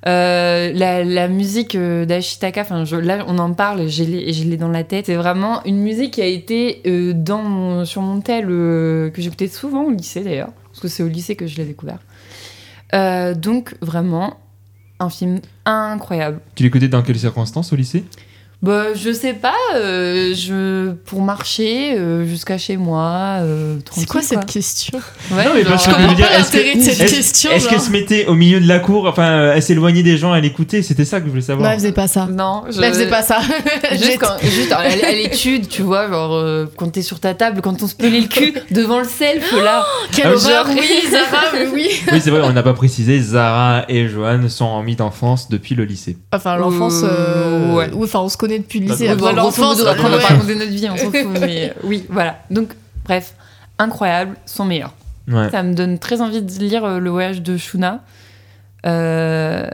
Euh, la, la musique d'Ashitaka, enfin, là, on en parle, je l'ai je l'ai dans la tête. C'est vraiment une musique qui a été euh, dans mon- sur mon tel, euh, que j'écoutais souvent au lycée d'ailleurs, parce que c'est au lycée que je l'ai découvert. Euh, donc, vraiment, un film incroyable. Tu l'écoutais dans quelles circonstances au lycée? Bah, je sais pas, euh, je, pour marcher euh, jusqu'à chez moi. euh, C'est quoi cette question Ouais, Non, mais genre, parce que Je comprends pas est-ce que- l'intérêt de cette est-ce- question. Est-ce qu'elle se mettait au milieu de la cour, enfin, euh, elle s'éloignait des gens, elle écoutait C'était ça que je voulais Non, savoir. elle faisait pas ça. Non, je... Elle faisait pas ça. Juste, quand, juste à, à l'étude, tu vois, genre euh, quand t'es sur ta table, quand on se pelait le cul devant le self là. Quelle Ah oui. horreur, Genre- oui, Zara, mais oui. Oui, c'est vrai, on n'a pas précisé. Zara et Johan sont amis d'enfance depuis le lycée. Enfin, l'enfance. Ouais. enfin, on se connaît depuis le lycée. L'enfance. on va raconter notre vie, on s'en fout. Mais euh, oui, voilà. Donc, bref, incroyable, son meilleur. Ouais. Ça me donne très envie de lire euh, Le voyage de Shuna, euh,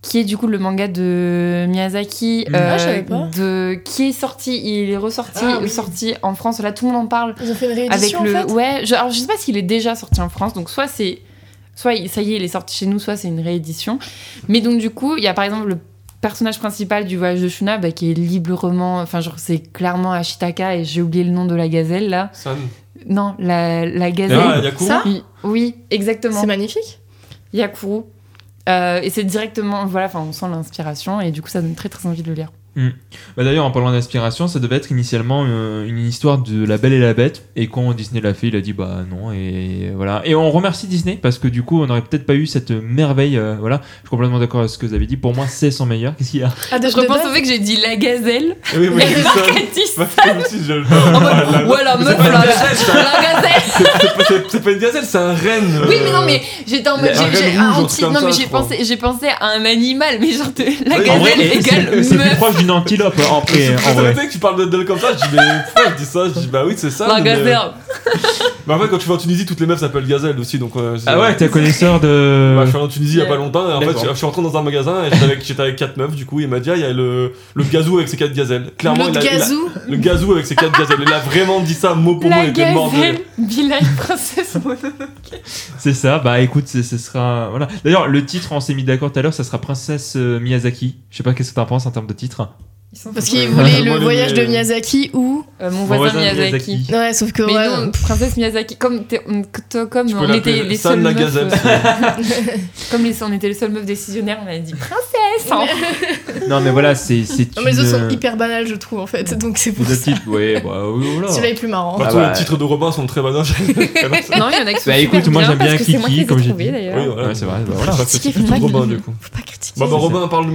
qui est du coup le manga de Miyazaki, euh, Ah, je savais pas. de, qui est sorti, il est ressorti, Ah, oui. sorti en France. Là, tout le monde en parle. Ils ont fait une avec réédition le en fait. ouais je, alors je sais pas s'il est déjà sorti en France donc soit c'est soit ça y est il est sorti chez nous soit c'est une réédition mais donc du coup il y a par exemple le personnage principal du voyage de Shuna bah, qui est librement enfin genre c'est clairement Ashitaka et j'ai oublié le nom de la gazelle là San. non la, la gazelle Ah, Yakuru oui, oui exactement C'est magnifique. Yakuru Euh, et c'est directement, voilà, enfin, on sent l'inspiration et du coup, ça donne très très envie de le lire. Bah D'ailleurs, en parlant d'inspiration, ça devait être initialement euh, une histoire de La Belle et la Bête, et quand Disney l'a fait, il a dit bah non, et voilà. Et on remercie Disney parce que du coup, on n'aurait peut-être pas eu cette merveille. euh, voilà, je suis complètement d'accord avec ce que vous avez dit. Pour moi, c'est son meilleur. Qu'est-ce qu'il y a? Ah, Je repense au fait que j'ai dit la gazelle. Oui, moi, Et Marc ouais, la meuf, là, la gazelle. C'est- pas- une gazelle, c'est un renne. Oui, mais non, mais j'étais en mode. j'ai- Non, mais pensé, j'ai pensé à un animal, mais genre la Oui, gazelle égale meuf. D'une antilope en vrai. Je En vrai. que tu parles d'elle comme ça, je dis mais pourquoi je dis ça? Je dis bah oui c'est ça. La mais- gazelle. Mais en fait quand tu vas en Tunisie toutes les meufs s'appellent gazelle aussi donc. euh, Ah ouais, t'es un connaisseur de. Bah, je suis allé en Tunisie il y a pas longtemps et en fait je suis rentré dans un magasin et j'étais avec, j'étais avec quatre meufs du coup il m'a dit ah il y a le, le gazou avec ses quatre gazelles. Clairement il il a- gazou. le gazou avec ses quatre gazelles. Il a vraiment dit ça mot pour mot La il était mort de gazelle. Bilal, princesse. C'est ça, bah écoute, ce sera. Voilà. D'ailleurs, le titre, on s'est mis d'accord tout à l'heure, ça sera Princesse euh, Miyazaki. Je sais pas qu'est-ce que t'en penses en termes de titre? Parce fous. qu'il voulait Moi, le le- voyage de Miyazaki ou. Euh, Mon Mon voisin voisin Miyazaki. Miyazaki. Ouais, sauf que. Mais ouais, non, princesse Miyazaki, comme, t'es- on- comme Tu on était les la meufs, euh, comme les, on était les seules meufs décisionnaires, on avait dit princesse. hein. Non, mais voilà, c'est. c'est Non, mais les autres sont euh, hyper banals, je trouve, en fait. Donc c'est pour Les ça. titres, ouais, bah oui, voilà. Celui-là est plus marrant. Ah bah. les titres de Robin sont très banals. Non, il y en a qui sont Bah, écoute, moi, j'aime bien Kiki, comme j'ai dit. d'ailleurs. Oui, voilà. C'est vrai, bah voilà. Robin du coup. Faut pas critiquer. Bah, bah Robin parle de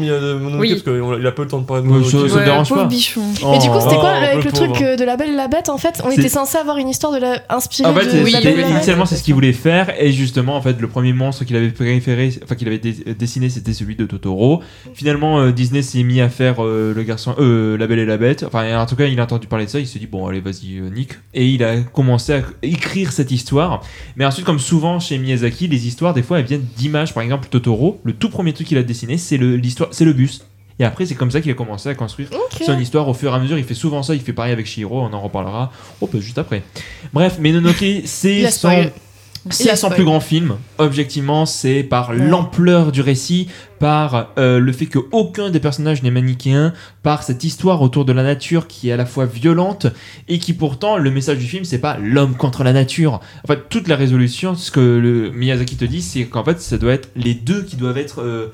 Oui. parce qu'il a pas eu le temps de parler de. Ça- dérange pas. bichon. Mais du coup, c'était Oh, quoi le- avec le le truc euh, de la Belle et la Bête en fait? On était censé avoir une histoire de la inspirée En fait, et initialement, c'est ce qu'il voulait faire, et justement, en fait, le premier monstre qu'il avait préféré, enfin qu'il avait dé- dessiné, c'était celui de Totoro. Finalement, euh, Disney s'est mis à faire euh, le garçon, euh, la Belle et la Bête. Enfin, en tout cas, il a entendu parler de ça, il s'est dit bon, allez, vas-y, euh, Nick, et il a commencé à écrire cette histoire. Mais ensuite, comme souvent chez Miyazaki, les histoires, des fois, elles viennent d'images. Par exemple, Totoro, le tout premier truc qu'il a dessiné, c'est le l'histoire, c'est le bus. Et après, c'est comme ça qu'il a commencé à construire son histoire au fur et à mesure. Il fait souvent ça. Il fait pareil avec Shihiro. On en reparlera. Oh, bah, juste après. Bref, Mononoke, c'est Il a son, c'est son plus grand film. Objectivement, c'est par l'ampleur du récit, par euh, le fait que aucun des personnages n'est manichéen, par cette histoire autour de la nature qui est à la fois violente et qui pourtant le message du film c'est pas l'homme contre la nature. En fait, toute la résolution, ce que le Miyazaki te dit, c'est qu'en fait, ça doit être les deux qui doivent être euh,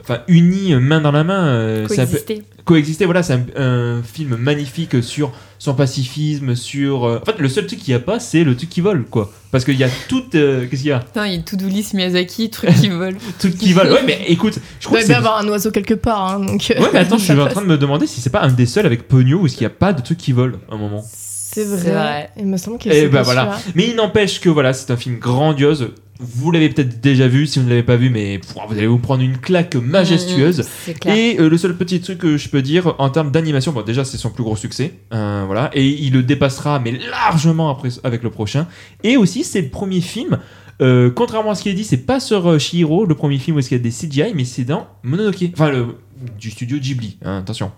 enfin unis euh, main dans la main. euh, c'est un peu- Coexister. coexister. Voilà, c'est un, un film magnifique sur son pacifisme, sur. En fait, le seul truc qu'il n'y a pas, c'est le truc qui vole, quoi. Parce qu'il y a tout. euh, Qu'est-ce qu'il y a? Putain, il y a list Miyazaki, truc qui vole. Tout qui vole. Ouais, mais écoute, je crois bien c'est. avoir un oiseau quelque part. hein, donc, Ouais, mais attends, je suis en train de me demander si c'est pas un des seuls avec Pogno où il n'y a pas de truc qui vole à un moment. C'est vrai. vrai. Il me semble que Et c'est bah pas voilà. Mais il n'empêche que voilà, c'est un film grandiose. Vous l'avez peut-être déjà vu, si vous ne l'avez pas vu, mais vous allez vous prendre une claque majestueuse. Mmh, C'est clair. Et euh, le seul petit truc que je peux dire en termes d'animation, bon déjà c'est son plus gros succès, euh, voilà, et il le dépassera mais largement après avec le prochain. Et aussi c'est le premier film. Euh, contrairement à ce qui est dit, c'est pas sur euh, Shihiro, le premier film où il y a des CGI, mais c'est dans Mononoke, enfin le, du studio Ghibli, hein, attention.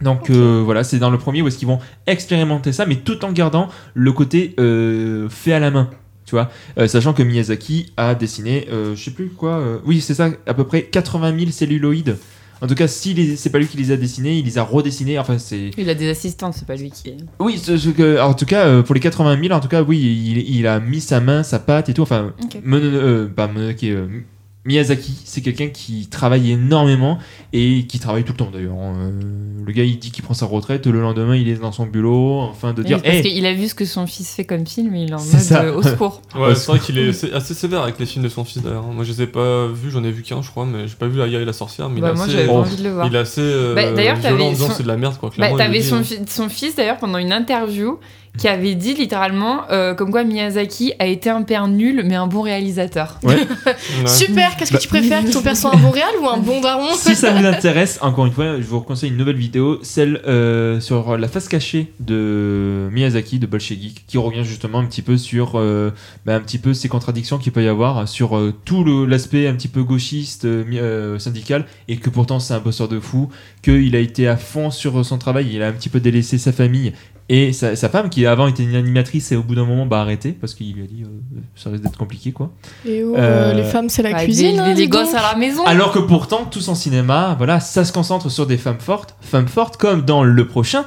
Donc euh, voilà, c'est dans le premier où est-ce qu'ils vont expérimenter ça, mais tout en gardant le côté euh, fait à la main. Tu vois, Euh, sachant que Miyazaki a dessiné, je sais plus quoi, oui c'est ça, à peu près 80 000 celluloïdes. En tout cas, si les- c'est pas lui qui les a dessinés, il les a redessinés. Enfin, c'est. Il a des assistants, c'est pas lui qui. Oui, ce- ce que- en tout cas, euh, pour les 80 000, en tout cas, oui, il, il a mis sa main, sa patte et tout. Enfin, Ok. Mono- euh, pas Mononoke, euh, Miyazaki, c'est quelqu'un qui travaille énormément et qui travaille tout le temps d'ailleurs. hein. Euh, le gars, il dit qu'il prend sa retraite, le lendemain, il est dans son bureau, enfin de Oui, dire, parce hey, qu'il a vu ce que son fils fait comme film et il est en mode ça. euh, au secours. Ouais, c'est vrai qu'il est assez- sévère avec les films de son fils d'ailleurs. Moi je les ai pas vus, j'en ai vu qu'un je crois, mais j'ai pas vu Aya et la sorcière. Mais Bah, il est moi assez, j'avais Oh. envie de le voir. il est assez euh, Bah, d'ailleurs, violent son- c'est de la merde quoi. Bah, t'avais dit, son, hein. son fils d'ailleurs pendant une interview qui avait dit littéralement euh, comme quoi Miyazaki a été un père nul mais un bon réalisateur. Ouais. Super, qu'est-ce Bah- que tu préfères Que ton perso soit un bon réal ou un bon daron si ça vous intéresse, encore une fois, je vous conseille une nouvelle vidéo, celle euh, sur la face cachée de Miyazaki de Bolshevik, qui revient justement un petit peu sur euh, bah, un petit peu ces contradictions qu'il peut y avoir sur tout l'aspect un petit peu gauchiste syndical, et que pourtant c'est un bosseur de fou, qu'il a été à fond sur son travail, il a un petit peu délaissé sa famille. Et sa, sa femme, qui avant était une animatrice, et au bout d'un moment, bah arrêté, parce qu'il lui a dit, euh, ça risque d'être compliqué, quoi. Et oh, Euh, les femmes, c'est la Bah, cuisine. des, hein, des- gosses à la maison. Alors que pourtant, tout son cinéma, voilà, ça se concentre sur des femmes fortes, femmes fortes comme dans le prochain,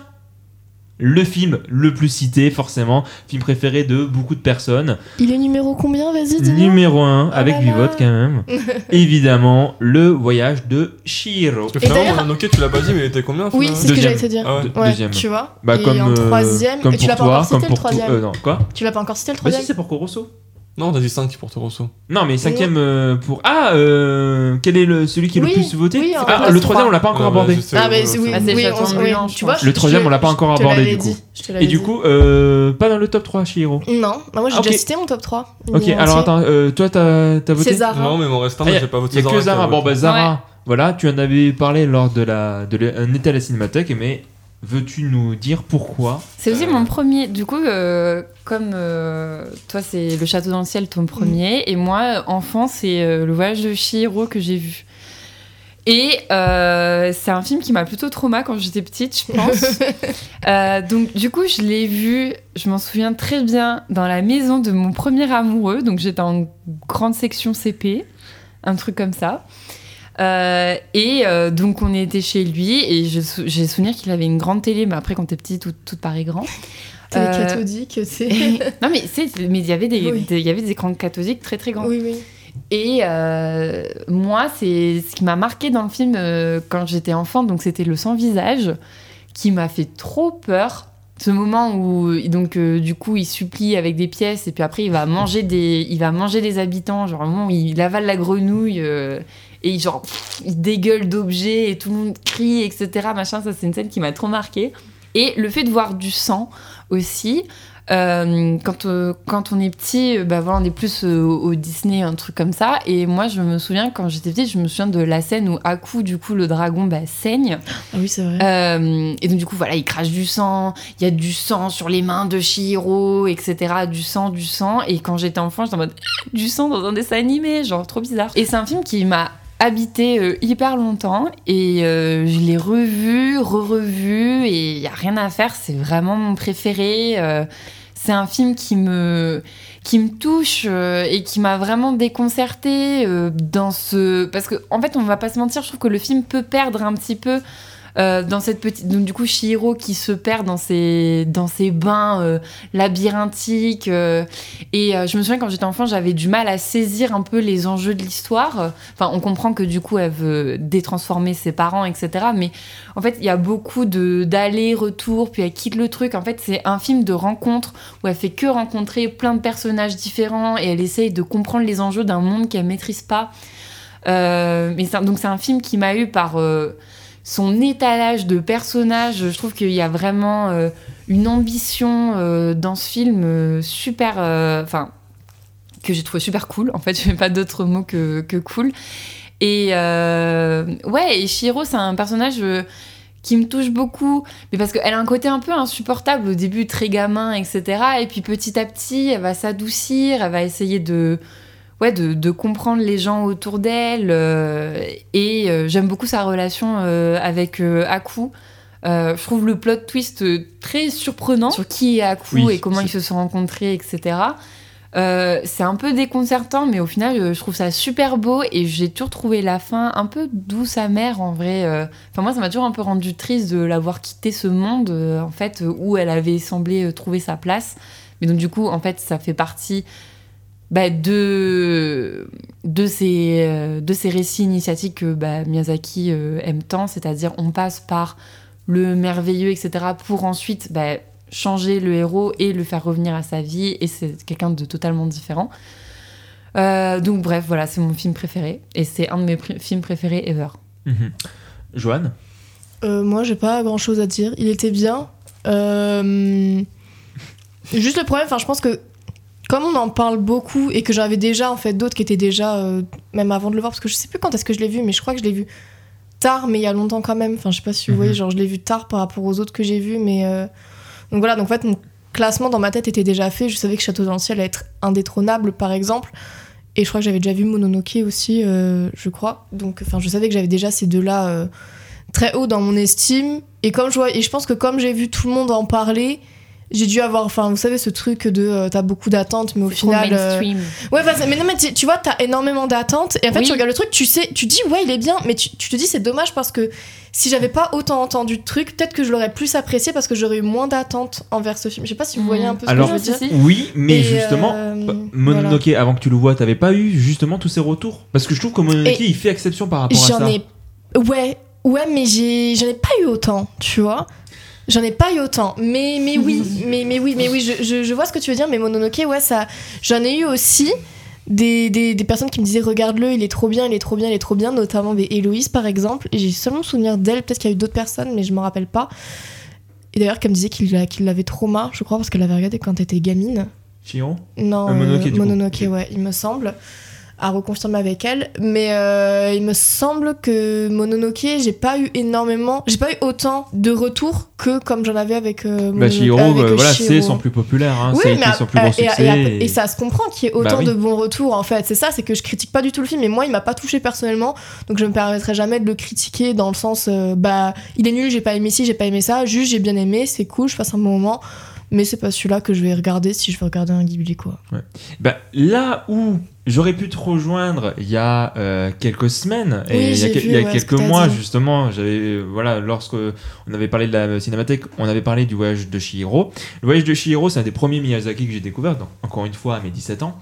le film le plus cité, forcément, film préféré de beaucoup de personnes. Il est numéro combien Vas-y. Numéro 1, Oh avec là 8 là. votes quand même. Évidemment, le voyage de Shiro. Parce que Et finalement, Mononoke, tu l'as pas dit, mais il était combien Oui, c'est ce que j'allais te dire. Ah ouais. De- Ouais, deuxième. tu vois. Bah, et comme, en euh, troisième, comme et tu pour l'as pas toi, encore comme cité le pour toi. troisième. euh, non, quoi Tu l'as pas encore cité le Bah troisième si, c'est pour Corosso. Non, on a dit 5 pour Torosso. Non, mais cinquième euh, pour. Ah, euh, quel est le, celui qui est Oui, le plus voté oui, en Ah, place le troisième, trois. on l'a pas encore abordé. Ah, mais c'est- oui, Ah, c'est oui, Château on- oui, ambulant, je tu pense. vois. Le troisième, on l'a pas je encore te abordé, l'avais du dit, coup. je te l'avais Et du dit. coup, euh, pas dans le top 3, Shiro. Non, bah moi j'ai Ok. déjà cité mon top 3. il Ok, alors entier. attends, euh, toi, t'as t'as voté C'est Zara. Non, mais mon restant, Ah, j'ai pas voté Il y a que Zara. Bon, bah, Zara, voilà, tu en avais parlé lors de la de la- un été à la cinémathèque, mais veux-tu nous dire pourquoi C'est aussi Euh, mon premier. Du coup, euh, comme euh, toi, c'est Le Château dans le ciel, ton premier, et moi, enfant, c'est euh, Le voyage de Chihiro que j'ai vu. Et euh, c'est un film qui m'a plutôt trauma quand j'étais petite, je pense. Euh, donc, du coup, je l'ai vu, je m'en souviens très bien, dans la maison de mon premier amoureux. Donc, j'étais en grande section CP, un truc comme ça. Euh, et euh, donc, on était chez lui, et j'ai souvenir qu'il avait une grande télé, mais après, quand t'es petite, tout, tout paraît grand. T'es Euh, cathodique, c'est. non, mais c'est, mais il y avait des, Oui. des- y avait des écrans cathodiques très très grands. Oui, oui. Et euh, moi, c'est ce qui m'a marqué dans le film quand j'étais enfant, donc c'était le sans visage, qui m'a fait trop peur. Ce moment où donc euh, du coup il supplie avec des pièces et puis après il va manger des il va manger des habitants genre où il avale la grenouille euh, et genre pff, il dégueule d'objets et tout le monde crie etc machin ça c'est une scène qui m'a trop marqué et le fait de voir du sang aussi euh, quand, euh, quand on est petit, euh, bah voilà, on est plus euh, au, Disney, un truc comme ça. Et moi, je me souviens, quand j'étais petite, je me souviens de la scène où, à coup, du coup, le dragon bah, saigne. Ah oui, c'est vrai. Et donc, du coup, voilà, il crache du sang. Il y a du sang sur les mains de Shihiro, etc. Du sang, du sang. Et quand j'étais enfant, j'étais en mode Ah, du sang dans un dessin animé, genre trop bizarre. Et c'est un film qui m'a habité euh, hyper longtemps et euh, je l'ai revu, re-revu et il y a rien à faire, c'est vraiment mon préféré. Euh, c'est un film qui me touche et qui m'a vraiment déconcertée euh, dans ce parce que en fait on va pas se mentir je trouve que le film peut perdre un petit peu euh, dans cette petite donc du coup Shihiro qui se perd dans ses dans ses bains euh, labyrinthiques euh, et je me souviens quand j'étais enfant j'avais du mal à saisir un peu les enjeux de l'histoire. Enfin on comprend que du coup elle veut détransformer ses parents etc mais en fait il y a beaucoup de d'aller-retour puis elle quitte le truc. En fait c'est un film de rencontre où elle fait que rencontrer plein de personnages différents et elle essaye de comprendre les enjeux d'un monde qu'elle maîtrise pas. Mais donc c'est un film qui m'a eu par son étalage de personnages. Je trouve qu'il y a vraiment euh, une ambition euh, dans ce film euh, super. Enfin, que j'ai trouvé super cool. En fait, je n'ai pas d'autre mot que, que cool. Et ouais, et Shiro, c'est un personnage. qui me touche beaucoup, mais parce qu'elle a un côté un peu insupportable au début, très gamin, etc. Et puis petit à petit, elle va s'adoucir, elle va essayer de, ouais, de, de comprendre les gens autour d'elle. euh, et euh, j'aime beaucoup sa relation euh, avec Aku. Je trouve le plot twist très surprenant sur qui est Aku Oui, et comment ils se sont rencontrés, etc. C'est un peu déconcertant, mais au final, je trouve ça super beau et j'ai toujours trouvé la fin un peu douce amère en vrai. Enfin, moi, ça m'a toujours un peu rendu triste de l'avoir quitté ce monde, en fait, où elle avait semblé trouver sa place. Mais donc, du coup, en fait, ça fait partie bah, de, de, ces, euh, de ces récits initiatiques que bah, Miyazaki euh, aime tant, c'est-à-dire on passe par le merveilleux, etc., pour ensuite bah, changer le héros et le faire revenir à sa vie, et c'est quelqu'un de totalement différent. Euh, donc bref, voilà, c'est mon film préféré, et c'est un de mes pr- films préférés ever. Mhm. Joanne Euh, moi, j'ai pas grand chose à dire. Il était bien. Euh, Juste le problème, enfin, je pense que comme on en parle beaucoup et que j'avais déjà en fait d'autres qui étaient déjà euh, même avant de le voir parce que je sais plus quand est-ce que je l'ai vu, mais je crois que je l'ai vu tard, mais il y a longtemps quand même. Enfin, je sais pas si vous Mhm. voyez, genre je l'ai vu tard par rapport aux autres que j'ai vus, mais euh, donc voilà. Donc en fait, mon classement dans ma tête était déjà fait. Je savais que Château dans le ciel allait être indétrônable, par exemple. Et je crois que j'avais déjà vu Mononoke aussi, euh, je crois. Donc, enfin, je savais que j'avais déjà ces deux-là euh, très haut dans mon estime. Et comme je vois, et je pense que comme j'ai vu tout le monde en parler, j'ai dû avoir, enfin, vous savez, ce truc de euh, t'as beaucoup d'attentes, mais au final. euh. Ouais, bah, mais non, mais tu, tu vois, t'as énormément d'attentes, et en fait, Oui. tu regardes le truc, tu sais, tu dis, ouais, il est bien, mais tu, tu te dis, c'est dommage parce que si j'avais pas autant entendu de trucs, peut-être que je l'aurais plus apprécié parce que j'aurais eu moins d'attentes envers ce film. Je sais pas si vous voyez un peu ce que je veux dire. Oui, mais Et, justement, euh, bah, voilà. Mononoke, avant que tu le vois, t'avais pas eu justement tous ces retours? Parce que je trouve que Mononoke, Et il fait exception par rapport à J'en ça. ai. Ouais, ouais, mais j'ai, j'en ai pas eu autant, tu vois. J'en ai pas eu autant, mais, mais oui, mais, mais oui, mais oui, je, je, je vois ce que tu veux dire, mais Mononoke, ouais, ça, j'en ai eu aussi des, des, des personnes qui me disaient regarde-le, il est trop bien, il est trop bien, il est trop bien, notamment des Héloïse par exemple, et j'ai seulement souvenir d'elle, peut-être qu'il y a eu d'autres personnes, mais je me rappelle pas. Et d'ailleurs, qu'elle me disait qu'il, l'a- qu'il l'avait trop marre, je crois, parce qu'elle l'avait regardé quand elle était gamine. Chihiro Non, Euh, Mononoke, euh. Mononoke, ouais, il me semble. À reconfirmer avec elle. Mais euh, il me semble que Mononoke, j'ai pas eu énormément. J'ai pas eu autant de retours que comme j'en avais avec. Euh, Bah, avec, euh, voilà, c'est son plus populaire. Hein. Oui, ça a mais été son plus et- succès. et, ap- et- et ça se comprend qu'il y ait Bah autant oui. de bons retours en fait. C'est ça, c'est que je critique pas du tout le film. Et moi, il m'a pas touché personnellement. Donc je me permettrai jamais de le critiquer dans le sens, euh, bah, il est nul, j'ai pas aimé ci, j'ai pas aimé ça. Juste, j'ai bien aimé, c'est cool, je passe un bon moment. Mais c'est pas celui-là que je vais regarder si je veux regarder un Ghibli quoi. Bah, là où j'aurais pu te rejoindre il y a euh, quelques semaines Oui, et il y a, j'ai que- vu, il y a ouais, ce quelques mois justement, j'avais euh, voilà lorsque on avait parlé de la cinémathèque, on avait parlé du voyage de Chihiro. Le voyage de Chihiro, c'est un des premiers Miyazaki que j'ai découvert, donc encore une fois à mes 17 ans.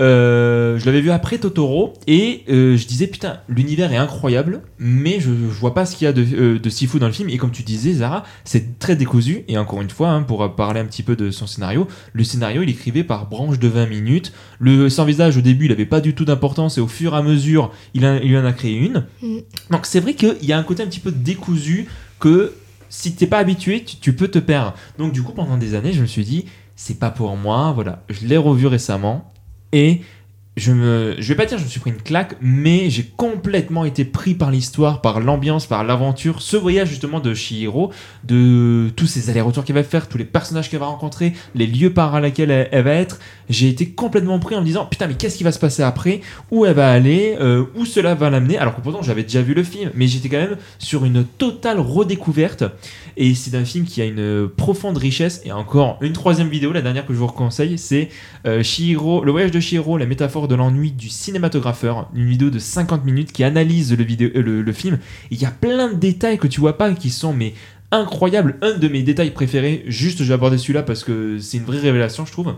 Euh, je l'avais vu après Totoro et euh, je disais putain l'univers est incroyable mais je, je vois pas ce qu'il y a de, euh, de si fou dans le film. Et comme tu disais Zara c'est très décousu. Et encore une fois hein, pour parler un petit peu de son scénario le scénario il écrivé par branche de 20 minutes. Le sans visage au début il avait pas du tout d'importance. Et au fur et à mesure il, a- il en a créé une. Mm. donc c'est vrai qu'il y a un côté un petit peu décousu que si t'es pas habitué tu, tu peux te perdre. Donc du coup pendant des années je me suis dit c'est pas pour moi. Voilà. Je l'ai revu récemment et je me vais pas dire je me suis pris une claque mais j'ai complètement été pris par l'histoire par l'ambiance par l'aventure. Ce voyage justement de Shihiro de tous ces allers-retours qu'elle va faire tous les personnages qu'elle va rencontrer les lieux par lesquels elle, va être j'ai été complètement pris en me disant putain mais qu'est-ce qui va se passer après? Où elle va aller? Euh, où cela va l'amener? Alors que pourtant j'avais déjà vu le film mais j'étais quand même sur une totale redécouverte. Et c'est un film qui a une profonde richesse. Et encore une troisième vidéo la dernière que je vous conseille c'est euh, Chihiro, le voyage de Chihiro, la métaphore de l'ennui du cinématographeur, une vidéo de 50 minutes qui analyse euh, le, film. Il y a plein de détails que tu vois pas qui sont mais incroyables. Un de mes détails préférés, juste j'ai abordé celui-là parce que c'est une vraie révélation je trouve.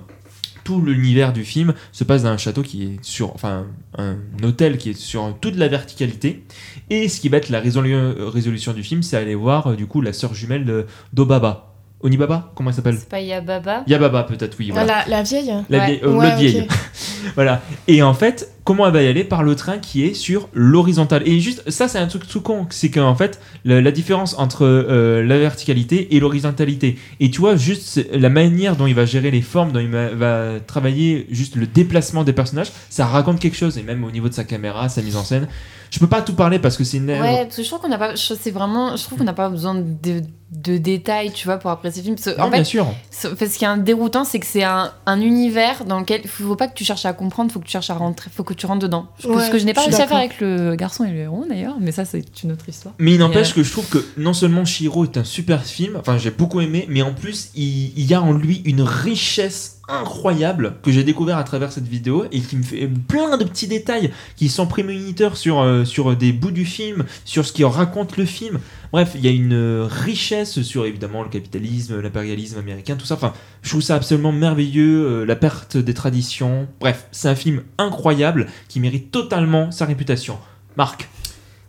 Tout l'univers du film se passe dans un château qui est sur, enfin un hôtel qui est sur toute la verticalité. Et ce qui va être la euh, résolution du film, c'est aller voir euh, du coup la sœur jumelle d'Obaba. Onibaba Comment elle s'appelle C'est pas Yababa Yababa peut-être, oui. Voilà. La, la vieille La Ouais. vieille, euh, Ouais, l'autre vieille. voilà. Et en fait, comment elle va y aller Par le train qui est sur l'horizontale? Et juste, ça, c'est un truc tout con. C'est qu'en fait, la, la différence entre euh, la verticalité et l'horizontalité. Et tu vois, juste la manière dont il va gérer les formes, dont il va, va travailler juste le déplacement des personnages, ça raconte quelque chose. Et même au niveau de sa caméra, sa mise en scène. Je peux pas tout parler parce que c'est une. Ouais, parce que je trouve qu'on n'a pas, c'est vraiment, je trouve qu'on n'a pas besoin de, de détails, tu vois, pour apprécier le film. Parce Non, en bien fait, sûr. ce fait, ce qui est un déroutant, c'est que c'est un, un univers dans lequel il faut pas que tu cherches à comprendre, faut que tu cherches à rentrer, faut que tu rentres dedans. Ce que- Ouais, ce que je n'ai pas réussi à faire avec le garçon et le héros d'ailleurs, mais ça c'est une autre histoire. Mais il n'empêche euh, que je trouve que non seulement Shiro est un super film, enfin j'ai beaucoup aimé, mais en plus il, il y a en lui une richesse incroyable que j'ai découvert à travers cette vidéo et qui me fait plein de petits détails qui sont prémoniteurs sur, euh, sur des bouts du film, sur ce qui raconte le film. Bref, il y a une euh, richesse sur évidemment le capitalisme, l'impérialisme américain, tout ça. Enfin, je trouve ça absolument merveilleux, euh, la perte des traditions. Bref, c'est un film incroyable qui mérite totalement sa réputation. Marc,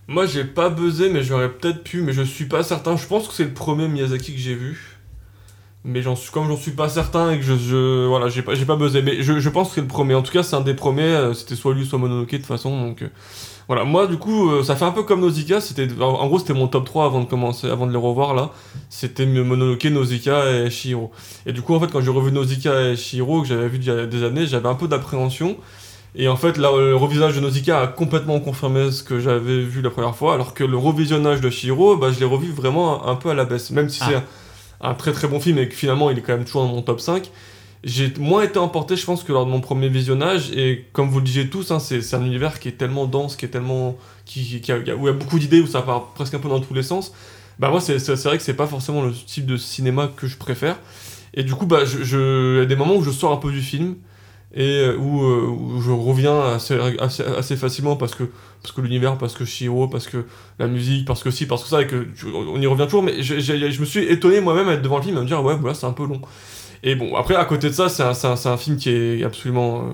Moi, j'ai pas buzzé, mais j'aurais peut-être pu, mais je suis pas certain. Je pense que c'est le premier Miyazaki que j'ai vu. Mais j'en suis, comme j'en suis pas certain et que je, je- voilà, j'ai pas, j'ai pas buzzé. Mais je, je pense que c'est le premier. En tout cas, c'est un des premiers. euh, C'était soit lui, soit Mononoke de toute façon. Donc, euh, voilà. Moi, du coup, euh, ça fait un peu comme Nausicaa. C'était, en, en gros, c'était mon top 3 avant de commencer, avant de les revoir là. C'était Mononoke, Nausicaa et Shihiro. Et du coup, en fait, quand j'ai revu Nausicaa et Shihiro, que j'avais vu il y a des années, j'avais un peu d'appréhension. Et en fait, là, le revisage de Nausicaa a complètement confirmé ce que j'avais vu la première fois, alors que le revisionnage de Shihiro, bah, je l'ai revu vraiment un, un peu à la baisse. Même si Ah. c'est un, très très bon film et que finalement il est quand même toujours dans mon top 5, j'ai moins été emporté, je pense, que lors de mon premier visionnage. Et comme vous le disiez tous, hein, c'est un univers qui est tellement dense, qui est tellement. Qui, qui- a, où il y a beaucoup d'idées, où ça part presque un peu dans tous les sens. Bah, moi, c'est vrai que c'est pas forcément le type de cinéma que je préfère. Et du coup, bah, je, je- il y a des moments où je sors un peu du film et euh, où, euh, où je reviens assez, assez, assez facilement parce que, parce que l'univers, parce que Shiro, parce que la musique, parce que si, parce que ça, et que on y revient toujours. Mais je, je- je me suis étonné moi-même à être devant le film à me dire, ouais, voilà, c'est un peu long. Et bon, après, à côté de ça, c'est un, un, un film qui est absolument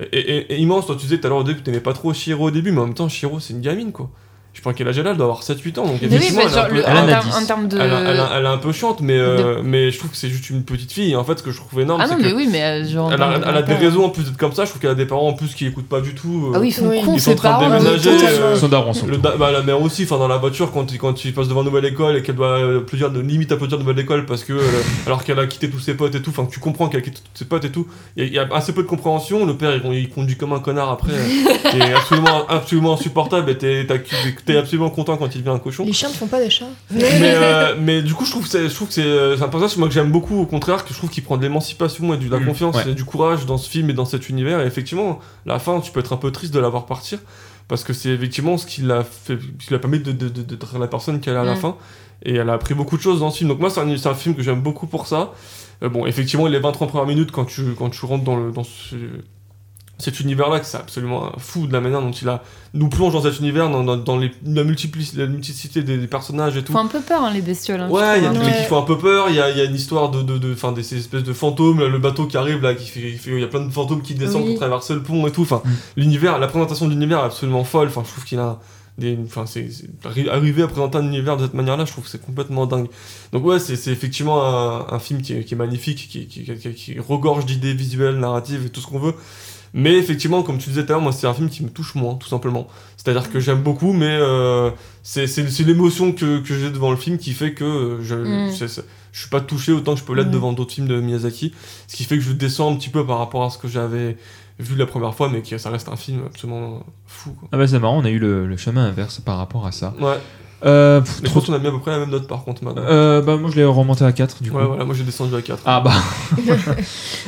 euh, et- et- immense. Toi, tu disais tout à l'heure au début t'aimais pas trop Shiro au début, mais en même temps, Shiro, c'est une gamine, quoi. Je pense quel âge elle a, elle doit avoir 7-8 ans. Donc, Mais oui, mais elle est un genre, peu- le- elle en termes- 10. en termes de. elle, a- elle a- elle est un peu chiante, mais, euh, mais je trouve que c'est juste une petite fille. Et en fait, ce que je trouve énorme, Ah c'est non, que mais oui, mais euh, genre. elle, a, des raisons en plus d'être comme ça. Je trouve qu'elle a des parents en plus qui écoutent pas du tout. euh, Ah oui, ils sont Oui. cons, Ils sont en train de déménager, euh, euh, Son daron, son le da- bah, la mère aussi, enfin dans la voiture quand il quand il passe devant une nouvelle école et qu'elle doit euh, applaudir, de- limite applaudir une nouvelle école parce que euh, alors qu'elle a quitté tous ses potes et tout, enfin que tu comprends qu'elle a quitté tous ses potes et tout, il y, a- assez peu de compréhension. Le père il, conduit comme un connard après, euh, est absolument absolument insupportable et t'es t'as- t'es absolument content quand il devient un cochon. Les chiens ne font pas des chats. mais, euh, mais du coup, je trouve que c'est, je trouve que c'est, euh, c'est un personnage moi que j'aime beaucoup. Au contraire, que je trouve qu'il prend de l'émancipation et de la Mm, confiance ouais. et du courage dans ce film et dans cet univers. Et effectivement, la fin, tu peux être un peu triste de la voir partir parce que c'est effectivement ce qui l'a fait, ce qui lui a permis de, de, de- d'être la personne qu'elle est à la Mm. fin. Et elle a appris beaucoup de choses dans ce film. Donc moi, c'est un, c'est un film que j'aime beaucoup pour ça. Euh, bon, effectivement, les 20-30 premières minutes quand tu, quand tu rentres dans le, dans ce- cet univers-là, que c'est absolument fou de la manière dont il a, nous plonge dans cet univers, dans, dans, dans les, la, multiplicité, la multiplicité des, des personnages et tout. Font un peu peur, hein, les bestioles. hein, Ouais, il y a des hein. trucs qui font un peu peur, il y a, il y a une histoire de, de, de, fin, des ces espèces de fantômes, là, le bateau qui arrive là, qui fait, il fait- il y a plein de fantômes qui descendent Oui. pour traverser le pont et tout. Enfin, Mm. l'univers, la présentation de l'univers est absolument folle. Enfin, je trouve qu'il a des, enfin, c'est, c'est- arri- arriver à présenter un univers de cette manière-là, je trouve que c'est complètement dingue. Donc ouais, c'est, c'est effectivement un, un film qui est, qui est magnifique, qui, qui, qui, qui regorge d'idées visuelles, narratives et tout ce qu'on veut. Mais effectivement, comme tu disais tout à l'heure, moi c'est un film qui me touche moins, tout simplement. C'est-à-dire que j'aime beaucoup, mais euh, c'est, l'émotion que, que j'ai devant le film qui fait que euh, je, Mm. je suis pas touché autant que je peux l'être Mm. devant d'autres films de Miyazaki. Ce qui fait que je descends un petit peu par rapport à ce que j'avais vu la première fois, mais que ça reste un film absolument fou. Quoi. Ah bah c'est marrant, on a eu le, le chemin inverse par rapport à ça. Ouais, Euh, pff, je trop- pense qu'on a mis à peu près la même note par contre maintenant. euh, bah moi je l'ai remonté à 4 du coup. ouais, voilà, moi j'ai descendu à 4. Ah bah.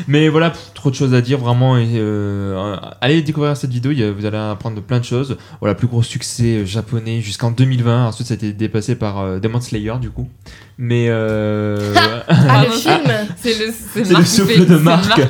Mais voilà, pff, trop de choses à dire vraiment. Et, euh, allez découvrir cette vidéo, vous allez apprendre plein de choses. Voilà, plus gros succès euh, japonais jusqu'en 2020. Ensuite, ça a été dépassé par euh, Demon Slayer du coup. Mais euh, Ah, le Ah, film C'est le, souffle de Marc.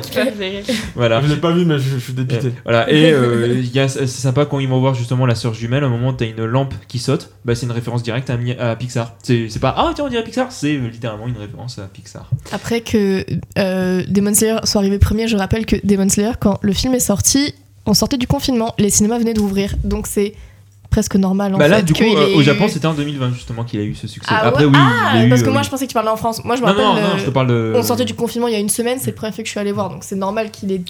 voilà. Je l'ai pas vu, mais je, je suis dépité. Et, voilà, et euh, c'est sympa quand ils vont voir justement la sœur jumelle, à un moment t'as une lampe qui saute, bah, c'est une référence directe à, Pixar. C'est pas ah tiens on dirait Pixar, c'est littéralement une référence à Pixar. Après que euh, Demon Slayer soit arrivé premier, je rappelle que Demon Slayer, quand le film est sorti, on sortait du confinement, les cinémas venaient d'ouvrir, donc c'est presque normal en bah là fait. du coup euh, au eu- Japon c'était en 2020 justement qu'il a eu ce succès. Ah Après ouais oui, Ah, il y a eu, parce que euh, moi oui. je pensais que tu parlais en France. Moi je me non, rappelle. non, non, euh, je te parle de. On sortait du confinement il y a une semaine, c'est le premier film que je suis allée voir, donc c'est normal qu'il ait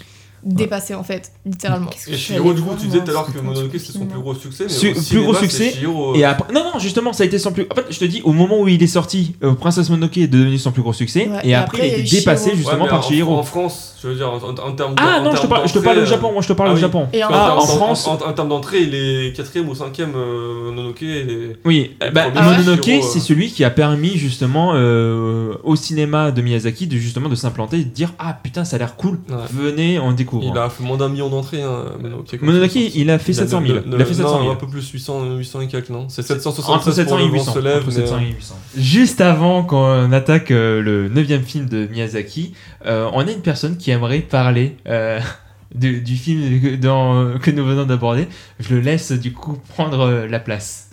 dépassé en fait, littéralement. Et je suis Chihiro, allée du coup, tu disais tout à l'heure que c'est Mononoke c'était son plus gros succès. Mais Su- au plus cinéma, gros succès, euh, Et après, non, non, justement, ça a été son plus. En fait, je te dis, au moment où il est sorti, euh, Princesse Mononoke est devenu son plus gros succès, Ouais, et, et après, après, il a été dépassé justement ouais, par en- Chihiro. En France, je veux dire, en, en- en termes de- Ah en non, je te parle, je te parle du Japon, moi je te parle ah du oui. Japon. Et en- Ah, en en, France, en, en termes d'entrée, il est quatrième ou cinquième euh, Mononoke. les- Oui, Le bah, Mononoke, euh. c'est celui qui a permis justement euh, au cinéma de Miyazaki de justement de s'implanter et de dire ah putain ça a l'air cool, Ouais. venez on découvre. Il a fait moins d'un million d'entrées, hein, Mononoke. Mononoke, il il a fait 700 000. ne- Il a fait 700 Non, 000. un peu plus, 800, 800 et quelques, non C'est Entre 776 700 pour et le vent 800. se lève, entre mais, 700 euh, et 800. Juste avant qu'on attaque euh, le neuvième film de Miyazaki, euh, on a une personne qui aimerait parler euh, du, du film que, dans- que nous venons d'aborder. Je le laisse du coup prendre euh, la place.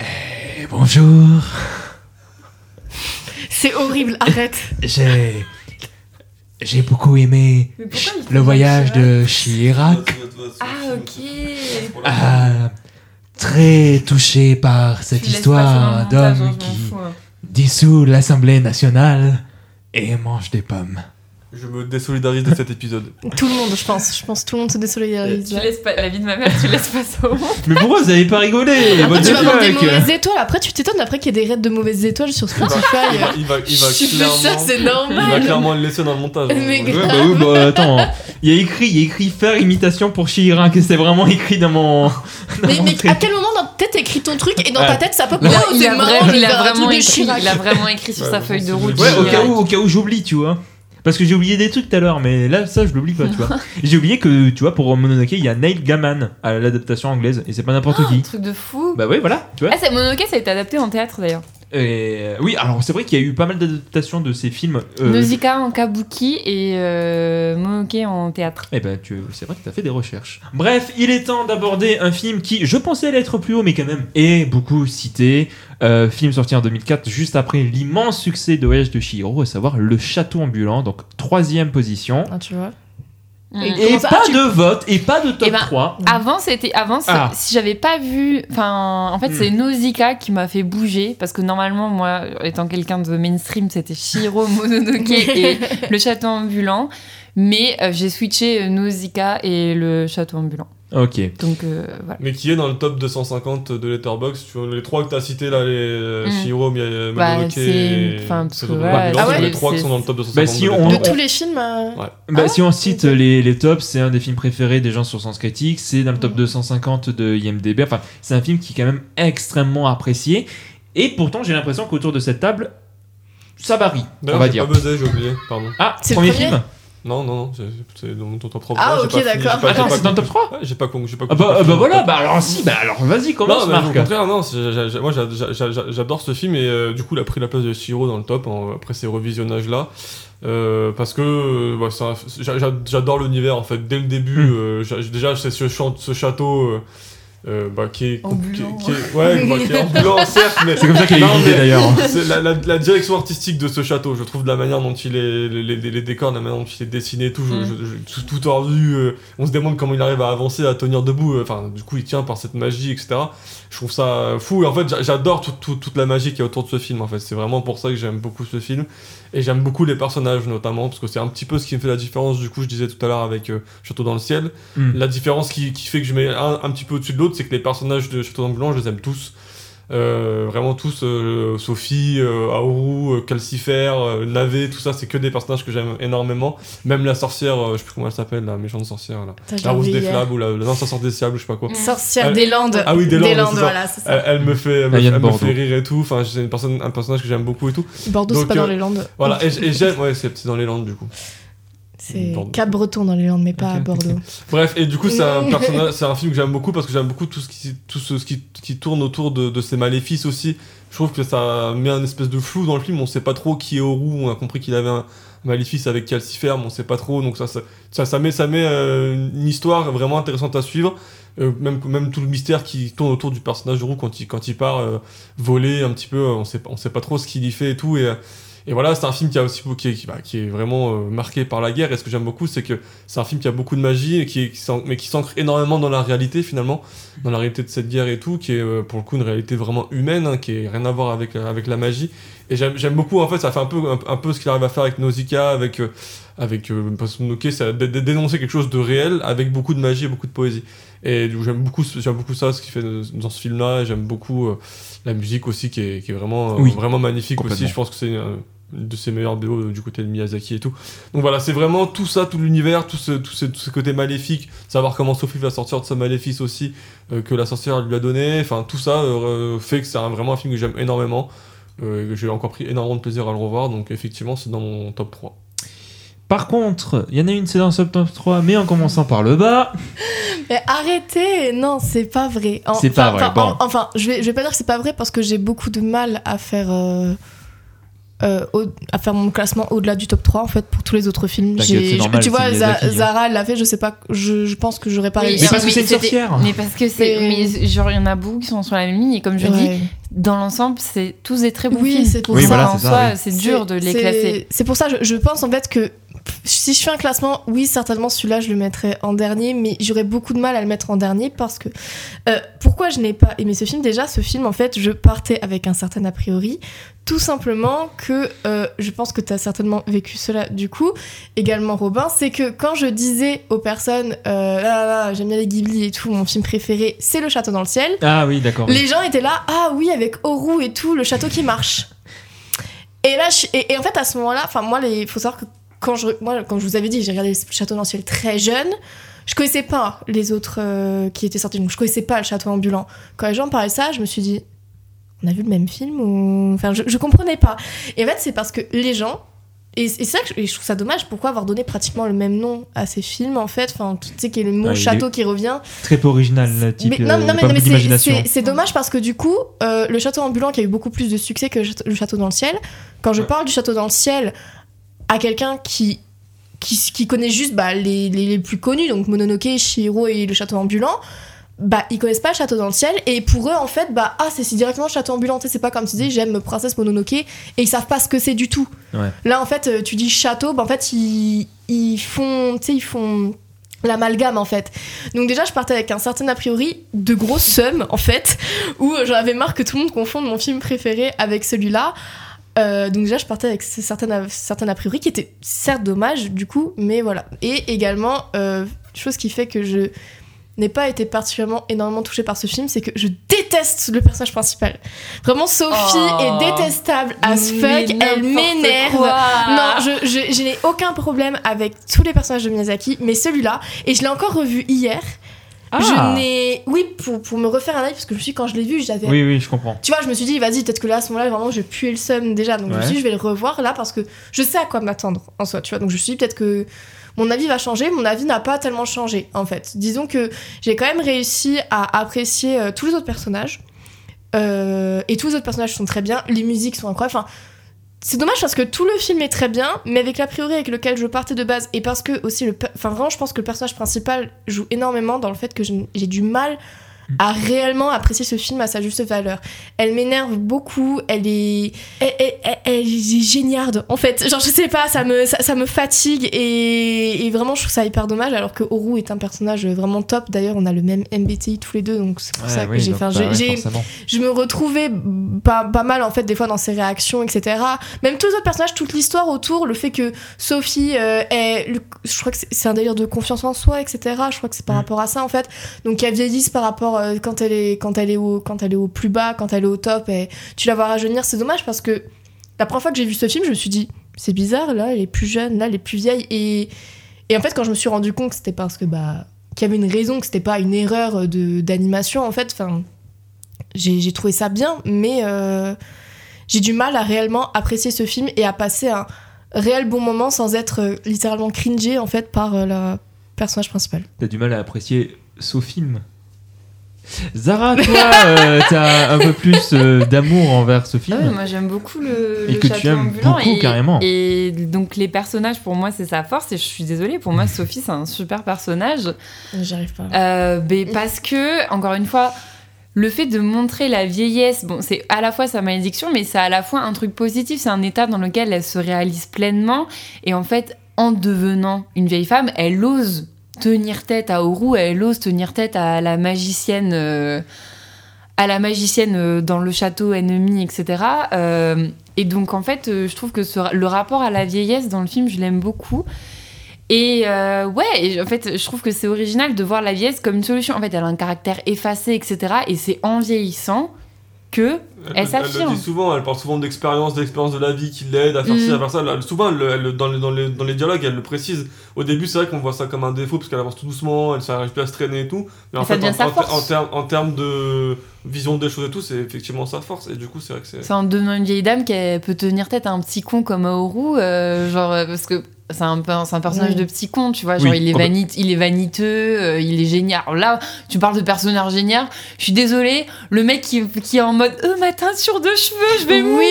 Eh, bonjour, C'est horrible, arrête. j'ai j'ai beaucoup aimé le voyage de Chirac. Ah, ok. Ah, très touché par cette histoire hein, d'homme m'en qui hein. dissout l'Assemblée nationale et mange des pommes. Je me désolidarise de cet épisode. Tout le monde, je pense. Je pense que tout le monde se désolidarise. Tu laisses pas la vie de ma mère, tu laisses pas ça au monde. Mais pourquoi vous avez pas rigolé the tu vas avoir des mauvaises étoiles. Après, tu t'étonnes après qu'il y ait des raids de mauvaises étoiles sur Spotify. Il va, il va clairement. ça, c'est Il va clairement le laisser dans le montage. hein. Mais Ouais. Bah oui, bah attends. Il y a écrit, il y a écrit faire imitation pour Chihirac que c'est vraiment écrit dans mon. dans Mais, mon mais à quel moment tête écrit ton truc et dans Ouais. ta tête ça peut Il a, pas il c'est a marrant, il a un vraiment écrit, il a vraiment écrit sur sa feuille de route. Ouais, au cas où, au cas où j'oublie, tu vois. Parce que j'ai oublié des trucs tout à l'heure, mais là, ça, je l'oublie pas, tu vois. J'ai oublié que, tu vois, pour Mononoke, il y a Neil Gaiman à l'adaptation anglaise, et c'est pas n'importe Un qui. truc de fou. Bah ouais, voilà, tu vois. Ah, c'est Mononoke, ça a été adapté en théâtre d'ailleurs. Et, euh, oui, alors c'est vrai qu'il y a eu pas mal d'adaptations de ces films. euh, Nausicaa en kabuki et euh, Mononoke en théâtre. Eh ben, tu- c'est vrai que tu as fait des recherches. Bref, il est temps d'aborder un film qui, je pensais allait être plus haut, mais quand même est beaucoup cité. Euh, film sorti en 2004, juste après l'immense succès de Voyage de Chihiro, à savoir Le Château Ambulant, donc troisième position. Ah, tu vois. Mm. Et- ça pas Ah, tu- de vote, et pas de top Eh ben, 3. Avant, c'était avant, Ah. si j'avais pas vu, enfin, en fait, Hmm. c'est Nausicaa qui m'a fait bouger parce que normalement, moi, étant quelqu'un de mainstream, c'était Shiro Mononoke et le château ambulant, mais euh, j'ai switché euh, Nausicaa et le château ambulant. Ok. Donc euh, voilà. Mais qui est dans le top 250 de Letterboxd tu vois, Les trois que t'as cités là, les euh, Mm. Shihiro, Mia- Bah, et enfin, parce que Ah ouais, les trois qui sont dans le top 250 Bah, si de on- De Letterboxd. tous les films. euh, Ouais. Bah, Ah si on cite les, les tops, c'est un des films préférés des gens sur Sens Critique, c'est dans le top 250 de IMDB. Enfin, c'est un film qui est quand même extrêmement apprécié. Et pourtant, j'ai l'impression qu'autour de cette table, ça varie, on va dire. pas buzzé, j'ai oublié, pardon. Ah, C'est le premier premier film Non, non, non, c'est- c'est dans ton top 3. Ah, ok, d'accord. Attends, pas c'est dans le top 3 Ouais, j'ai pas con, j'ai pas Ah bah, ah bah voilà, bah alors si, bah alors vas-y, commence Non, mais au Marc. contraire, non, moi j'a- j'a- j'a- j'adore ce film et euh, du coup il a pris la place de Shiro dans le top après ces revisionnages là. parce que euh, bah, j'adore l'univers en fait. Dès le début, Mm. euh, déjà c'est ce, ce château euh, euh, bah, qui est Ambulant. qui est- qui est- ouais, bah, qui est ambulant certes, mais C'est comme ça qu'il eu l'idée d'ailleurs. c'est la, la- la direction artistique de ce château, je trouve de la manière dont il est, les, les- les décors, de la manière dont il est dessiné, et tout, je- Mm. je- je- tout, tout tordu, euh, on se demande comment il arrive à avancer, à tenir debout, euh, enfin, du coup, il tient par cette magie, etc. Je trouve ça fou, et en fait, j'a- j'adore tout- tout- toute la magie qui est autour de ce film, en fait. C'est vraiment pour ça que j'aime beaucoup ce film, et j'aime beaucoup les personnages, notamment, parce que c'est un petit peu ce qui me fait la différence, du coup, je disais tout à l'heure avec euh, Château dans le ciel. Mm. La différence qui, qui fait que je mets un, un petit peu au-dessus de l'autre, c'est que les personnages de Château d'Ambulant, je les aime tous. Euh, vraiment tous, euh, Sophie, euh, Aoru, euh, Calcifer, euh, Navé, tout ça, c'est que des personnages que j'aime énormément. Même la sorcière, euh, je sais plus comment elle s'appelle, la méchante sorcière, là. La rousse des flammes ou la, la non, sorcière des sables, je sais pas quoi. Sorcière Elle- des Landes. Ah oui, des Landes, voilà, c'est ça. Elle, elle me fait, elle me, Diane elle me Bordeaux. fait rire et tout. Enfin, c'est une personne, un personnage que j'aime beaucoup et tout. Bordeaux, c'est pas dans les Landes. Voilà, et, et j'aime, ouais, c'est c'est dans les Landes du coup. C'est Bordeaux. Cap-Breton dans les Landes, mais pas à Bordeaux. Bref, et du coup, c'est un personnage, c'est un film que j'aime beaucoup parce que j'aime beaucoup tout ce qui, tout ce, ce qui, qui tourne autour de, de ces maléfices aussi. Je trouve que ça met un espèce de flou dans le film. On sait pas trop qui est Oru. On a compris qu'il avait un maléfice avec Calcifer, mais on sait pas trop. Donc ça, ça, ça, ça met, ça met euh, une histoire vraiment intéressante à suivre. Euh, même, même tout le mystère qui tourne autour du personnage de Oru quand il, quand il part euh, voler un petit peu. On sait, on sait pas trop ce qu'il y fait et tout. Et, et voilà, c'est un film qui a aussi qui est, qui, bah, qui est vraiment euh, marqué par la guerre. Et ce que j'aime beaucoup, c'est que c'est un film qui a beaucoup de magie, et qui est, qui mais qui s'ancre énormément dans la réalité finalement, dans la réalité de cette guerre et tout, qui est euh, pour le coup une réalité vraiment humaine, hein, qui est rien à voir avec, euh, avec la magie. Et j'aime j'aime beaucoup, en fait, ça fait un peu, un, un peu ce qu'il arrive à faire avec Nausicaa, avec, euh, avec euh, de, de dénoncer quelque chose de réel avec beaucoup de magie et beaucoup de poésie. Et j'aime beaucoup, j'aime beaucoup ça, ce qu'il fait dans ce film-là, et j'aime beaucoup euh, la musique aussi, qui est, qui est vraiment, euh, Oui, vraiment magnifique aussi. Je pense que c'est euh, une de ses meilleures BO euh, du côté de Miyazaki et tout. Donc voilà, c'est vraiment tout ça, tout l'univers, tout ce, tout, ce, tout ce côté maléfique, savoir comment Sophie va sortir de sa maléfice aussi, euh, que la sorcière lui a donné, enfin tout ça euh, fait que c'est un- vraiment un film que j'aime énormément, euh, et que j'ai encore pris énormément de plaisir à le revoir, donc effectivement c'est dans mon top 3. Par contre, il y en a une, c'est dans le top 3, mais en commençant par le bas. Mais arrêtez Non, c'est pas vrai. En- C'est pas enfin, vrai, enfin, bon. en- Enfin, je vais, je vais pas dire que c'est pas vrai parce que j'ai beaucoup de mal à faire. Euh, au- à faire mon classement au-delà du top 3 en fait pour tous les autres films. J'ai- normal, tu vois. Zara elle l'a fait, je sais pas, je, je pense que j'aurais pas Oui, réussi. Mais parce que c'est une sorcière. Mais parce que c'est. Mais- Mais genre, il y en a beaucoup qui sont sur la même ligne, et comme je dis, dans l'ensemble, c'est tous des très bons Oui, films. c'est pour Oui, ça. voilà, en c'est ça, soi, oui. c'est dur de les c'est- classer. C'est pour ça, je, je pense en fait que si je fais un classement, oui, certainement celui-là, je le mettrais en dernier, mais j'aurais beaucoup de mal à le mettre en dernier parce que. euh, pourquoi je n'ai pas aimé ce film? Déjà, ce film, en fait, je partais avec un certain a priori. Tout simplement que euh, je pense que tu as certainement vécu cela du coup, également Robin, c'est que quand je disais aux personnes, euh, là, là, là, j'aime bien les Ghibli et tout, mon film préféré, c'est Le Château dans le ciel, Ah oui, d'accord. oui. les gens étaient là, ah oui, avec Oru et tout, le château qui marche. Et là, je- et, et en fait, à ce moment-là, enfin, moi, il faut savoir que quand je, moi, comme je vous avais dit, j'ai regardé le château dans le ciel très jeune. Je connaissais pas les autres euh, qui étaient sortis, donc je connaissais pas le château ambulant. Quand les gens parlaient ça, je me suis dit, on a vu le même film ou. Enfin, je, je comprenais pas. Et en fait, c'est parce que les gens, et, c'est ça que je, trouve ça dommage. Pourquoi avoir donné pratiquement le même nom à ces films en fait? Enfin, tu sais qu'il y a le mot Ouais, château qui revient. Très peu original, le type. Mais, non, euh, non, mais, non, mais beaucoup c'est- dommage parce que du coup, euh, le château ambulant qui a eu beaucoup plus de succès que le château- dans le ciel, quand je parle du château dans le ciel à quelqu'un qui, qui, qui connaît juste bah, les, les, les plus connus, donc Mononoke, Shihiro et le château ambulant, bah ils connaissent pas le château dans le ciel et pour eux en fait bah ah c'est directement le château ambulant c'est pas comme tu dis j'aime princesse Mononoke et ils savent pas ce que c'est du tout. Ouais. là en fait euh, tu dis château bah en fait ils, ils font tu sais ils font l'amalgame en fait. Donc déjà je partais avec un certain a priori de gros seum en fait où j'en avais marre que tout le monde confonde mon film préféré avec celui-là. Euh, donc déjà je partais avec ce certain a, priori qui était certes dommage du coup mais voilà. Et également euh, chose qui fait que je n'ai pas été particulièrement énormément touchée par ce film, c'est que je déteste le personnage principal. Vraiment, Sophie Oh. est détestable as fuck, elle m'énerve. Non, je, je, je n'ai aucun problème avec tous les personnages de Miyazaki, mais celui-là, et je l'ai encore revu hier, Ah. je n'ai... Oui, pour, pour me refaire un avis, parce que je me suis dit, quand je l'ai vu, j'avais... Oui, oui, je comprends. Tu vois, je me suis dit, vas-y, peut-être que là, à ce moment-là, vraiment, je puais le seum déjà. Donc, je me suis dit, je vais le revoir là parce que je sais à quoi m'attendre en soi, tu vois. Donc, je me suis dit, peut-être que mon avis va changer. Mon avis n'a pas tellement changé, en fait. Disons que j'ai quand même réussi à apprécier euh, tous les autres personnages. Euh, et tous les autres personnages sont très bien. Les musiques sont incroyables. C'est dommage parce que tout le film est très bien, mais avec l'a priori avec lequel je partais de base, et parce que aussi, le, enfin vraiment, je pense que le personnage principal joue énormément dans le fait que j'ai du mal à réellement apprécier ce film à sa juste valeur. Elle m'énerve beaucoup, elle est, elle, elle- elle- elle est géniarde en fait. Genre je sais pas, ça me, ça, ça me fatigue et, et vraiment je trouve ça hyper dommage alors que Oru est un personnage vraiment top. D'ailleurs on a le même MBTI tous les deux donc c'est pour Ouais, ça que j'ai, bah ouais, je me retrouvais pas, pas mal en fait des fois dans ses réactions etc même tous les autres personnages toute l'histoire autour le fait que Sophie euh, est je crois que c'est, c'est un délire de confiance en soi etc je crois que c'est par Mm. rapport à ça en fait donc qu'elle vieillisse par rapport euh, quand elle est quand elle est au quand elle est au plus bas quand elle est au top et tu la vois rajeunir c'est dommage parce que la première fois que j'ai vu ce film je me suis dit c'est bizarre là elle est plus jeune là elle est plus vieille et et en fait quand je me suis rendu compte que c'était parce que bah qu'il y avait une raison que c'était pas une erreur de d'animation en fait enfin j'ai trouvé ça bien, mais euh, j'ai du mal à réellement apprécier ce film et à passer un réel bon moment sans être euh, littéralement cringé en fait par le personnage principal. T'as du mal à apprécier ce film. Zara, toi, euh, t'as un peu plus euh, d'amour envers ce Ah ouais, moi j'aime beaucoup le, Et le que tu aimes ambulant beaucoup, et, carrément. Et donc les personnages pour moi c'est sa force et je suis désolée pour moi Sophie c'est un super personnage J'arrive pas. Euh, ben, parce que encore une fois le fait de montrer la vieillesse bon c'est à la fois sa malédiction mais c'est à la fois un truc positif c'est un état dans lequel elle se réalise pleinement et en fait en devenant une vieille femme elle ose tenir tête à Oru elle ose tenir tête à la magicienne euh, à la magicienne euh, dans le château ennemi, etc. Euh, et donc, en fait, je trouve que le rapport à la vieillesse dans le film, je l'aime beaucoup. Et ouais, en fait, je trouve que c'est original de voir la vieillesse comme une solution. En fait, elle a un caractère effacé, etc. Et c'est en vieillissant que Elle Elle, s'affirme. le dit souvent, elle parle souvent d'expérience, d'expérience de la vie qui l'aide à faire ci, Mm. à faire ça. Elle- souvent, elle, elle- dans, les, dans, les, dans les dialogues, elle le précise. Au début, c'est vrai qu'on voit ça comme un défaut parce qu'elle avance tout doucement, elle n'arrive plus à se traîner et tout. Mais en ça fait, devient en, sa en- force. en termes- en termes de vision des choses et tout, c'est effectivement sa force. Et du coup, c'est vrai que c'est. c'est en devenant une vieille dame qu'elle peut tenir tête à un petit con comme Aoru, euh, genre euh, parce que c'est un, un personnage Oui. de petit con, tu vois, genre Oui, il, est complète- vanit, il est vaniteux, euh, il est génial. Alors là, tu parles de personnage génial, je suis désolée, le mec qui, qui est en mode euh, ma teinture de cheveux, je vais oui, mourir.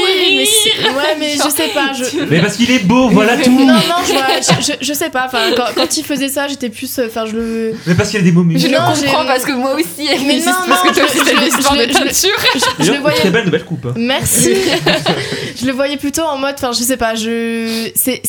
mais ouais, mais je sais pas. Je... Mais parce qu'il est beau, voilà tout. Non, non, je, vois- je, je- je sais pas. Enfin, quand, quand il faisait ça, j'étais plus. euh, Enfin, je le. Mais parce qu'il a des beaux Je muscles. le Non, comprends parce que moi aussi, avec Mais mes non, parce non, que toi je- aussi, t'as je- je- de je- teinture. Je, je le voyais. Très belle nouvelle coupe. hein. Merci. je le voyais plutôt en mode, enfin, je sais pas, je, c'est,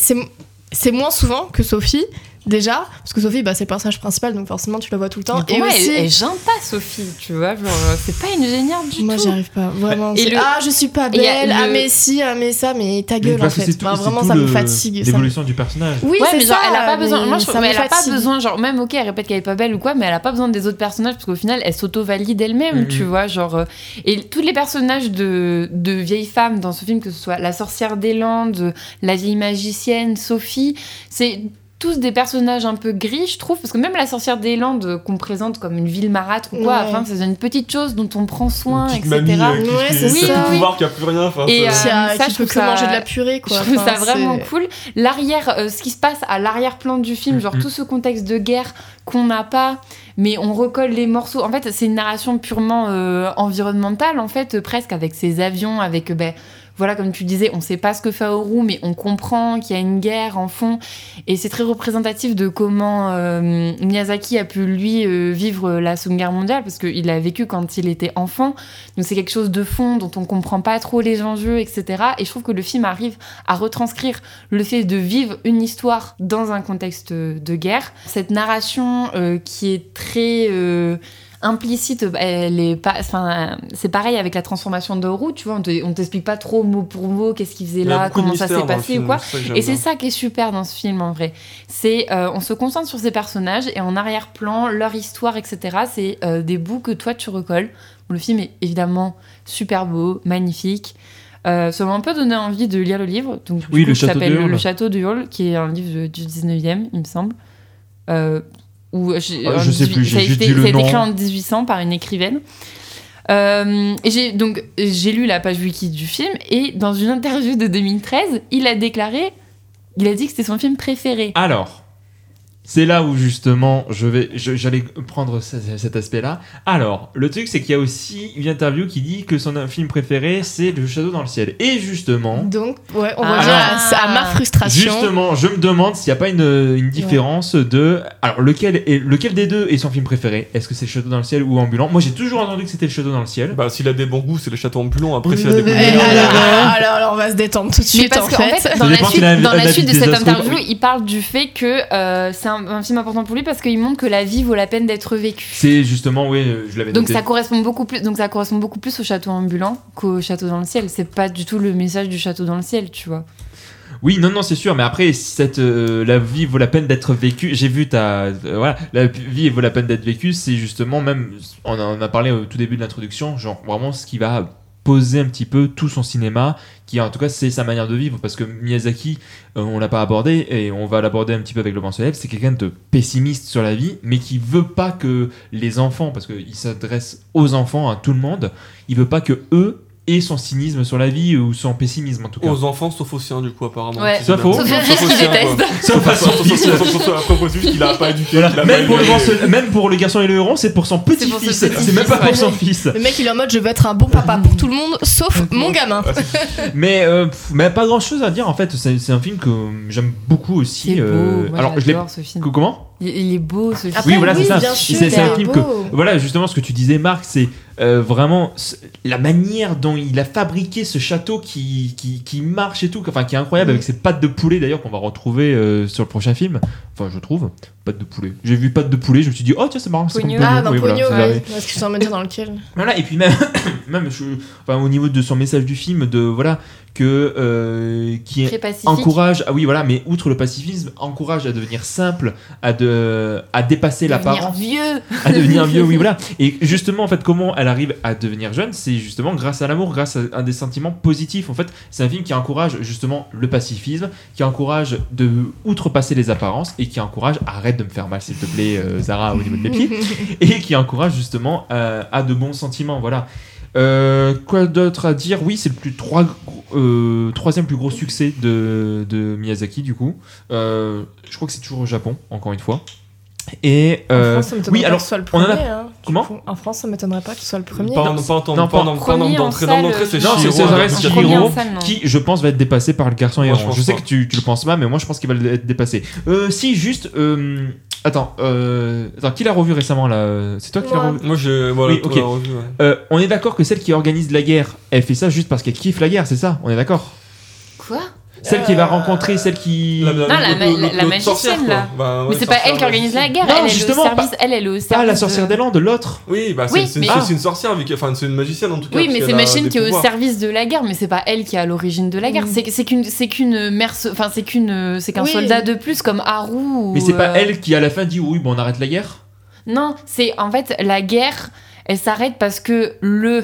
c'est, moins souvent que Sophie déjà, parce que Sophie, bah, c'est le personnage principal, donc forcément tu la vois tout le temps. Et moi, aussi, elle, elle gêne pas Sophie, tu vois, euh, c'est pas une géniarde du moi tout. j'y arrive pas, vraiment. Et le- Ah, je suis pas belle. Ah, le- mais si, ah, mais ça, mais ta Mais gueule en parce que fait. c'est tout- vraiment, tout ça me fatigue. me- L'évolution du personnage. Oui, ouais, mais genre, ça, elle a pas besoin. Moi, je trouve elle a pas besoin, genre, même, ok, elle répète qu'elle est pas belle ou quoi, mais elle a pas besoin des autres personnages parce qu'au final, elle s'auto-valide elle-même, Mhm. tu vois. Genre, euh, et tous les personnages de, de vieilles femmes dans ce film, que ce soit la sorcière des Landes, la vieille magicienne, Sophie, c'est tous des personnages un peu gris, je trouve, parce que même la sorcière des Landes qu'on présente comme une ville marâtre ou quoi, Ouais. enfin, c'est une petite chose dont on prend soin, Une etc. mamie euh, qui, Ouais, qui, c'est ça. Oui. pouvoir, qui a plus rien. Enfin, Et, euh, ça, qui je peut que ça- manger de la purée, quoi. Je trouve Enfin, ça vraiment c'est- cool. L'arrière, euh, ce qui se passe à l'arrière-plan du film, genre Mhm. tout ce contexte de guerre qu'on n'a pas, mais on recolle les morceaux. En fait, c'est une narration purement euh, environnementale, en fait, euh, presque avec ses avions, avec, euh, ben, voilà, comme tu disais, on sait pas ce que fait Oru, mais on comprend qu'il y a une guerre en fond. Et c'est très représentatif de comment euh, Miyazaki a pu, lui, euh, vivre la Seconde Guerre mondiale, parce qu'il l'a vécu quand il était enfant. Donc c'est quelque chose de fond dont on comprend pas trop les enjeux, etc. Et je trouve que le film arrive à retranscrire le fait de vivre une histoire dans un contexte de guerre. Cette narration euh, qui est très implicite, elle est pas, enfin, c'est pareil avec la transformation d'Oru, tu vois, on te- on t'explique pas trop mot pour mot qu'est-ce qu'il faisait là, de comment ça s'est passé film, ou quoi. Et c'est ça qui est super dans ce film en vrai. C'est euh, on se concentre sur ces personnages et en arrière-plan leur histoire, etc. C'est euh, des bouts que toi tu recolles. Le film est évidemment super beau, magnifique. Euh, ça m'a un peu donné envie de lire le livre. Donc, du Oui, coup, Le qui Château s'appelle de. Le Château de Hurle, qui est un livre du 19e, il me semble. Euh, Ah, en je sais 18 plus, ça a j'ai juste été- lu le ça a été écrit en 1800 par une écrivaine. Euh, et j'ai donc j'ai lu la page wiki du film et dans une interview de 2013, il a déclaré, il a dit que c'était son film préféré. Alors, c'est là où justement je vais, j'allais prendre ce- cet aspect-là. Alors, le truc c'est qu'il y a aussi une interview qui dit que son film préféré c'est Le Château dans le ciel. Et justement, Donc, ouais, on Ah. revient à, à ma frustration. justement, je me demande s'il n'y a pas une, une différence de, alors lequel est lequel des deux est son film préféré? Est-ce que c'est Le Château dans le ciel ou Ambulant? Moi j'ai toujours entendu que c'était Le Château dans le ciel. Bah, s'il a des bons goûts, c'est le château ambulant. Après, s'il a des goûts alors, alors, alors, on va se détendre tout de Mais suite parce en qu'en fait. fait, dans la suite, s'il a- dans la suite de des cette interview, il parle du fait que euh, c'est un, un film important pour lui parce qu'il montre que la vie vaut la peine d'être vécue. C'est justement, oui, euh, je l'avais Donc noté. ça correspond beaucoup plus, donc ça correspond beaucoup plus au château ambulant qu'au château dans le ciel. C'est pas du tout le message du château dans le ciel, tu vois. Oui, non, non, c'est sûr, mais après, cette, euh, la vie vaut la peine d'être vécue. J'ai vu ta. euh, voilà, la vie vaut la peine d'être vécue, c'est justement même. On en a parlé au tout début de l'introduction, genre vraiment ce qui va poser un petit peu tout son cinéma, qui en tout cas c'est sa manière de vivre, parce que Miyazaki, euh, on l'a pas abordé, et on va l'aborder un petit peu avec le lève, c'est quelqu'un de pessimiste sur la vie, mais qui veut pas que les enfants, parce qu'il s'adresse aux enfants, à tout le monde, il veut pas que eux aient son cynisme sur la vie ou son pessimisme en tout cas. Aux enfants, sauf aux siens, du coup, apparemment. Ouais. Sauf aux. Sauf qu'il a pas éduqué. Même, pour le même pour le garçon et le héron, c'est pour son petit-fils. C'est même pas pour son fils. Le mec, il est en mode je veux être un bon papa pour tout le monde, sauf mon gamin. Mais, euh, mais pas grand chose à dire en fait. C'est c'est un film que j'aime beaucoup aussi. Euh, alors, je l'ai. j'adore ce film. que- Comment Il, est beau ce film. Oui, voilà, c'est ça. Et c'est- un film beau. Voilà, justement, ce que tu disais, Marc, c'est euh, vraiment la manière dont il a fabriqué ce château qui, qui, qui marche et tout, enfin qui est incroyable Mm. avec ses pattes de poulet d'ailleurs qu'on va retrouver euh, sur le prochain film. Enfin, je trouve, pattes de poulet. J'ai vu pattes de poulet, je me suis dit, oh tiens, c'est marrant, Pogno. Ah, dans Oui, voilà, Pogno, c'est ouais. vrai. Parce que je sais me dire dans lequel. Voilà, et puis même, même je- enfin, au niveau de son message du film, de voilà, que euh, qui encourage, ah oui, voilà, mais outre le pacifisme, encourage à devenir simple, à, de, à dépasser Devenir l'apparence, vieux. à devenir vieux, oui, voilà. Et justement, en fait, comment elle arrive à devenir jeune, c'est justement grâce à l'amour, grâce à un des sentiments positifs. En fait, c'est un film qui encourage justement le pacifisme, qui encourage de outrepasser les apparences et qui encourage, arrête de me faire mal, s'il te plaît, euh, Zara, au niveau de mes pieds et qui encourage justement euh, à de bons sentiments. Voilà. Euh, quoi d'autre à dire? Oui, c'est le plus trois, euh, troisième plus gros succès de, de Miyazaki du coup. Euh, je crois que c'est toujours au Japon, encore une fois. Et En France, oui, alors le on en premier. a- hein, Comment. En France, ça m'étonnerait pas que ce soit le premier. Pas en pas en non, pas en- en d'entrée. c'est Non, c'est- qui, je pense, va être dépassé par le garçon et Moi, je sais que tu, tu le penses pas, mais moi je pense qu'il va être dépassé. Euh, si, juste. euh, attends, euh, attends, qui l'a revu récemment là C'est toi qui l'as Moi. revu Moi, je. Voilà, Oui, toi, ok. la revue, ouais. Euh, On est d'accord que celle qui organise la guerre, elle fait ça juste parce qu'elle kiffe la guerre, c'est ça? On est d'accord? Quoi? Celle qui va Euh, rencontrer celle qui. La- Non, la- magicienne, là. Bah, ouais, Mais c'est pas elle qui organise la guerre. Non, elle, est justement, le service, elle, elle est au service. Pas la de- sorcière des Landes, l'autre. Oui, bah, Oui, c'est mais- Ah. une sorcière, enfin, c'est une magicienne en tout cas. Oui, mais c'est Machine qui est au service de la guerre, mais c'est pas elle qui est à l'origine de la guerre. Mm. C'est c'est qu'une c'est qu'une merce, enfin c'est qu'une c'est qu'un Oui. soldat de plus comme Haru. ou, Mais c'est pas euh, elle qui à la fin dit oui, bon on arrête la guerre? Non, c'est en fait la guerre. Elle s'arrête parce que le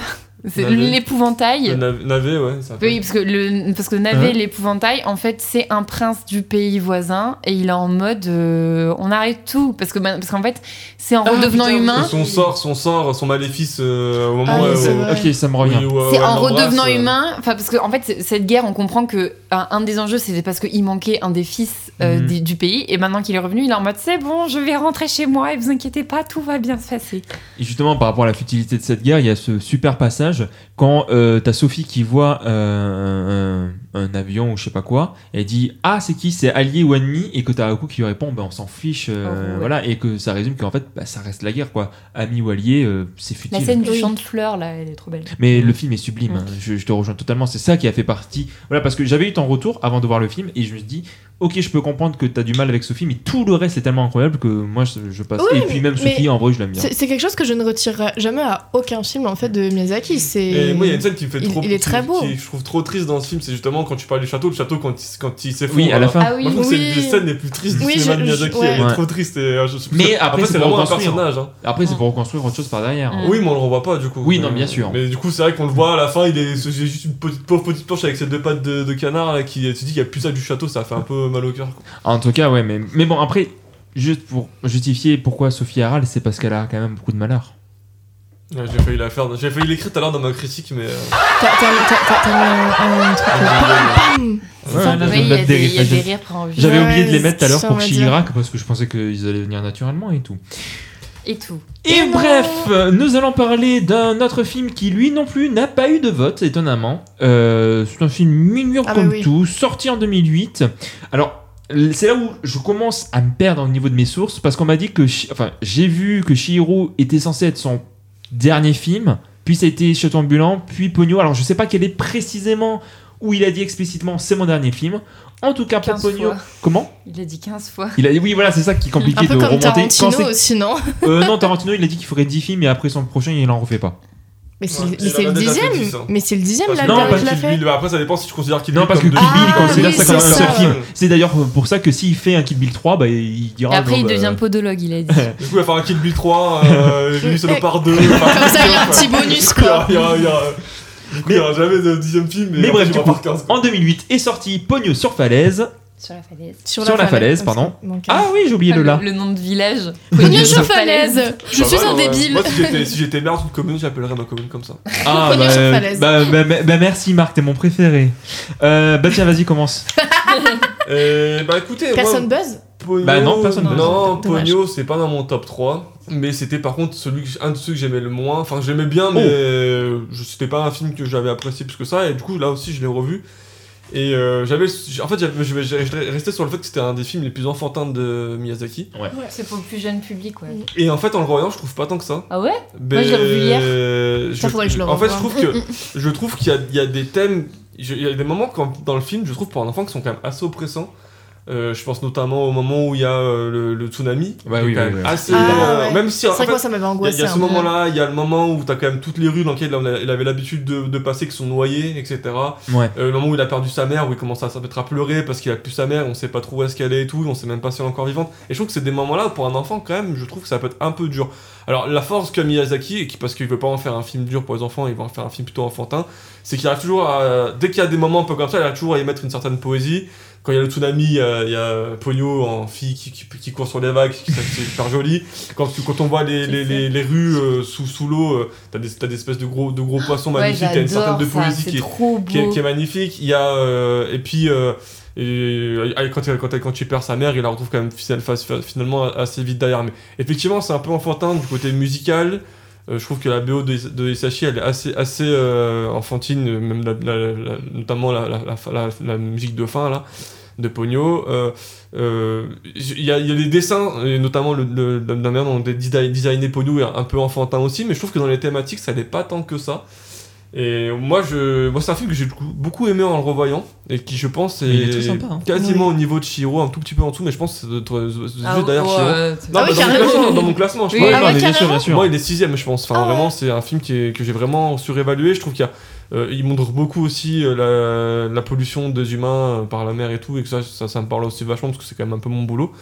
C'est l'épouvantail. Le nav- navet, ouais. ça Oui, parce que le parce que Navet, Ouais. l'épouvantail, en fait, c'est un prince du pays voisin et il est en mode euh, on arrête tout parce que ma- parce qu'en fait, c'est en Ah, redevenant putain, humain. Son sort, son sort, son maléfice euh, au moment Ah, où. Ok, ça me revient. où C'est en redevenant euh, humain, enfin parce que en fait cette guerre, on comprend que un, un des enjeux c'était parce qu'il manquait un des fils euh, Mhm. des- du pays et maintenant qu'il est revenu, il est en mode c'est bon, je vais rentrer chez moi et vous inquiétez pas, tout va bien se passer. Et justement, par rapport à la futilité de cette guerre, il y a ce super passage quand euh, t'as Sophie qui voit euh, un, avion ou je sais pas quoi, et elle dit Ah, c'est qui? C'est allié ou ennemi? Et que t'as Haku qui lui répond Ben, on s'en fiche, euh, Oh, ouais. voilà, et que ça résume qu'en fait, bah, ça reste la guerre, quoi. Ami ou allié, euh, c'est futile. La scène du champ de fleurs là, elle est trop belle. Mais le film est sublime, hein. je, je te rejoins totalement. C'est ça qui a fait partie. Voilà, parce que j'avais eu ton retour avant de voir le film et je me suis dit, ok, je peux comprendre que t'as du mal avec Sophie, mais tout le reste est tellement incroyable que moi je, je passe. Oui, et puis même Sophie, en vrai, je l'aime bien. C'est quelque chose que je ne retirerai jamais à aucun film en fait de Miyazaki. C'est. Et moi, il y a une scène qui me fait Il- trop. il est très beau. Qui, je trouve trop triste dans ce film, c'est justement quand tu parles du château, le château quand il, quand il s'effondre. Oui, à la fin. Ah oui. Moi, je trouve que c'est une des scènes les plus tristes du Oui, cinéma je- de Miyazaki. ouais. Elle est trop triste. Et, euh, je- Mais après, c'est vraiment un reconstruire. personnage. Hein. Après, c'est pour reconstruire autre chose par derrière. Mm. Oui, mais on le revoit pas du coup. Oui, non, bien sûr. Mais du coup, c'est vrai qu'on le voit à la fin, il est juste une petite, pauvre petite planche avec ses deux pattes de, de canard là, qui tu dis qu'il y a plus ça du château, ça fait un peu mal au cœur. En tout cas, ouais, mais, mais bon, après, juste pour justifier pourquoi Sophie râle, c'est parce qu'elle a quand même beaucoup de malheur. Ouais, j'ai failli la faire, j'ai failli l'écrire tout à l'heure dans ma critique, mais. euh, T'as un, truc. Ouais, des rires préenregistrés. J'avais Ouais, oublié de les mettre tout à l'heure pour. Chirac parce que je pensais qu'ils allaient venir naturellement et tout. et tout. Et bref, euh, nous allons parler d'un autre film qui lui non plus n'a pas eu de vote, étonnamment. Euh, c'est un film mignon Ah bah comme oui. tout, sorti en 2008. Alors, c'est là où je commence à me perdre au niveau de mes sources, parce qu'on m'a dit que, enfin, j'ai vu que Shihiro était censé être son dernier film, puis ça a été Château ambulant, puis Pogno. Alors, je sais pas quel est précisément où il a dit explicitement c'est mon dernier film. En tout cas, pour 15 Pogno. fois. Comment? Il a dit 15 fois. Il a dit oui, voilà, c'est ça qui est compliqué Un peu de comme remonter. Tarantino aussi, non? Euh, non, Tarantino, il a dit qu'il ferait 10 films et après son prochain, il en refait pas. Mais c'est Ouais, le dixième 10. Mais c'est le dixième parce là, non, pas qu'il Kill Bill, après, ça dépend si tu considères qu'il Non, parce que Kill Ah, Bill, il considère ça comme un c'est seul film. C'est d'ailleurs pour ça que s'il fait un Kill Bill 3, bah, il dira. Et après, il bah, devient podologue, il a dit. Du coup, il va faire un Kill Bill 3, euh, Julie Salopard 2. Comme ça, il y a un petit bonus, quoi. Du coup, il y aura jamais de dixième film. Mais bref, il du va coup, faire 15, quoi. en 2008 est sorti Pogno sur falaise. Sur la falaise. Sur, Sur la falaise, pardon. Ah oui, j'ai oublié le là. Le, nom de village. Pognon sur falaise Je suis un débile Moi, si j'étais- maire d'une commune, j'appellerais ma commune comme ça. Ah, Pogno bah, sur euh, falaise. bah, bah, bah, bah, merci Marc, t'es mon préféré. Euh, bah tiens, vas-y, commence. Et bah écoutez, moi, Personne buzz Pogno, Bah non, personne buzz. Non. Pogno, c'est pas dans mon top 3. Mais c'était par contre celui que, un de ceux que j'aimais le moins. Enfin, j'aimais bien, Oh. mais euh, je- c'était pas un film que j'avais apprécié plus que ça. Et du coup, là aussi, je l'ai revu. Et euh, j'avais. En fait, je je- je restais sur le fait que c'était un des films les plus enfantins de Miyazaki. C'est pour le plus jeune public, ouais. Et en fait, en le revoyant, je trouve pas tant que ça. Ah ouais? Ben, je l'ai revu hier. je- Ça, faudrait que je le En fait, je trouve que je trouve qu'il y a, il y a des thèmes, je- il y a des moments quand, dans le film, je trouve pour un enfant qui sont quand même assez oppressants. Euh, je pense notamment au moment où il y a euh, le, le tsunami. Ouais, est oui, quand oui, même oui. assez. Ah, euh, ouais. Même si en C'est vrai que fait, moi ça m'avait il y a, angoissé. il y a ce moment-là, il y a le moment où t'as quand même toutes les rues dans lesquelles il avait- l'habitude de, de passer qui sont noyées, etc. Ouais. Euh, le moment où il a perdu sa mère, où il commence à se mettre à pleurer parce qu'il a plus sa mère, on sait pas trop où est-ce qu'elle est et tout, on sait même pas si elle est encore vivante. Et je trouve que c'est des moments-là où pour un enfant quand même, je trouve que ça peut être un peu dur. Alors la force qu'a Miyazaki, et qui parce qu'il veut pas en faire un film dur pour les enfants, il va en faire un film plutôt enfantin, c'est qu'il arrive toujours à, dès qu'il y a des moments un peu comme ça, il arrive toujours à y mettre une certaine poésie. Quand il y a le tsunami, il y a, il y a Pogno en fille qui, qui, qui court sur les vagues, qui- c'est super joli. Quand, tu- quand on voit les, les, les, les rues euh, sous, sous l'eau, euh, t'as des, t'as des espèces de gros, de gros poissons Ouais, magnifiques, t'as une certaine de poésie qui qui est, qui est magnifique. Il y a euh, et puis euh, et, quand, quand, quand il perd sa mère, il la retrouve quand même finalement- finalement assez vite derrière. Mais effectivement, c'est un peu enfantin du côté musical. Euh, je trouve que la BO de, de Isashi, elle est assez, assez euh, enfantine, même la- la- notamment la, musique de fin là, de Pogno. Euh, Il y, a, les dessins, notamment le, la manière dont design- designé Pogno est un peu enfantin aussi, mais je trouve que dans les thématiques, ça n'est pas tant que ça. Et moi, je, moi c'est un film que j'ai beaucoup- beaucoup aimé en le revoyant, et qui, je pense, est, Il est très sympa, hein. quasiment au niveau de Shiro, un tout petit peu en dessous, mais je pense que de- Ah, juste derrière Non, Ah oui, dans, mon classement, dans mon classement, je Oui, Ah bien sûr, bien sûr. Moi, il est sixième, je pense. Enfin, Ah ouais. vraiment, c'est un film qui est- que j'ai vraiment surévalué. Je trouve qu'il y a, euh, il montre beaucoup aussi euh, la, la pollution des humains euh, par la mer et tout, et que ça, ça, ça me parle aussi vachement parce que c'est quand même un peu mon boulot.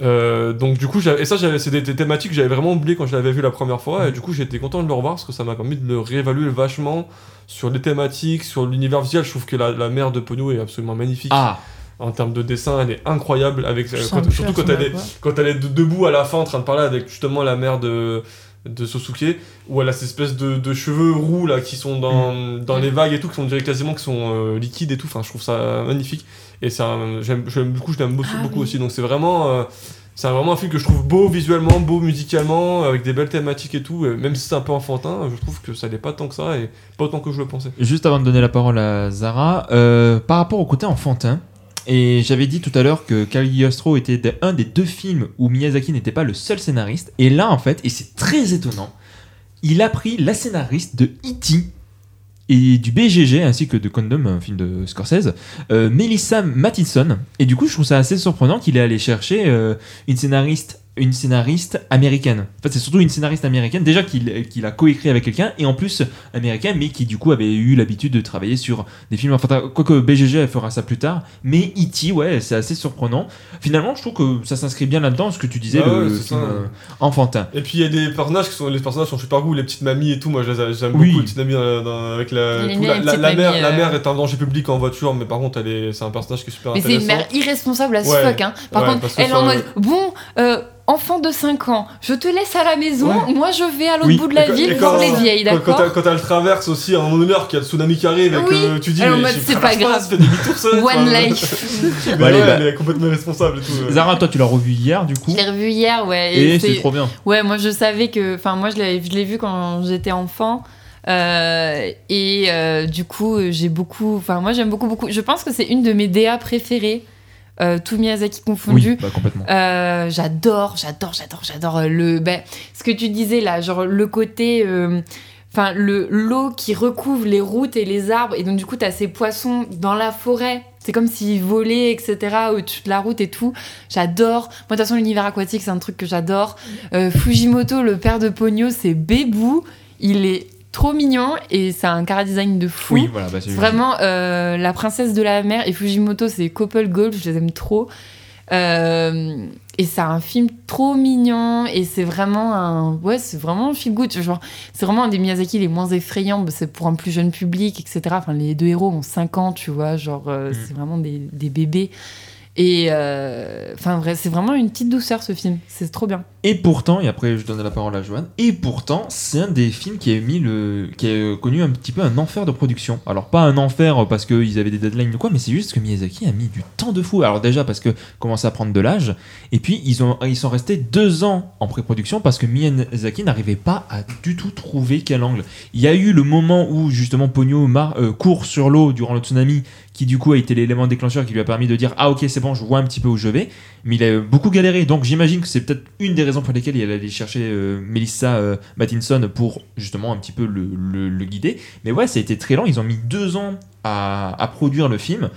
Euh, donc du coup, j'avais- et ça, j'avais- c'est des, des thématiques que j'avais vraiment oublié quand je l'avais vu la première fois, et du coup, j'étais content de le revoir parce que ça m'a permis de le réévaluer vachement sur les thématiques, sur l'univers visuel. Je trouve que la, la mère de Pogno est absolument magnifique. Ah, En termes de dessin, elle est incroyable, avec, euh, quand- surtout quand elle, est, quand elle est de- debout à la fin en train de parler avec justement la mère de, de Sosuke, où elle a cette espèce de, de cheveux roux là qui sont dans, Mm. dans les vagues et tout, qui sont dirait quasiment qui sont euh, liquides et tout. Enfin, je trouve ça magnifique. Et c'est un- j'aime, j'aime- du coup, je l'aime beaucoup, Ah beaucoup oui. aussi. Donc c'est vraiment, euh, c'est vraiment un film que je trouve beau visuellement, beau musicalement, avec des belles thématiques et tout. Et même si c'est un peu enfantin, je trouve que ça n'est pas tant que ça et pas autant que je le pensais. Juste avant de donner la parole à Zara, euh, par rapport au côté enfantin, et j'avais dit tout à l'heure que Cagliostro était un des deux films où Miyazaki n'était pas le seul scénariste, et là en fait, et c'est très étonnant, il a pris la scénariste de E.T. et du BGG ainsi que de Condom, un film de Scorsese, euh, Melissa Mathison, et du coup je trouve ça assez surprenant qu'il ait allé chercher euh, une scénariste une scénariste américaine. En fait, c'est surtout une scénariste américaine, déjà qu'il qu'il a coécrit avec quelqu'un, et en plus américaine, mais qui du coup avait eu l'habitude de travailler sur des films enfantins. Quoique BGG, elle fera ça plus tard, mais E.T., ouais, c'est assez surprenant. Finalement, je trouve que ça s'inscrit bien là-dedans, ce que tu disais, Ah le, ouais, le c'est film ça. euh, enfantin. Et puis il y a des personnages qui sont les personnages sont super cool, les petites mamies et tout. Moi j'aime Oui. beaucoup les petites mamies dans- dans- avec la, tout, la, mère. La euh. mère est un danger public en voiture, mais par contre elle est, c'est un personnage qui est super Mais c'est une intéressant. mère irresponsable à ce Ouais. fuck. Hein. Par Ouais, contre, elle est en mode Bon, euh, enfant de 5 ans, je te laisse à la maison, Ouais. moi je vais à l'autre Oui. bout de la quand- ville et voir quand- les vieilles, Quand, quand, d'accord elle, quand elle traverse aussi à un moment donné, alors qu'il y a le tsunami qui arrive et Oui. que tu dis, en mais c'est pas grave. demi-tour seul. One enfin, life. mais Bon, allez, ouais, bah. elle est complètement responsable et tout. Zara, toi, tu l'as revu hier, du coup, Je l'ai revu hier, ouais. et c'est- c'est trop bien. Ouais, moi je savais que. Enfin, moi je l'ai je l'ai vu quand j'étais enfant. euh, et euh, du coup, j'ai beaucoup. Enfin, moi j'aime beaucoup, beaucoup. Je pense que c'est une de mes DA préférées, euh, tout Miyazaki confondu. Oui, bah, complètement. Euh, j'adore, j'adore, j'adore, j'adore euh, le. Ben, ce que tu disais là, genre le côté. euh, Enfin, le l'eau qui recouvre les routes et les arbres, et donc du coup, t'as ces poissons dans la forêt. C'est comme s'ils volaient, etc., au-dessus de la route et tout. J'adore. Moi, de toute façon, l'univers aquatique, c'est un truc que j'adore. Fujimoto, le père de Pogno, c'est Bébou. Il est trop mignon et ça a un cara design de fou. Oui, voilà, bah, c'est vraiment euh, la princesse de la mer et Fujimoto, c'est couple gold, je les aime trop. Euh, et c'est un film trop mignon et c'est vraiment un ouais c'est vraiment un feel good genre c'est vraiment un des Miyazaki les moins effrayants bah, c'est pour un plus jeune public etc enfin les deux héros ont 5 ans tu vois genre euh, Mm. c'est vraiment des, des bébés et euh, enfin c'est vraiment une petite douceur ce film c'est trop bien Et pourtant, et après je donne la parole à Joanne, et pourtant, c'est un des films qui a, mis qui a connu un petit peu un enfer de production. Alors, pas un enfer parce qu'ils avaient des deadlines ou quoi, mais c'est juste que Miyazaki a mis du temps de fou. Alors, déjà parce que commençait à prendre de l'âge, et puis ils, ont, ils sont restés deux ans en pré-production parce que Miyazaki n'arrivait pas à du tout trouver quel angle. Il y a eu le moment où justement Pogno euh, court sur l'eau durant le tsunami, qui du coup a été l'élément déclencheur qui lui a permis de dire Ah, ok, c'est bon, je vois un petit peu où je vais mais il a beaucoup galéré. Donc j'imagine que c'est peut-être une des raisons pour lesquelles il allait chercher euh, Melissa euh, Mattinson pour justement un petit peu le, guider. Mais ouais, ça a été très lent. Ils ont mis deux ans à, à produire le film.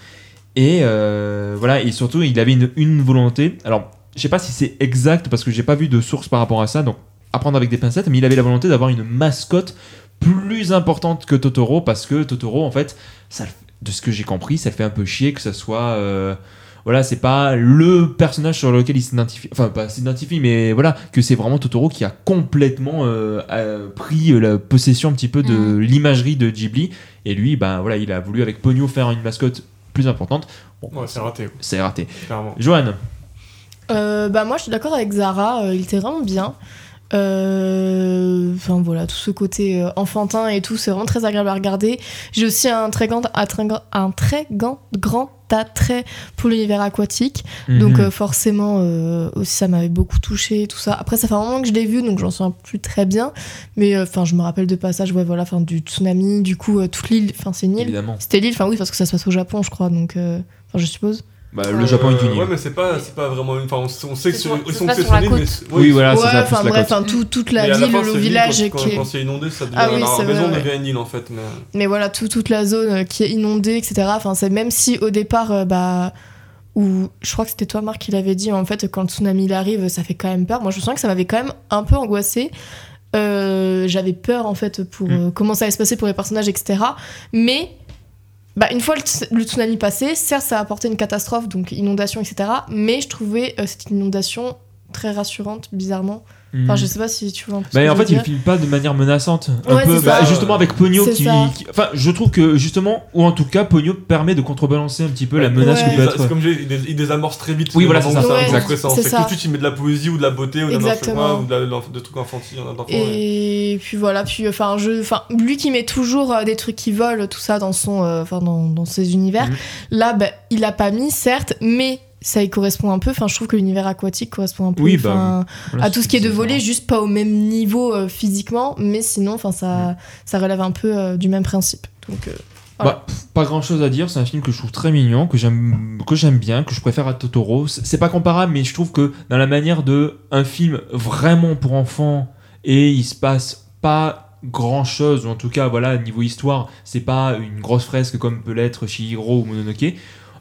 Et euh, voilà, et surtout, il avait une, une volonté. Alors, je sais pas si c'est exact parce que j'ai pas vu de source par rapport à ça, donc à prendre avec des pincettes, mais il avait la volonté d'avoir une mascotte plus importante que Totoro parce que Totoro, en fait, ça, le- de ce que j'ai compris, ça fait un peu chier que ça soit. euh, voilà, c'est pas le personnage sur lequel il s'identifie, enfin pas s'identifie, mais voilà, que c'est vraiment Totoro qui a complètement euh, euh, pris euh, la possession un petit peu de Mm. l'imagerie de Ghibli, et lui, ben voilà, il a voulu avec Pogno faire une mascotte plus importante. Bon, Ouais, c'est raté, c'est raté. clairement. Joanne, Euh, bah moi je suis d'accord avec Zara, euh, il était vraiment bien. Euh, Enfin voilà, tout ce côté euh, enfantin et tout, c'est vraiment très agréable à regarder. J'ai aussi un très grand, un très, grand- grand, attrait pour l'univers aquatique. Donc Mhm. euh, forcément euh, aussi ça m'avait beaucoup touché tout ça. Après ça fait un moment que je l'ai vu donc j'en souviens plus très bien. Mais euh, enfin je me rappelle de passages ouais voilà, enfin du tsunami, du coup toute l'île, enfin c'est une île. C'était l'île, enfin oui parce que ça se passe au Japon je crois donc euh, enfin je suppose. Bah, le Japon est une Euh, île. Ouais, mais c'est pas, c'est pas vraiment une. Enfin, on, on sait que C'est sur- que côte. mais c'est- Oui, voilà, ouais, c'est ça, enfin la bref, côte. enfin, tout- toute la ville, le village quand, qui est... quand c'est inondé, ça devient. Ah oui, la maison devient une île en fait. Mais... Mais voilà, tout- toute la zone euh, qui est inondée, etc. Enfin, c'est même si au départ, euh, bah, où je crois que c'était toi, Marc, qui l'avait dit, en fait, quand le tsunami il arrive, ça fait quand même peur. Moi, je me sens que ça m'avait quand même un peu angoissée. Euh, J'avais peur, en fait, pour Mm. euh, comment ça allait se passer pour les personnages, etc. Mais bah, une fois le, ts- le tsunami passé, certes, ça a apporté une catastrophe, donc inondation, etc. Mais je trouvais euh, cette inondation très rassurante, bizarrement. Enfin, Hmm. je sais pas si tu vois un peu Bah, en fait, il filme pas de manière menaçante. Un Ouais, peu, c'est bah, justement avec Pogno C'est qui, Enfin, je trouve que justement, ou en tout cas, Pogno permet de contrebalancer un petit peu la menace Ouais. que peut C'est être. comme j'ai, il, dés- il désamorce très vite. Oui, voilà, c'est ça, c'est C'est tout de suite, il met de la poésie ou de la beauté ou de la Exactement. ou de la- de trucs enfantins. d'enfants, ouais. Et puis voilà, puis enfin, je, enfin, lui qui met toujours euh, des trucs qui volent, tout ça dans son, euh, enfin, dans, dans ses univers. Mhm. Là, bah, il a pas mis, certes, mais ça y correspond un peu. Enfin, je trouve que l'univers aquatique correspond un peu. Oui, bah, Voilà, à tout ce qui est de voler, juste pas au même niveau euh, physiquement, mais sinon, enfin, ça, ça relève un peu euh, du même principe. Donc, euh, Voilà. Bah, pas grand chose à dire, c'est un film que je trouve très mignon, que j'aime que j'aime bien, que je préfère à Totoro. C'est c'est pas comparable, mais je trouve que dans la manière de un film vraiment pour enfants et il se passe pas grand chose, ou en tout cas, voilà, niveau histoire, c'est pas une grosse fresque comme peut l'être Shihiro ou Mononoke.